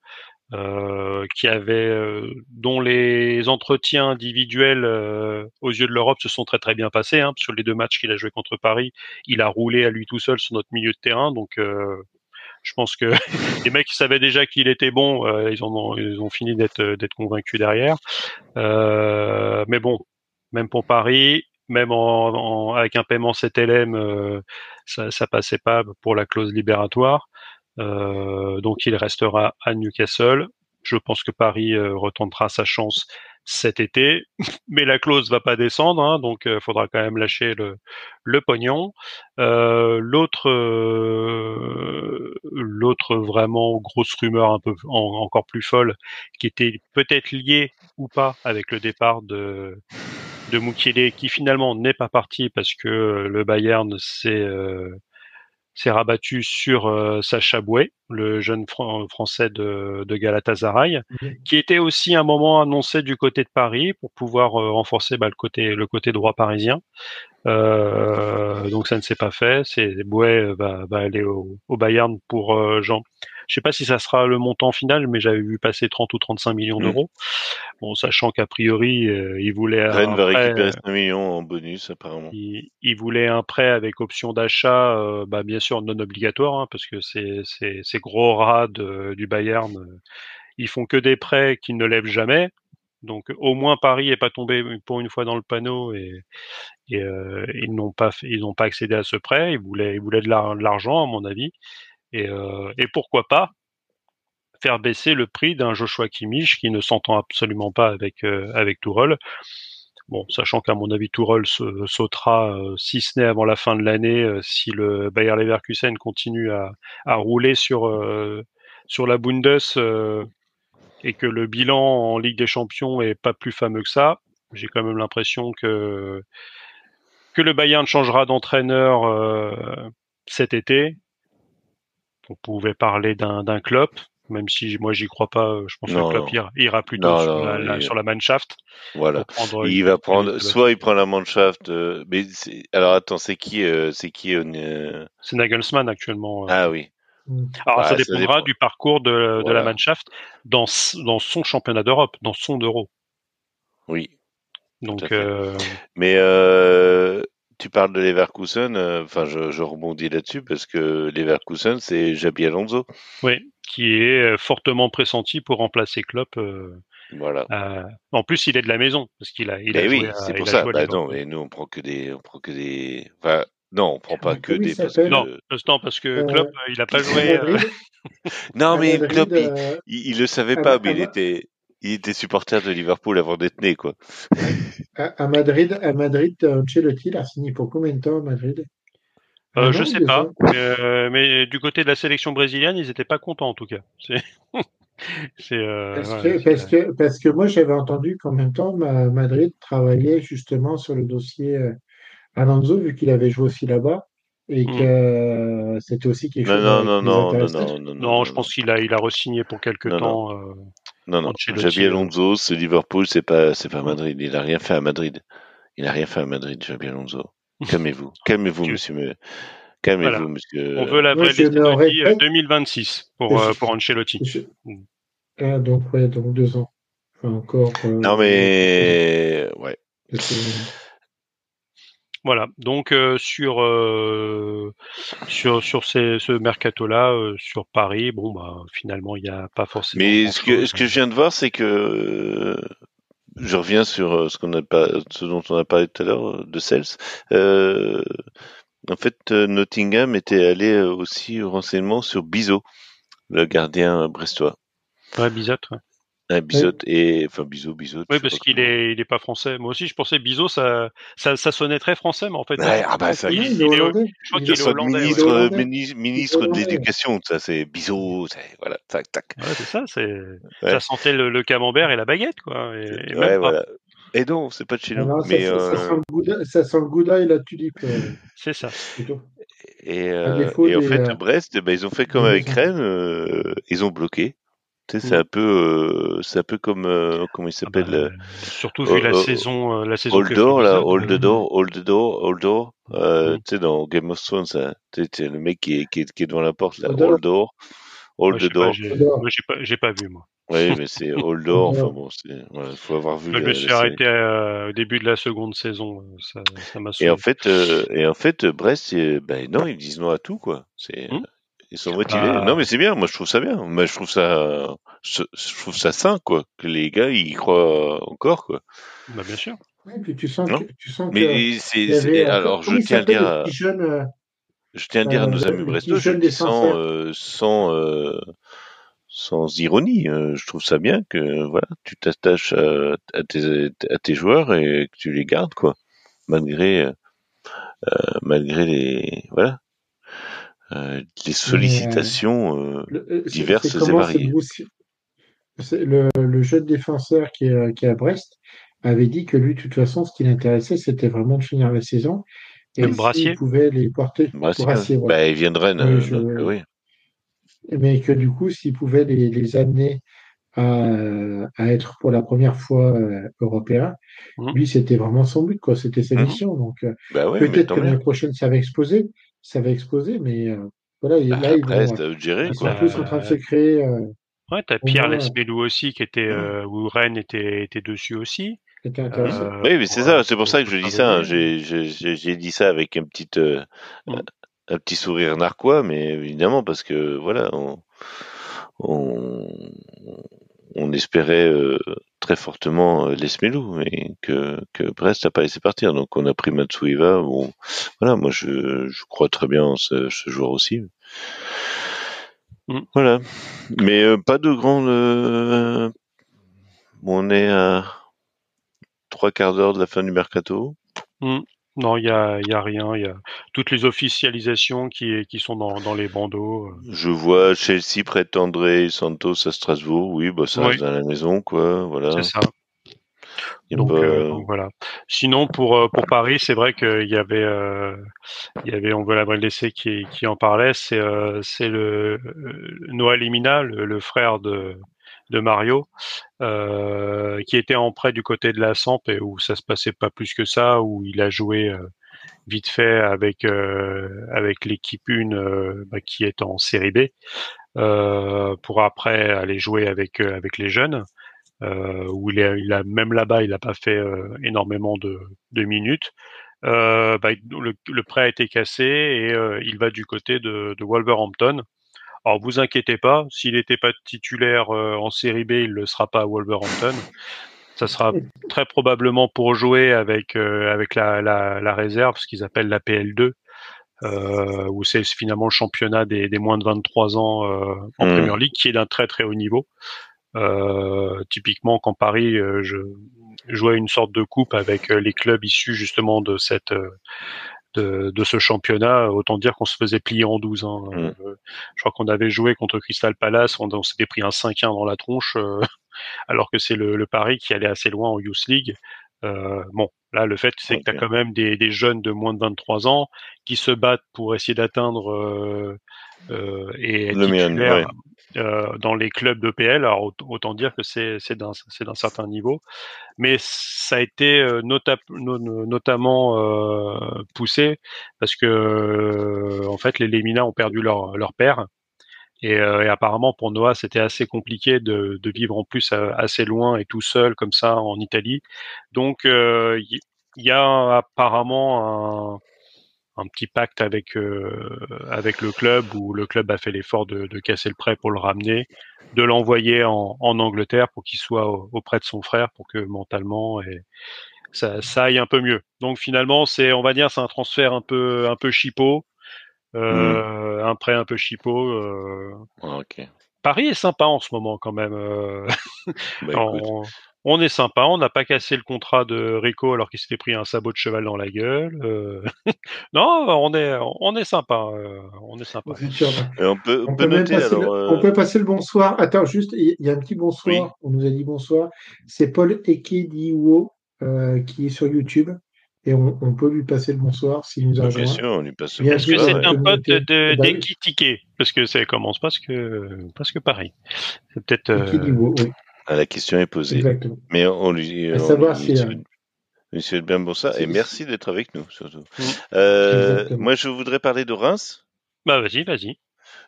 qui avait, dont les entretiens individuels aux yeux de l'Europe se sont très très bien passés. Hein, sur les deux matchs qu'il a joué contre Paris, il a roulé à lui tout seul sur notre milieu de terrain. Donc, je pense que (laughs) les mecs savaient déjà qu'il était bon. ils, ont, ils ont fini d'être d'être convaincus derrière. mais bon, même pour Paris, même en, avec un paiement CTLM, euh, ça, ça passait pas pour la clause libératoire. Euh, donc il restera à Newcastle. Je pense que Paris euh, retentera sa chance cet été, (laughs) mais la clause va pas descendre, hein, donc il faudra quand même lâcher le, le pognon. l'autre, l'autre vraiment grosse rumeur un peu encore plus folle, qui était peut-être liée ou pas avec le départ de de qui finalement n'est pas parti parce que euh, le Bayern s'est euh, s'est rabattu sur euh, Sacha Boué, le jeune français de, de Galatasaray, qui était aussi un moment annoncé du côté de Paris pour pouvoir renforcer bah, le côté le côté droit parisien. donc ça ne s'est pas fait. C'est Boué va, va aller au, au Bayern pour Jean je sais pas si ça sera le montant final, mais j'avais vu passer 30 ou 35 millions mmh. d'euros. Bon, sachant qu'a priori, euh, il voulait Rennes va récupérer 5 millions en bonus apparemment. Il, il voulait un prêt avec option d'achat, euh, bah, bien sûr non obligatoire, hein, parce que ces, ces, gros rats du Bayern, euh, ils font que des prêts qu'ils ne lèvent jamais. Donc au moins Paris est pas tombé pour une fois dans le panneau et, et euh, ils n'ont pas ils n'ont pas accédé à ce prêt. Ils voulaient ils voulaient de l'argent à mon avis. Et, euh, et pourquoi pas faire baisser le prix d'un Joshua Kimmich qui ne s'entend absolument pas avec euh, Tourelle. Bon, sachant qu'à mon avis Tourelle sautera, euh, si ce n'est avant la fin de l'année, euh, si le Bayer Leverkusen continue à, rouler sur sur la Bundes et que le bilan en Ligue des Champions est pas plus fameux que ça. J'ai quand même l'impression que que le Bayern changera d'entraîneur cet été on pouvait parler d'un club, même si moi j'y crois pas. Je pense que le club ira, plutôt sur, la, sur, la, Mannschaft. Voilà. Il va prendre, soit il prend la Mannschaft, euh, mais alors attends, c'est qui, euh, c'est qui euh, C'est Nagelsmann actuellement. Ah oui. Mm. Alors ça, dépendra du parcours de, de la Mannschaft dans, dans son championnat d'Europe, dans son euro. Oui. Donc. Mais tu parles de Leverkusen, euh, enfin je, rebondis là-dessus parce que Leverkusen c'est Jabi Alonso. Oui, qui est euh, fortement pressenti pour remplacer Klopp. Euh, voilà. en plus, il est de la maison parce qu'il a. Il a oui, c'est pour ça. Bah, non, mais nous on prend que des, on prend que des. Enfin, non, on prend pas que des. Parce que... Non, parce que Klopp, il a pas joué. non, mais Klopp, il, il, le savait pas, mais il était, il était supporter de Liverpool avant d'être né, quoi. À, Madrid, à Madrid, Ancelotti a signé pour combien de temps à Madrid? Euh, je sais pas, euh, mais du côté de la sélection brésilienne, ils étaient pas contents en tout cas. (laughs) Euh, parce, que, parce, que, parce, que, moi j'avais entendu qu'en même temps Madrid travaillait justement sur le dossier euh, Alonso vu qu'il avait joué aussi là-bas et hmm. que c'était aussi quelque chose. Non non non, non non non non, je pense qu'il a il a re-signé pour quelques temps. Non, non. Javi Alonso, c'est Liverpool, c'est pas, c'est pas Madrid. Il a rien fait à Madrid. Il a rien fait à Madrid, Javi Alonso. (laughs) Calmez-vous. Calmez-vous, monsieur. Calmez-vous, monsieur. On veut la vraie liste 2026 pour, euh, pour Ancelotti. Ah, donc, ouais, donc deux ans. encore. Euh, non, mais, ouais. Voilà, donc euh, sur euh, sur sur ces, ce mercato-là, euh, sur Paris, bon bah finalement il n'y a pas forcément. Mais ce que ce que je viens de voir, c'est que je reviens sur ce qu'on a pas, ce dont on a parlé tout à l'heure de Cels. en fait, Nottingham était allé aussi au renseignement sur Bizot, le gardien brestois. Ouais, Bizot, ouais. Un Bizot et enfin Bizot, Bizot. Oui, parce qu'il est, il est pas français. Moi aussi, je pensais Bizot, ça, ça, ça sonnait très français, mais en fait, ouais, ah bah ça, il, il, est, je crois qu'il est hollandais. Ministre, ouais. ministre, de l'éducation, ça c'est Bizot, voilà, tac, tac. Ouais, c'est ça, c'est, ça sentait le, le, camembert et la baguette, quoi. Et, et ouais, voilà. Et non, c'est pas de chez nous. Non, mais ça, euh... ça, sent le gouda, ça sent le gouda et la tulipe. Euh, c'est ça. Et, euh, et en fait, euh, Brest, ben, ils ont fait comme avec Rennes, euh, ils ont bloqué. Tu sais, c'est un peu, euh, c'est un peu comme euh, comment il ah s'appelle. bah, surtout vu la saison, la saison. Holdor, là, Holdor, Holdor, Holdor. Euh, Tu sais, dans Game of Thrones, ça, tu sais, le mec qui est, qui est, qui est devant la porte, là, Holdor, Holdor. Moi, j'ai pas, j'ai pas, vu moi. Oui, mais c'est (laughs) Holdor. enfin bon, il faut avoir vu. Je me suis arrêté au début de la seconde saison. Ça, ça m'a et en fait, et en fait, Brest, ben non, ils disent non à tout quoi. C'est hmm? Ils sont motivés. Ah. Non, mais c'est bien. Moi, je trouve ça bien. Moi, je trouve ça, je, trouve ça sain, quoi. Que les gars, ils croient encore, quoi. Bah, bien sûr. Oui, puis tu sens que, tu sens mais c'est, alors, je tiens à dire, à, euh, je tiens à dire à nos amis brestois, sans, euh, sans, euh, sans ironie. je trouve ça bien que, voilà, tu t'attaches à, à, tes, à tes joueurs et que tu les gardes, quoi. Malgré, malgré les, voilà euh, les sollicitations euh, euh, diverses et variées. Le, le, jeune défenseur qui est, qui est à Brest avait dit que lui, de toute façon, ce qui l'intéressait, c'était vraiment de finir la saison. Et il pouvait les porter. Brassier, bah, il vient de Rennes. oui. Mais que du coup, s'il pouvait les, les amener à, à, être pour la première fois euh, européen, mmh. lui, c'était vraiment son but, quoi. C'était sa mmh. mission. Donc, bah peut-être que l'année prochaine, ça va exploser ça va exploser, mais euh, voilà, bah, là, ils, vont, gérer, ils sont plus en train de se créer. Euh, ouais, t'as Pierre Lesmelou aussi, qui était, euh, où Rennes était, était dessus aussi. Euh, oui, mais c'est ça, c'est pour ça que je dis ça. Hein. J'ai dit ça avec un petit, euh, mm. un petit sourire narquois, mais évidemment parce que voilà, on, on, on espérait euh, très fortement euh, Lesmelou, mais que, que Brest n'a pas laissé partir. Donc on a pris Matsuiva. Bon, voilà, moi je, je crois très bien en ce, ce joueur aussi. Mm. Voilà, mais euh, pas de grande. Euh, on est à trois quarts d'heure de la fin du mercato. Mm. Non, il y a, y a rien. Il y a toutes les officialisations qui, qui sont dans, dans les bandeaux. Euh. Je vois Chelsea prétendrait Santos à Strasbourg. Oui, bah ça reste dans la maison, quoi. Voilà. C'est ça. Donc, euh, voilà. Sinon pour euh, pour Paris, c'est vrai qu'il y avait il y avait on veut la laisser qui qui en parlait. C'est c'est le Noël Emina, le, frère de de Mario, euh, qui était en prêt du côté de la Samp et où ça se passait pas plus que ça, où il a joué euh, vite fait avec euh, avec l'équipe 1 bah, qui est en série B, pour après aller jouer avec avec les jeunes. où il, a même là-bas, il n'a pas fait énormément de, minutes. Bah, le, prêt a été cassé et il va du côté de Wolverhampton, alors vous inquiétez pas, s'il n'était pas titulaire euh, en série B, il ne le sera pas à Wolverhampton. Ça sera très probablement pour jouer avec euh, avec la, la, la, réserve, ce qu'ils appellent la PL2, euh, où c'est finalement le championnat des, des, moins de 23 ans euh, en mmh. Premier League, qui est d'un très très haut niveau. typiquement, quand Paris je jouait une sorte de coupe avec les clubs issus justement de cette de, ce championnat, autant dire qu'on se faisait plier en 12. Hein. Mm. Euh, je crois qu'on avait joué contre Crystal Palace, on, s'était pris un 5-1 dans la tronche, euh, (laughs) alors que c'est le, Paris qui allait assez loin en Youth League. Euh, bon, là, le fait, c'est que tu as quand même des, jeunes de moins de 23 ans qui se battent pour essayer d'atteindre et être titulaires dans les clubs d'EPL. Alors, autant dire que c'est d'un certain niveau. Mais ça a été euh, notamment euh, poussé parce que euh, en fait les Lémina ont perdu leur, leur père. Et, apparemment pour Noah c'était assez compliqué de, de, vivre en plus assez loin et tout seul comme ça en Italie. Donc il y, a apparemment un petit pacte avec euh, avec le club où le club a fait l'effort de, de, casser le prêt pour le ramener, de l'envoyer en, en, Angleterre pour qu'il soit auprès de son frère pour que mentalement et ça, ça aille un peu mieux. Donc finalement c'est on va dire c'est un transfert un peu un peu chipot, euh, mmh. un prêt un peu chipot. Euh. Ah, Paris est sympa en ce moment quand même. Bah, (laughs) on est sympa, on n'a pas cassé le contrat de Rico alors qu'il s'était pris un sabot de cheval dans la gueule. Euh. (laughs) non, on est, on est sympa, euh, on est sympa. on peut, on, peut, passer le, euh, on peut passer le bonsoir. Attends, juste, il y a un petit bonsoir. On nous a dit bonsoir. C'est Paul Ekediwo euh, qui est sur YouTube. Et on, peut lui passer le bonsoir s'il nous a Bien sûr, on lui passe le bonsoir. Est-ce que c'est un pote de bah d'Ekitike Parce que ça commence presque, presque pareil. C'est peut-être. oui. Ah, la question est posée. Exactement. Mais on lui, à savoir si, Monsieur bien ça, et merci d'être avec nous surtout. Mm. Euh, moi, je voudrais parler de Reims. Bah vas-y, vas-y.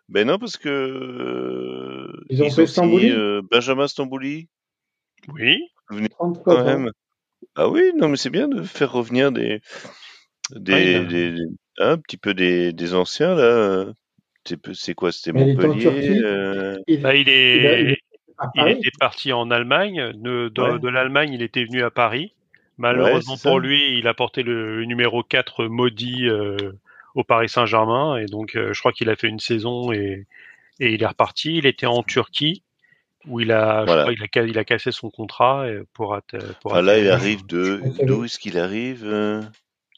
Ben non, parce que Ils ont ils fait ont signé Stambouli euh, Benjamin Stambouli. Oui. Venez 33 quand même. Ah oui, non, mais c'est bien de faire revenir des, des, Ah, des- des- un petit peu des, des anciens là. euh. C'est quoi C'était Montpellier. Turquie. euh, Il, Bah, il il a- il est, il était parti en Allemagne. De, de, Ouais. de l'Allemagne, il était venu à Paris. Malheureusement pour lui, il a porté le numéro 4 maudit euh, au Paris Saint-Germain. Et donc, euh, je crois qu'il a fait une saison et, et il est reparti. Il était en Turquie où il a, je Voilà. crois, il a, ca- il a cassé son contrat et pour, pour Enfin là, il arrive de. D'où est-ce qu'il arrive euh?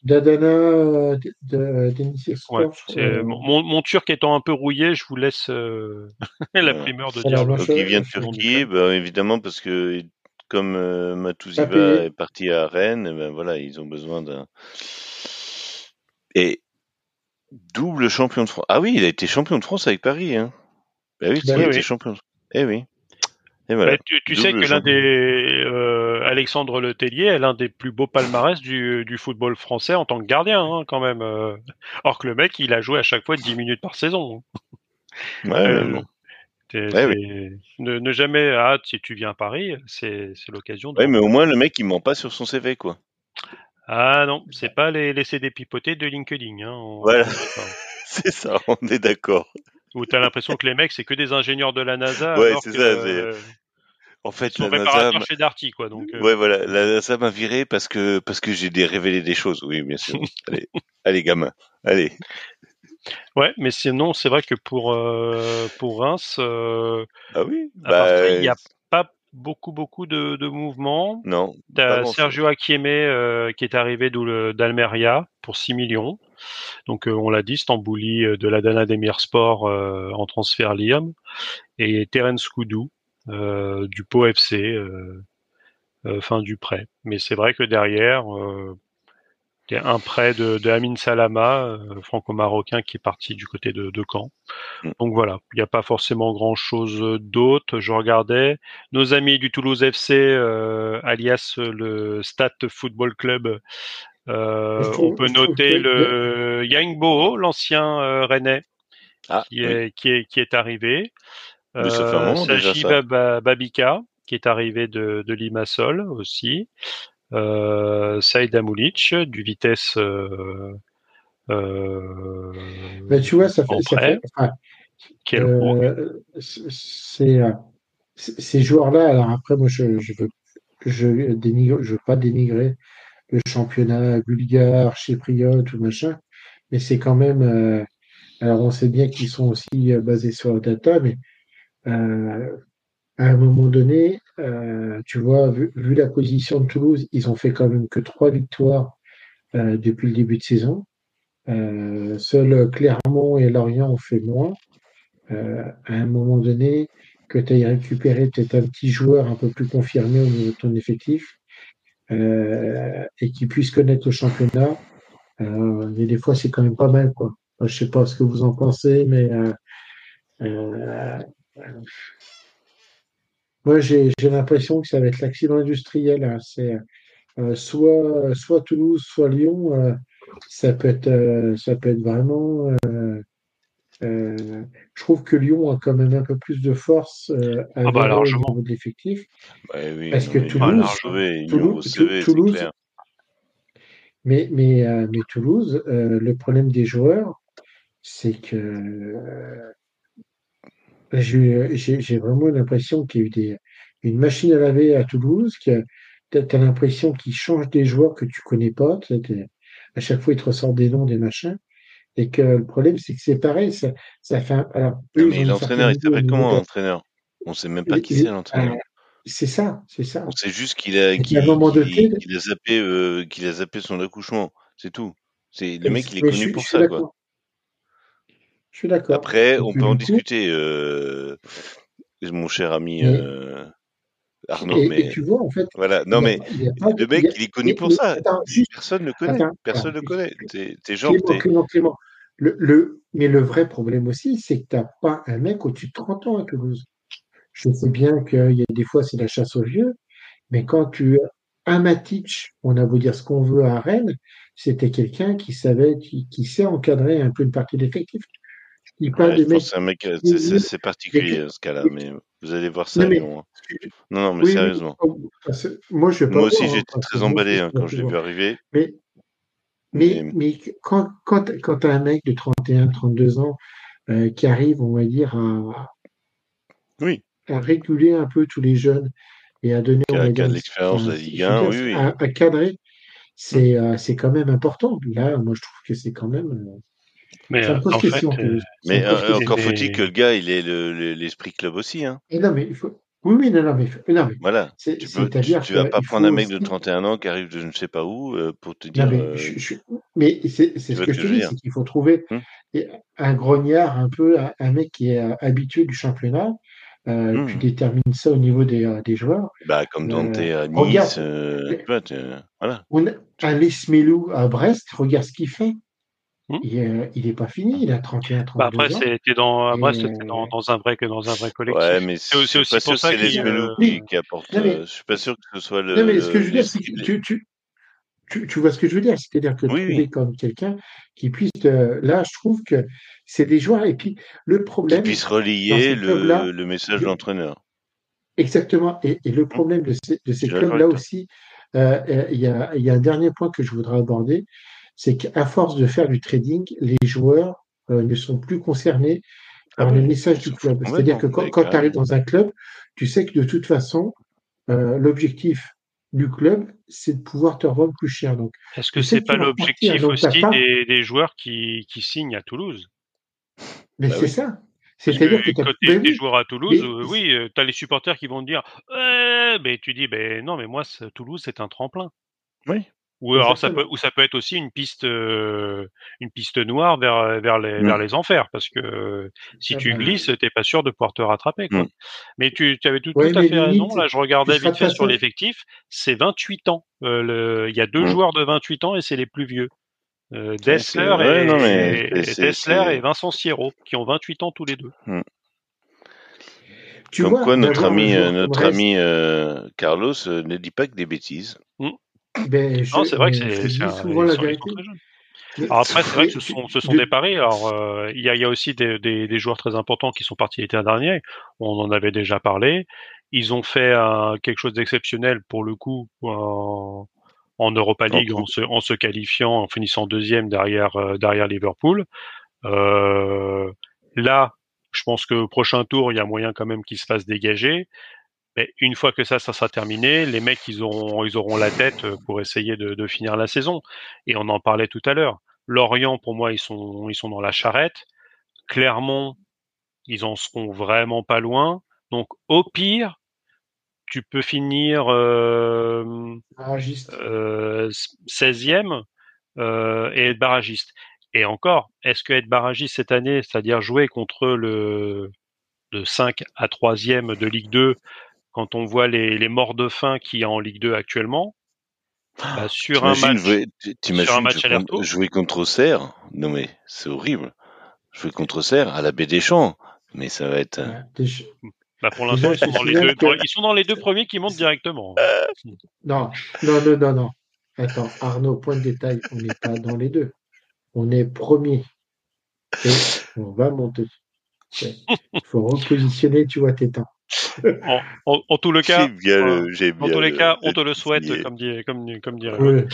D'Adana, de, de, Denis Ouais, euh, mon, mon turc étant un peu rouillé, je vous laisse euh, (laughs) la primeur de dire Donc il vient de Turquie, bah, évidemment parce que comme euh, est parti à Rennes, eh ben voilà, ils ont besoin d'un et double champion de France. Ah oui, il a été champion de France avec Paris. Hein. Bah oui, Bah il oui, a été champion. de- Eh oui. Et voilà. Bah, tu, tu sais que l'un des euh, Alexandre Letellier est l'un des plus beaux palmarès du, du football français en tant que gardien, hein, quand même. euh. Or que le mec, il a joué à chaque fois 10 minutes par saison. Ouais, Euh, bon. Ouais, ne, ne jamais hâte si tu viens à Paris, c'est l'occasion de. Ouais, mais au moins le mec il ment pas sur son CV quoi. Ah non, c'est pas les, CD pipotés de LinkedIn. Hein, on- Voilà. (laughs) C'est ça, on est d'accord. Où t'as l'impression que les mecs, c'est que des ingénieurs de la NASA, Ouais, c'est ça, euh, En fait, la NASA, chez Darty, quoi. Donc, euh, ouais, voilà, la NASA m'a viré parce que parce que j'ai révélé des choses. Oui, bien sûr. (laughs) allez, allez, gamin, allez. ouais, mais sinon, c'est vrai que pour euh, pour Reims, euh, Ah oui. Bah, il n'y a pas beaucoup beaucoup de, de mouvements. non. T'as. Sergio Akieme euh, qui est arrivé d'Almeria pour 6 millions. Donc euh, on l'a dit, Stambouli euh, de la Dana Demirspor euh, en transfert libre et Terence Koudou euh, du Pau FC euh, euh, fin du prêt. Mais c'est vrai que derrière euh, il y a un prêt de, de Amin Salama, euh, franco-marocain qui est parti du côté de, de Caen. Mm. Donc voilà, il n'y a pas forcément grand-chose d'autre. Je regardais nos amis du Toulouse FC, euh, alias le Stade Football Club. Euh, (laughs) on peut noter le Yang Boho, l'ancien euh, Rennais, Ah, qui oui. est, qui est qui est arrivé. Mais ça fait un moment déjà, Saji ça. Baba- Babika, qui est arrivé de, de Limassol aussi. Euh, Saïd Amoulic du Vitesse. Euh, euh, Mais tu vois, ça fait, ça fait, enfin, Quel euh, euh, ces joueurs-là. Alors après, moi, je, je veux, je dénigre, je veux pas dénigrer le championnat bulgare, chypriote ou machin, mais c'est quand même. euh, alors, on sait bien qu'ils sont aussi euh, basés sur la data, mais euh, à un moment donné, euh, tu vois, vu, vu la position de Toulouse, ils ont fait quand même que trois victoires euh, depuis le début de saison. Euh, seuls Clermont et Lorient ont fait moins. Euh, à un moment donné, que tu aies récupéré peut-être un petit joueur un peu plus confirmé au niveau de ton effectif euh, et qui puisse connaître le championnat, mais des fois c'est quand même pas mal quoi. Je sais pas ce que vous en pensez, mais euh, moi j'ai l'impression que ça va être l'accident industriel. hein. C'est euh, soit soit Toulouse, soit Lyon. euh, ça peut être euh, ça peut être vraiment. euh, euh, je trouve que Lyon a quand même un peu plus de force euh, à Ah bah, au niveau de l'effectif. Bah oui, Parce que Toulouse- Toulouse- clair. Mais, mais, euh, mais Toulouse, euh, le problème des joueurs, c'est que euh, j'ai vraiment l'impression qu'il y a eu des, une machine à laver à Toulouse, que tu as, l'impression qu'ils changent des joueurs que tu connais pas. À chaque fois, ils te ressortent des noms, des machins. Et que le problème, c'est que c'est pareil. Ça, ça fait un- alors, eux, mais l'entraîneur, il s'appelle comment, l'entraîneur? On sait même pas qui c'est, l'entraîneur. euh, C'est ça, c'est ça. On sait juste qu'il a, qu'il- donné- qu'il a zappé, euh, qu'il a zappé son accouchement. C'est tout. C'est, le mec, il est je connu pour je ça, quoi. Je suis d'accord. Après, on peut en coup, discuter, euh, mon cher ami, Mais- euh, Arnaud, Et, mais et tu vois, en fait, voilà. Non, mais pas- le mec, il y a- il est connu pour ça. attends, juste- Personne ne le connaît. Attends, Personne ne le connaît. T'es, genre, Clément, Clément, Clément. Le, le, mais le vrai problème aussi, c'est que tu n'as pas un mec au-dessus de 30 ans à Toulouse. Je sais bien qu'il y a des fois, c'est la chasse aux vieux, mais quand tu un Matic, on a beau dire ce qu'on veut à Rennes, c'était quelqu'un qui savait, qui, qui sait encadrer un peu une partie de l'effectif. Il parle Ouais, de mecs. mec, euh, c'est- particulier ce cas-là, mais vous allez voir ça, Non, mais- hein. Non, non, mais Oui, sérieusement. moi, je vais pas Moi aussi, hein, j'étais parce très emballé hein, quand je l'ai vu arriver. Mais, mais, Mais- mais quand, quand, quand tu as un mec de 31, 32 ans euh, qui arrive, on va dire, à, Oui, à réguler un peu tous les jeunes et à donner, qui a, a l'expérience de la Ligue je veux 1, dire, oui, oui. à, à cadrer, c'est euh, c'est quand même important. Là, moi, je trouve que c'est quand même. euh, Mais ça me euh, pose en fait, question. euh, Mais pose euh, encore faut-il que le gars, il ait le- le- l'esprit club aussi. Hein. Et non, mais il faut. Oui, oui, non, non, mais, non, mais Voilà. c'est- Tu, peux, tu, c'est-à-dire tu vas pas prendre un mec de aussi- 31 ans qui arrive de je ne sais pas où euh, pour te Non, dire. mais, euh, je- je- mais c'est ce que je te dis, c'est qu'il faut trouver et- un grognard, un peu, un, un mec qui est euh, habitué du championnat. Euh, Hmm. Tu détermines ça au niveau des, euh, des joueurs. Bah, comme Dante Euh, à Nice, regarde, euh, mais- tu vois, tu- voilà. On a un Lesmelou à Brest, regarde ce qu'il fait. Il, euh, il est pas fini, il a 31, 32 bah après, c'était dans, Et- c'était dans, dans un vrai, dans un vrai collectif. Ouais, mais C'est aussi- aussi pas pour sûr que ça c'est qu'il, les euh, qui, qui apportent. Non, mais- euh, je suis pas sûr que ce soit le. Non, mais ce que je veux dire, c'est que tu, tu, tu, tu vois ce que je veux dire, c'est-à-dire que Oui, trouver oui. comme quelqu'un qui puisse. te- là, je trouve que c'est des joueurs. Et puis, le qui problème. puisse dans relier le, le message de l'entraîneur. Exactement. Et, et le problème de ces, de ces Mmh. clubs-là aussi, euh, euh, il y, a, il y a un dernier point que je voudrais aborder, c'est qu'à force de faire du trading, les joueurs euh, ne sont plus concernés Ah par le oui, message du club. foutent C'est-à-dire que quand, tu arrives dans un club, tu sais que de toute façon, euh, l'objectif du club, c'est de pouvoir te revendre plus cher. Donc, Est-ce que c'est pas l'objectif aussi pas- des, des joueurs qui, qui signent à Toulouse? Mais Bah c'est oui. ça. C'est-à-dire que que, t'as- quand Ben t'es oui, joueur à Toulouse, mais- euh, oui, tu as les supporters qui vont te dire mais tu dis ben non, mais moi, c'est- Toulouse, c'est un tremplin. Oui. Ou alors ça peut, ou ça peut être aussi une piste, euh, une piste noire vers vers les vers les enfers, parce que euh, si tu glisses, t'es pas sûr de pouvoir te rattraper. Quoi. Mm. Mais tu, tu avais tout, Ouais, tout à fait raison. Là, je regardais vite fait sur l'effectif, c'est 28 ans. Euh, le- Il y a deux Mm. joueurs de 28 ans et c'est les plus vieux. Euh, Dessler, ouais, et, non, mais et- Dessler Vincent Sierro, qui ont 28 ans tous les deux. tu Comme vois, quoi, notre ami, euh, notre ami euh, Carlos euh, ne dit pas que des bêtises. Ben, je, Non, c'est vrai que c'est souvent la vérité. Alors après, c'est vrai que ce sont, ce sont des paris. Alors, euh, il y, a, il y a aussi des, des, des joueurs très importants qui sont partis l'été dernier. On en avait déjà parlé. Ils ont fait euh, quelque chose d'exceptionnel pour le coup en, en Europa League en se, en se qualifiant, en finissant deuxième derrière euh, derrière Liverpool. Là, je pense que au prochain tour, il y a moyen quand même qu'ils se fassent dégager. Mais une fois que ça, ça sera terminé, les mecs, ils auront, ils auront la tête pour essayer de, de finir la saison. Et on en parlait tout à l'heure. Lorient, pour moi, ils sont, ils sont dans la charrette. Clermont, ils en seront vraiment pas loin. Donc, au pire, tu peux finir euh, euh, 16e euh, et être barragiste. Et encore, est-ce que être barragiste cette année, c'est-à-dire jouer contre le, le 5 à 3e de Ligue 2, quand on voit les, les morts de faim qu'il y a en Ligue 2 actuellement, bah, sur un match, jouer- sur un match jouer contre- jouer contre Auxerre? Non mais c'est horrible. Jouer contre Auxerre à la baie des Champs, mais ça va être. euh, Ouais, bah, pour l'instant, ils que- ils sont dans les deux premiers qui montent directement. (laughs) Non, non, non, non, non. Attends, Arnaud, point de détail, on n'est pas dans les deux. On est premier. Et on va monter. Il faut repositionner, tu vois, tes temps. En, en, en tout le cas, bien euh, le- bien tous les le- cas, on te le souhaite, comme dit, comme, comme dirait. Ouais.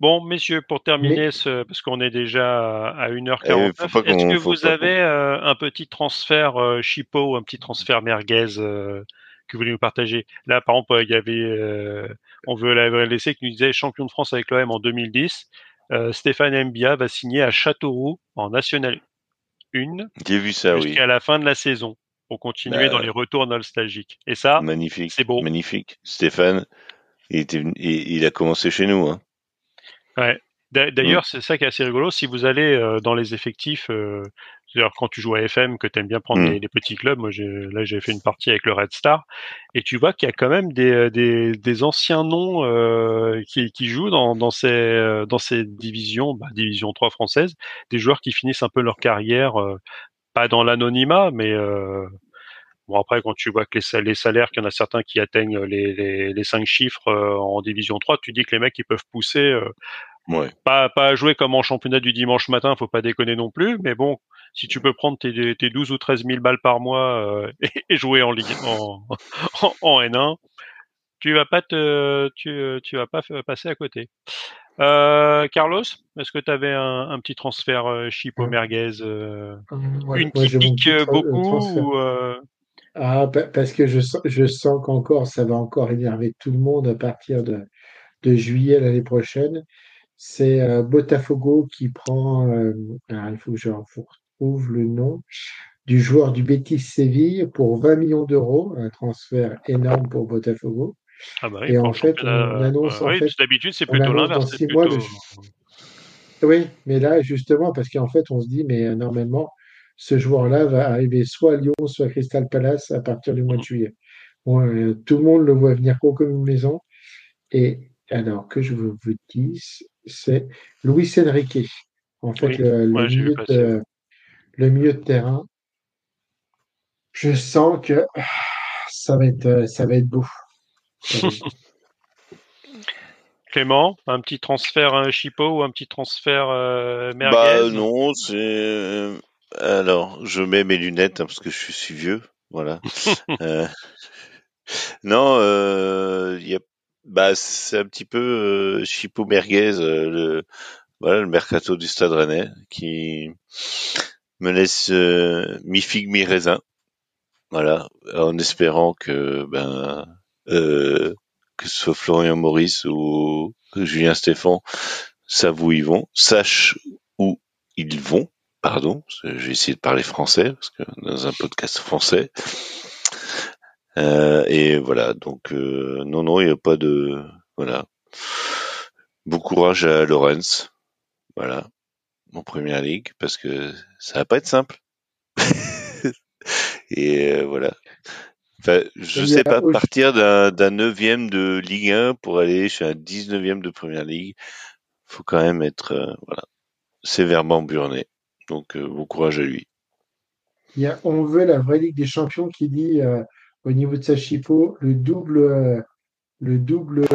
Bon, messieurs, pour terminer, ce, parce qu'on est déjà à Eh, 1h49, faut pas est-ce que vous avez euh, un petit transfert euh, chipot, un petit transfert merguez euh, que vous voulez nous partager? Là, par exemple, il y avait, euh, on veut la laisser qui nous disait champion de France avec l'OM en 2010. Euh, Stéphane Mbia va signer à Châteauroux en National 1 J'ai vu ça, oui. jusqu'à la fin de la saison pour continuer Bah, dans les retours nostalgiques. Et ça, Magnifique. c'est beau. Magnifique. Stéphane, il, était, il, il a commencé chez nous. Hein. Ouais. D'a- Mm. D'ailleurs, c'est ça qui est assez rigolo. Si vous allez euh, dans les effectifs, euh, c'est-à-dire quand tu joues à FM, que tu aimes bien prendre Mm. les, les petits clubs, moi j'ai, là j'ai fait une partie avec le Red Star, et tu vois qu'il y a quand même des, euh, des, des anciens noms euh, qui, qui jouent dans, dans, ces, dans ces divisions, bah, division 3 française, des joueurs qui finissent un peu leur carrière, pas dans l'anonymat, mais euh, bon après quand tu vois que les, sal- les salaires, qu'il y en a certains qui atteignent les, les, les 5 chiffres euh, en division 3, tu dis que les mecs ils peuvent pousser. euh, Ouais. pas, pas à jouer comme en championnat du dimanche matin, faut pas déconner non plus, mais bon, si tu peux prendre tes, tes 12 ou 13 000 balles par mois (laughs) et, jouer en Ligue en, en, N1, tu vas pas te, tu, tu vas pas passer à côté. Euh, Carlos, est-ce que tu avais un, un, petit transfert euh, Chipo Merguez euh, Une qui pique beaucoup ou, Ah, parce que je sens, je sens qu'encore, ça va encore énerver tout le monde à partir de, de juillet l'année prochaine. C'est Botafogo qui prend, alors il faut que je retrouve le nom, du joueur du Betis Séville pour 20 millions d'euros, un transfert énorme pour Botafogo. Ah bah oui, et en fait, on annonce. en fait, d'habitude, c'est plutôt l'inverse. Oui, mais là, justement, parce qu'en fait, on se dit, mais euh, normalement, ce joueur-là va arriver soit à Lyon, soit à Crystal Palace à partir du mois de mmh. juillet. Euh, tout le monde le voit venir comme une maison. Et alors, que je vous, dise, c'est Luis Enrique. En fait, le, milieu de, le milieu de terrain. Je sens que ah, ça va être, euh, ça va être beau. (laughs) Clément, un petit transfert un Chipo ou un petit transfert euh, Merguez Bah non, c'est euh, alors je mets mes lunettes hein, parce que je suis vieux, voilà. (laughs) euh... (laughs) Non, euh, y a... bah c'est un petit peu Chipo Merguez, le voilà le mercato du Stade Rennais qui me laisse mi figue mi raisin, voilà, en espérant que ben euh, que ce soit Florian Maurice ou Julien Stéphan, savent où ils vont, sachent où ils vont, pardon, je vais essayer de parler français, parce que dans un podcast français. Euh, et voilà, donc euh, non, non, il n'y a pas de... Voilà. Bon courage à Lorenz, voilà, en première ligue, parce que ça va pas être simple. (laughs) et euh, voilà. Enfin, je sais pas, partir d'un neuvième de Ligue 1 pour aller chez un 19e de Première Ligue, faut quand même être euh, voilà, sévèrement burné. Donc euh, bon courage à lui. Il y a, on veut la vraie Ligue des Champions qui dit euh, au niveau de sa chipot le double le double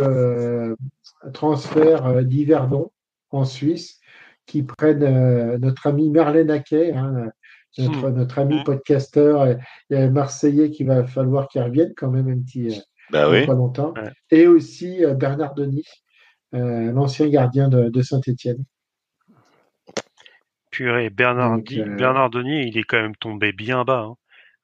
transfert d'Yverdon en Suisse qui prennent notre ami Merlin Aquet, hein, notre, hmm. notre ami podcasteur, il y a Marseillais qui va falloir qu'il revienne quand même un petit bah oui. pas longtemps. Et aussi euh, Bernard Denis, euh, l'ancien gardien de, de Saint-Etienne. Purée, Bernard, Bernard Denis, il est quand même tombé bien bas. Hein.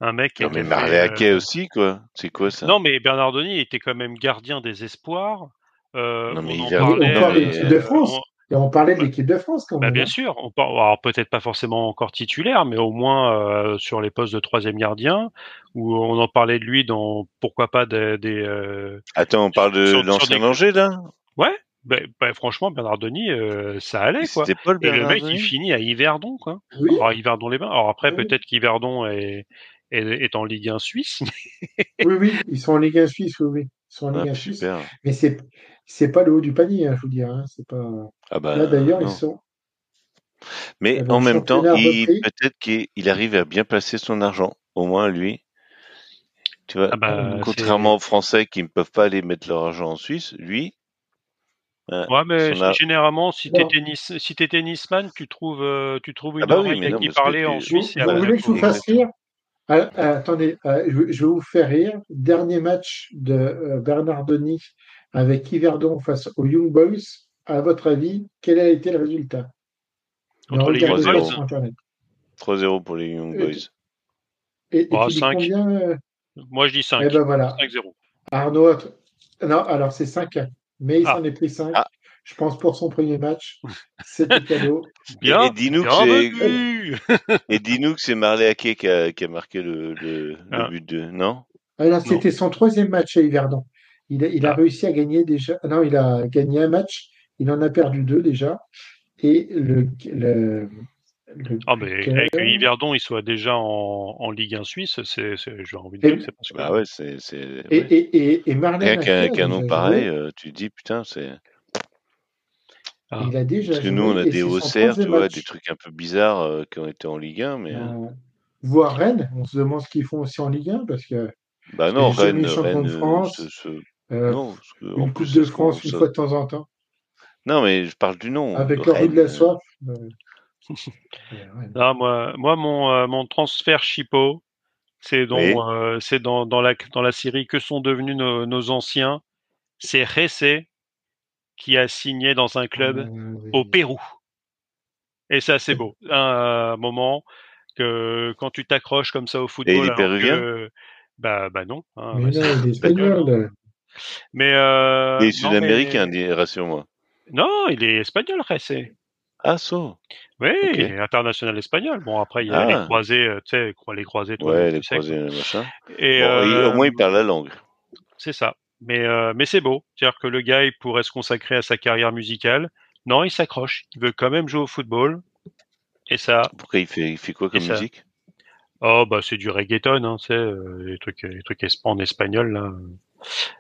Un mec non, mais Marley aussi, quoi. C'est quoi ça? Non, mais Bernard Denis était quand même gardien des espoirs. non, mais il parlait, de France on parlait de l'équipe de France quand bah, même. bien hein. sûr, on alors peut-être pas forcément encore titulaire, mais au moins euh, sur les postes de troisième gardien, où on en parlait de lui dans pourquoi pas des. Euh, Attends, on parle de l'ancien danger là? Ouais, bah, bah, franchement, Bernard Denis, euh, ça allait quoi. Pas le Et le mec, il finit à Yverdon quoi. Oui. Alors Yverdon les bains. Alors après, peut-être qu'Yverdon est, est, en Ligue 1 (laughs) suisse. oui, oui, ils sont en Ligue 1 suisse, oui, oui. Ils sont en Ligue 1 suisse. Mais c'est c'est pas le haut du panier, hein, je vous dis. Hein. C'est pas. Ah bah, Là d'ailleurs, ils sont. Mais en même temps, peut-être qu'il arrive à bien placer son argent, au moins lui. Tu vois, ah bah, contrairement aux Français qui ne peuvent pas aller mettre leur argent en Suisse, lui. Hein, ouais, mais généralement, si tu étais, nice, si étais Niceman, tu trouves, euh, tu trouves une ah bah oreille qui parlait en Suisse. Vous, voulez que je vous fasse rire? Ah, Attendez, je, je, vais vous faire rire. Dernier match de euh, Bernard Denis avec Yverdon face aux Young Boys, à votre avis, quel a été le résultat? Entre les Young Boys 3-0 pour les Young Boys. Et, et oh, tu 5. combien euh? Moi, je dis 5. Eh ben voilà. 5-0. Arnaud, non, alors c'est 5. Mais il ah. s'en est pris 5. Ah. Je pense pour son premier match. C'était (laughs) cadeau. Bien, et dis-nous que c'est (laughs) et dis-nous que c'est Marley Ake qui a, qui a marqué le, le, le ah. but de non? Alors c'était son troisième match à Yverdon. Il a, ah. réussi à gagner déjà. Non, il a gagné un match. Il en a perdu deux déjà. Et le. le, ah, mais avec Yverdon, il soit déjà en, en Ligue 1 suisse, c'est, j'ai envie de dire que c'est parce que. Bah ouais, c'est. Et, et, et, et Marlène. Rien nom pareil, euh, tu dis, putain, c'est. Ah. Il a déjà Parce que nous, on a des OCR, tu vois, des trucs un peu bizarres euh, qui ont été en Ligue 1, mais. Euh, voire Rennes, on se demande ce qu'ils font aussi en Ligue 1, parce que. Bah non, Rennes, Rennes, de France. Euh, non, une Coupe de France une fois de temps en temps. Non, mais je parle du nom. Avec le rue de la soif. Euh. (laughs) Non, moi, moi mon, euh, mon transfert Chipo, c'est dans, Oui. euh, c'est dans, dans, la, dans la série Que sont devenus nos, nos anciens. C'est Ressé qui a signé dans un club Ah, oui. au Pérou. Et ça, c'est beau. Un moment que quand tu t'accroches comme ça au football. Et il est alors péruvien? que, bah, bah non. hein, Mais bah, non, c'est il est espagnol. Mais euh, Il est non, sud-américain, mais- rassure-moi. Non, il est espagnol, Ressé. Ah, ça. Oui, il est international espagnol. Bon, après, il y a Ah. les croisés, euh, tu sais, les croisés, toi, Ouais, tu les sais, croisés, machin. Et Bon, euh, au moins, il parle la langue. c'est ça. Mais, euh, mais c'est beau. C'est-à-dire que le gars, il pourrait se consacrer à sa carrière musicale. Non, il s'accroche. Il veut quand même jouer au football. Et ça, Pourquoi il fait, il fait quoi comme ça. musique? Oh, bah, c'est du reggaeton, hein, tu sais, euh, les trucs, les trucs en espagnol, là.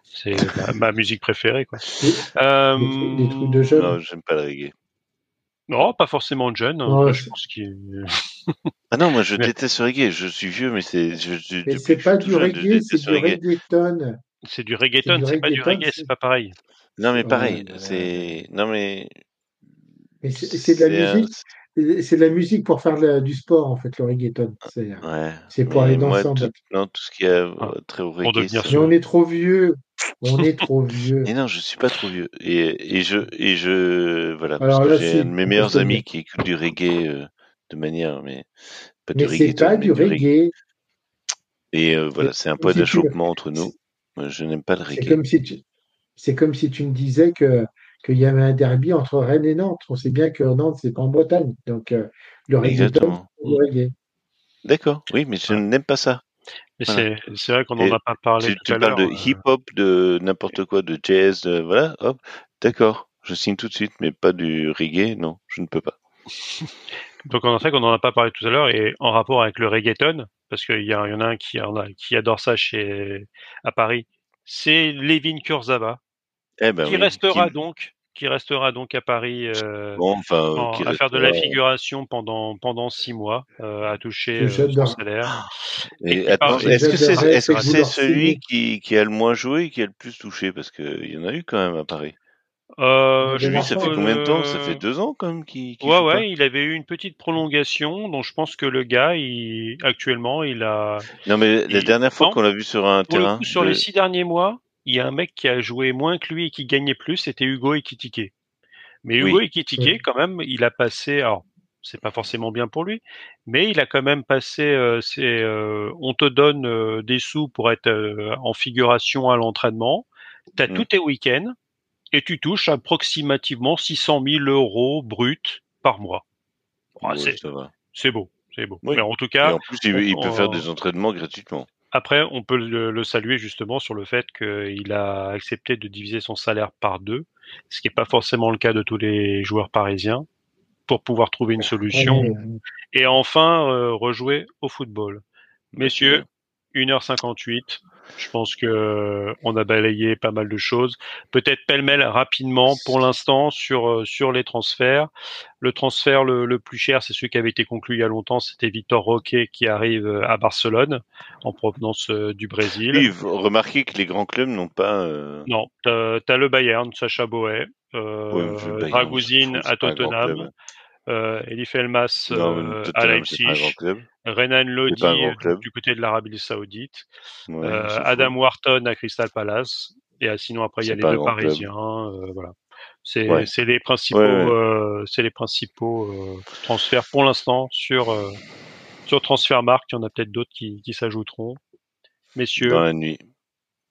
C'est ma, (laughs) ma musique préférée, quoi. Des, Euh, des trucs, des trucs de jeunes. Non, j'aime pas le reggae. non, pas forcément de jeune. hein. Non, Après, je pense qu'il (laughs) Ah non, moi je Mais- déteste le reggae. Je suis vieux, mais c'est. je- je- Mais c'est pas du reggae, c'est du reggaeton. c'est du reggaeton, c'est pas du reggaeton, reggae, c'est- pas pareil. Non, mais pareil. ouais. C'est. Non, mais. Mais c'est de la un- musique. C'est de la musique pour faire la- du sport, en fait, le reggaeton. C'est Ouais. c'est pour aller moi, danser en tout, non, tout ce qui est euh, Ah, très au pour reggae. Mais on est trop vieux. On est trop vieux. Et non, je suis pas trop vieux. Et, et je, et je, voilà, Alors parce là, que j'ai un de mes meilleurs amis qui écoute du reggae euh, de manière, mais pas Mais du reggaeton, pas mais du reggae. Et euh, voilà, c'est un point d'achoppement entre nous. Moi, je n'aime pas le C'est reggae. comme si tu, c'est comme si tu me disais que qu'il y avait un derby entre Rennes et Nantes. On sait bien que Nantes, c'est pas en Bretagne. Donc, euh, le du reggae. D'accord. Oui, mais je n'aime pas ça. Voilà. c'est vrai qu'on n'en a pas parlé Tu, tout tu à parles de euh, hip-hop, de n'importe quoi, de jazz, de, voilà, hop, d'accord. Je signe tout de suite, mais pas du reggae, non, je ne peux pas. (laughs) Donc en fait, qu'on n'en a pas parlé tout à l'heure et en rapport avec le reggaeton, parce qu'il y, en a un qui, en a, qui adore ça chez à Paris, c'est Levin Kurzava, Eh ben qui oui, restera qui- donc, qui restera donc à Paris euh, Bon, enfin, en- qui à faire de la restera- figuration pendant pendant six mois, euh, à toucher euh, son salaire. Est-ce que c'est celui qui, qui a le moins joué et qui a le plus touché? Parce qu'il y en a eu quand même à Paris. Euh, je Lui, ça fait combien de temps? Ça fait deux ans quand même qu'il Ouais, pas. ouais, il avait eu une petite prolongation, dont je pense que le gars, il, actuellement, il a, Non, mais la Il- dernière fois qu'on l'a vu sur un pour le terrain, coup, sur de- les six derniers mois, il y a un mec qui a joué moins que lui et qui gagnait plus, c'était Hugo Ekitike. Mais Oui. Hugo Ekitike, Oui. quand même, il a passé, alors, c'est pas forcément bien pour lui, mais il a quand même passé, euh, c'est, euh, on te donne euh, des sous pour être euh, en figuration à l'entraînement, t'as Mm. tous tes week-ends, et tu touches approximativement 600 000 euros bruts par mois. Ouais, c'est- beau, c'est beau. Oui. Mais en tout Et cas, en plus, il, il peut on- faire des entraînements gratuitement. Après, on peut le, le saluer justement sur le fait qu'il a accepté de diviser son salaire par deux, ce qui n'est pas forcément le cas de tous les joueurs parisiens, pour pouvoir trouver une solution mais, et enfin euh, rejouer au football. Messieurs, 1h58. Je pense que on a balayé pas mal de choses. Peut-être pêle-mêle rapidement pour l'instant sur euh, sur les transferts. Le transfert le, le plus cher, c'est celui qui avait été conclu il y a longtemps, c'était Victor Roque qui arrive euh, à Barcelone en provenance euh, du Brésil. Oui, vous remarquez que les grands clubs n'ont pas. euh, Non, t'as as le Bayern, Sacha Boet, euh, ouais, à Tottenham, euh, Elif Elmas Non, euh, à Leipzig. Renan Lodi du côté de l'Arabie Saoudite, Ouais, euh. Adam Wharton à Crystal Palace, et euh, sinon après il y a les deux. Parisiens, euh, voilà. C'est Ouais. c'est les principaux, Ouais, ouais. euh, c'est les principaux euh, transferts pour l'instant sur euh, sur Transfermarkt. Il y en a peut-être d'autres qui, qui s'ajouteront. Messieurs, Dans la nuit.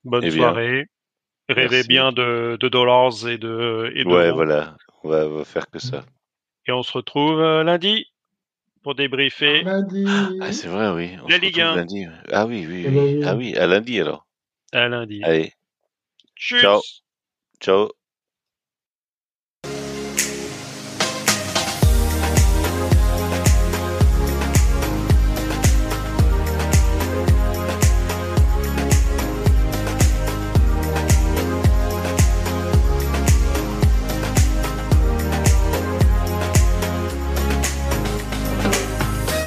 bonne Eh bien, soirée. Rêvez merci. bien de, de dollars et de et Ouais, d'euros. voilà. On va, on va faire que ça. Et on se retrouve lundi pour débriefer lundi. Ah, c'est vrai, oui. On La Ligue retrouve 1. lundi. Ah oui, oui, oui. oui. Ah oui, à lundi alors. à lundi. Allez, Tchuss Ciao. ciao.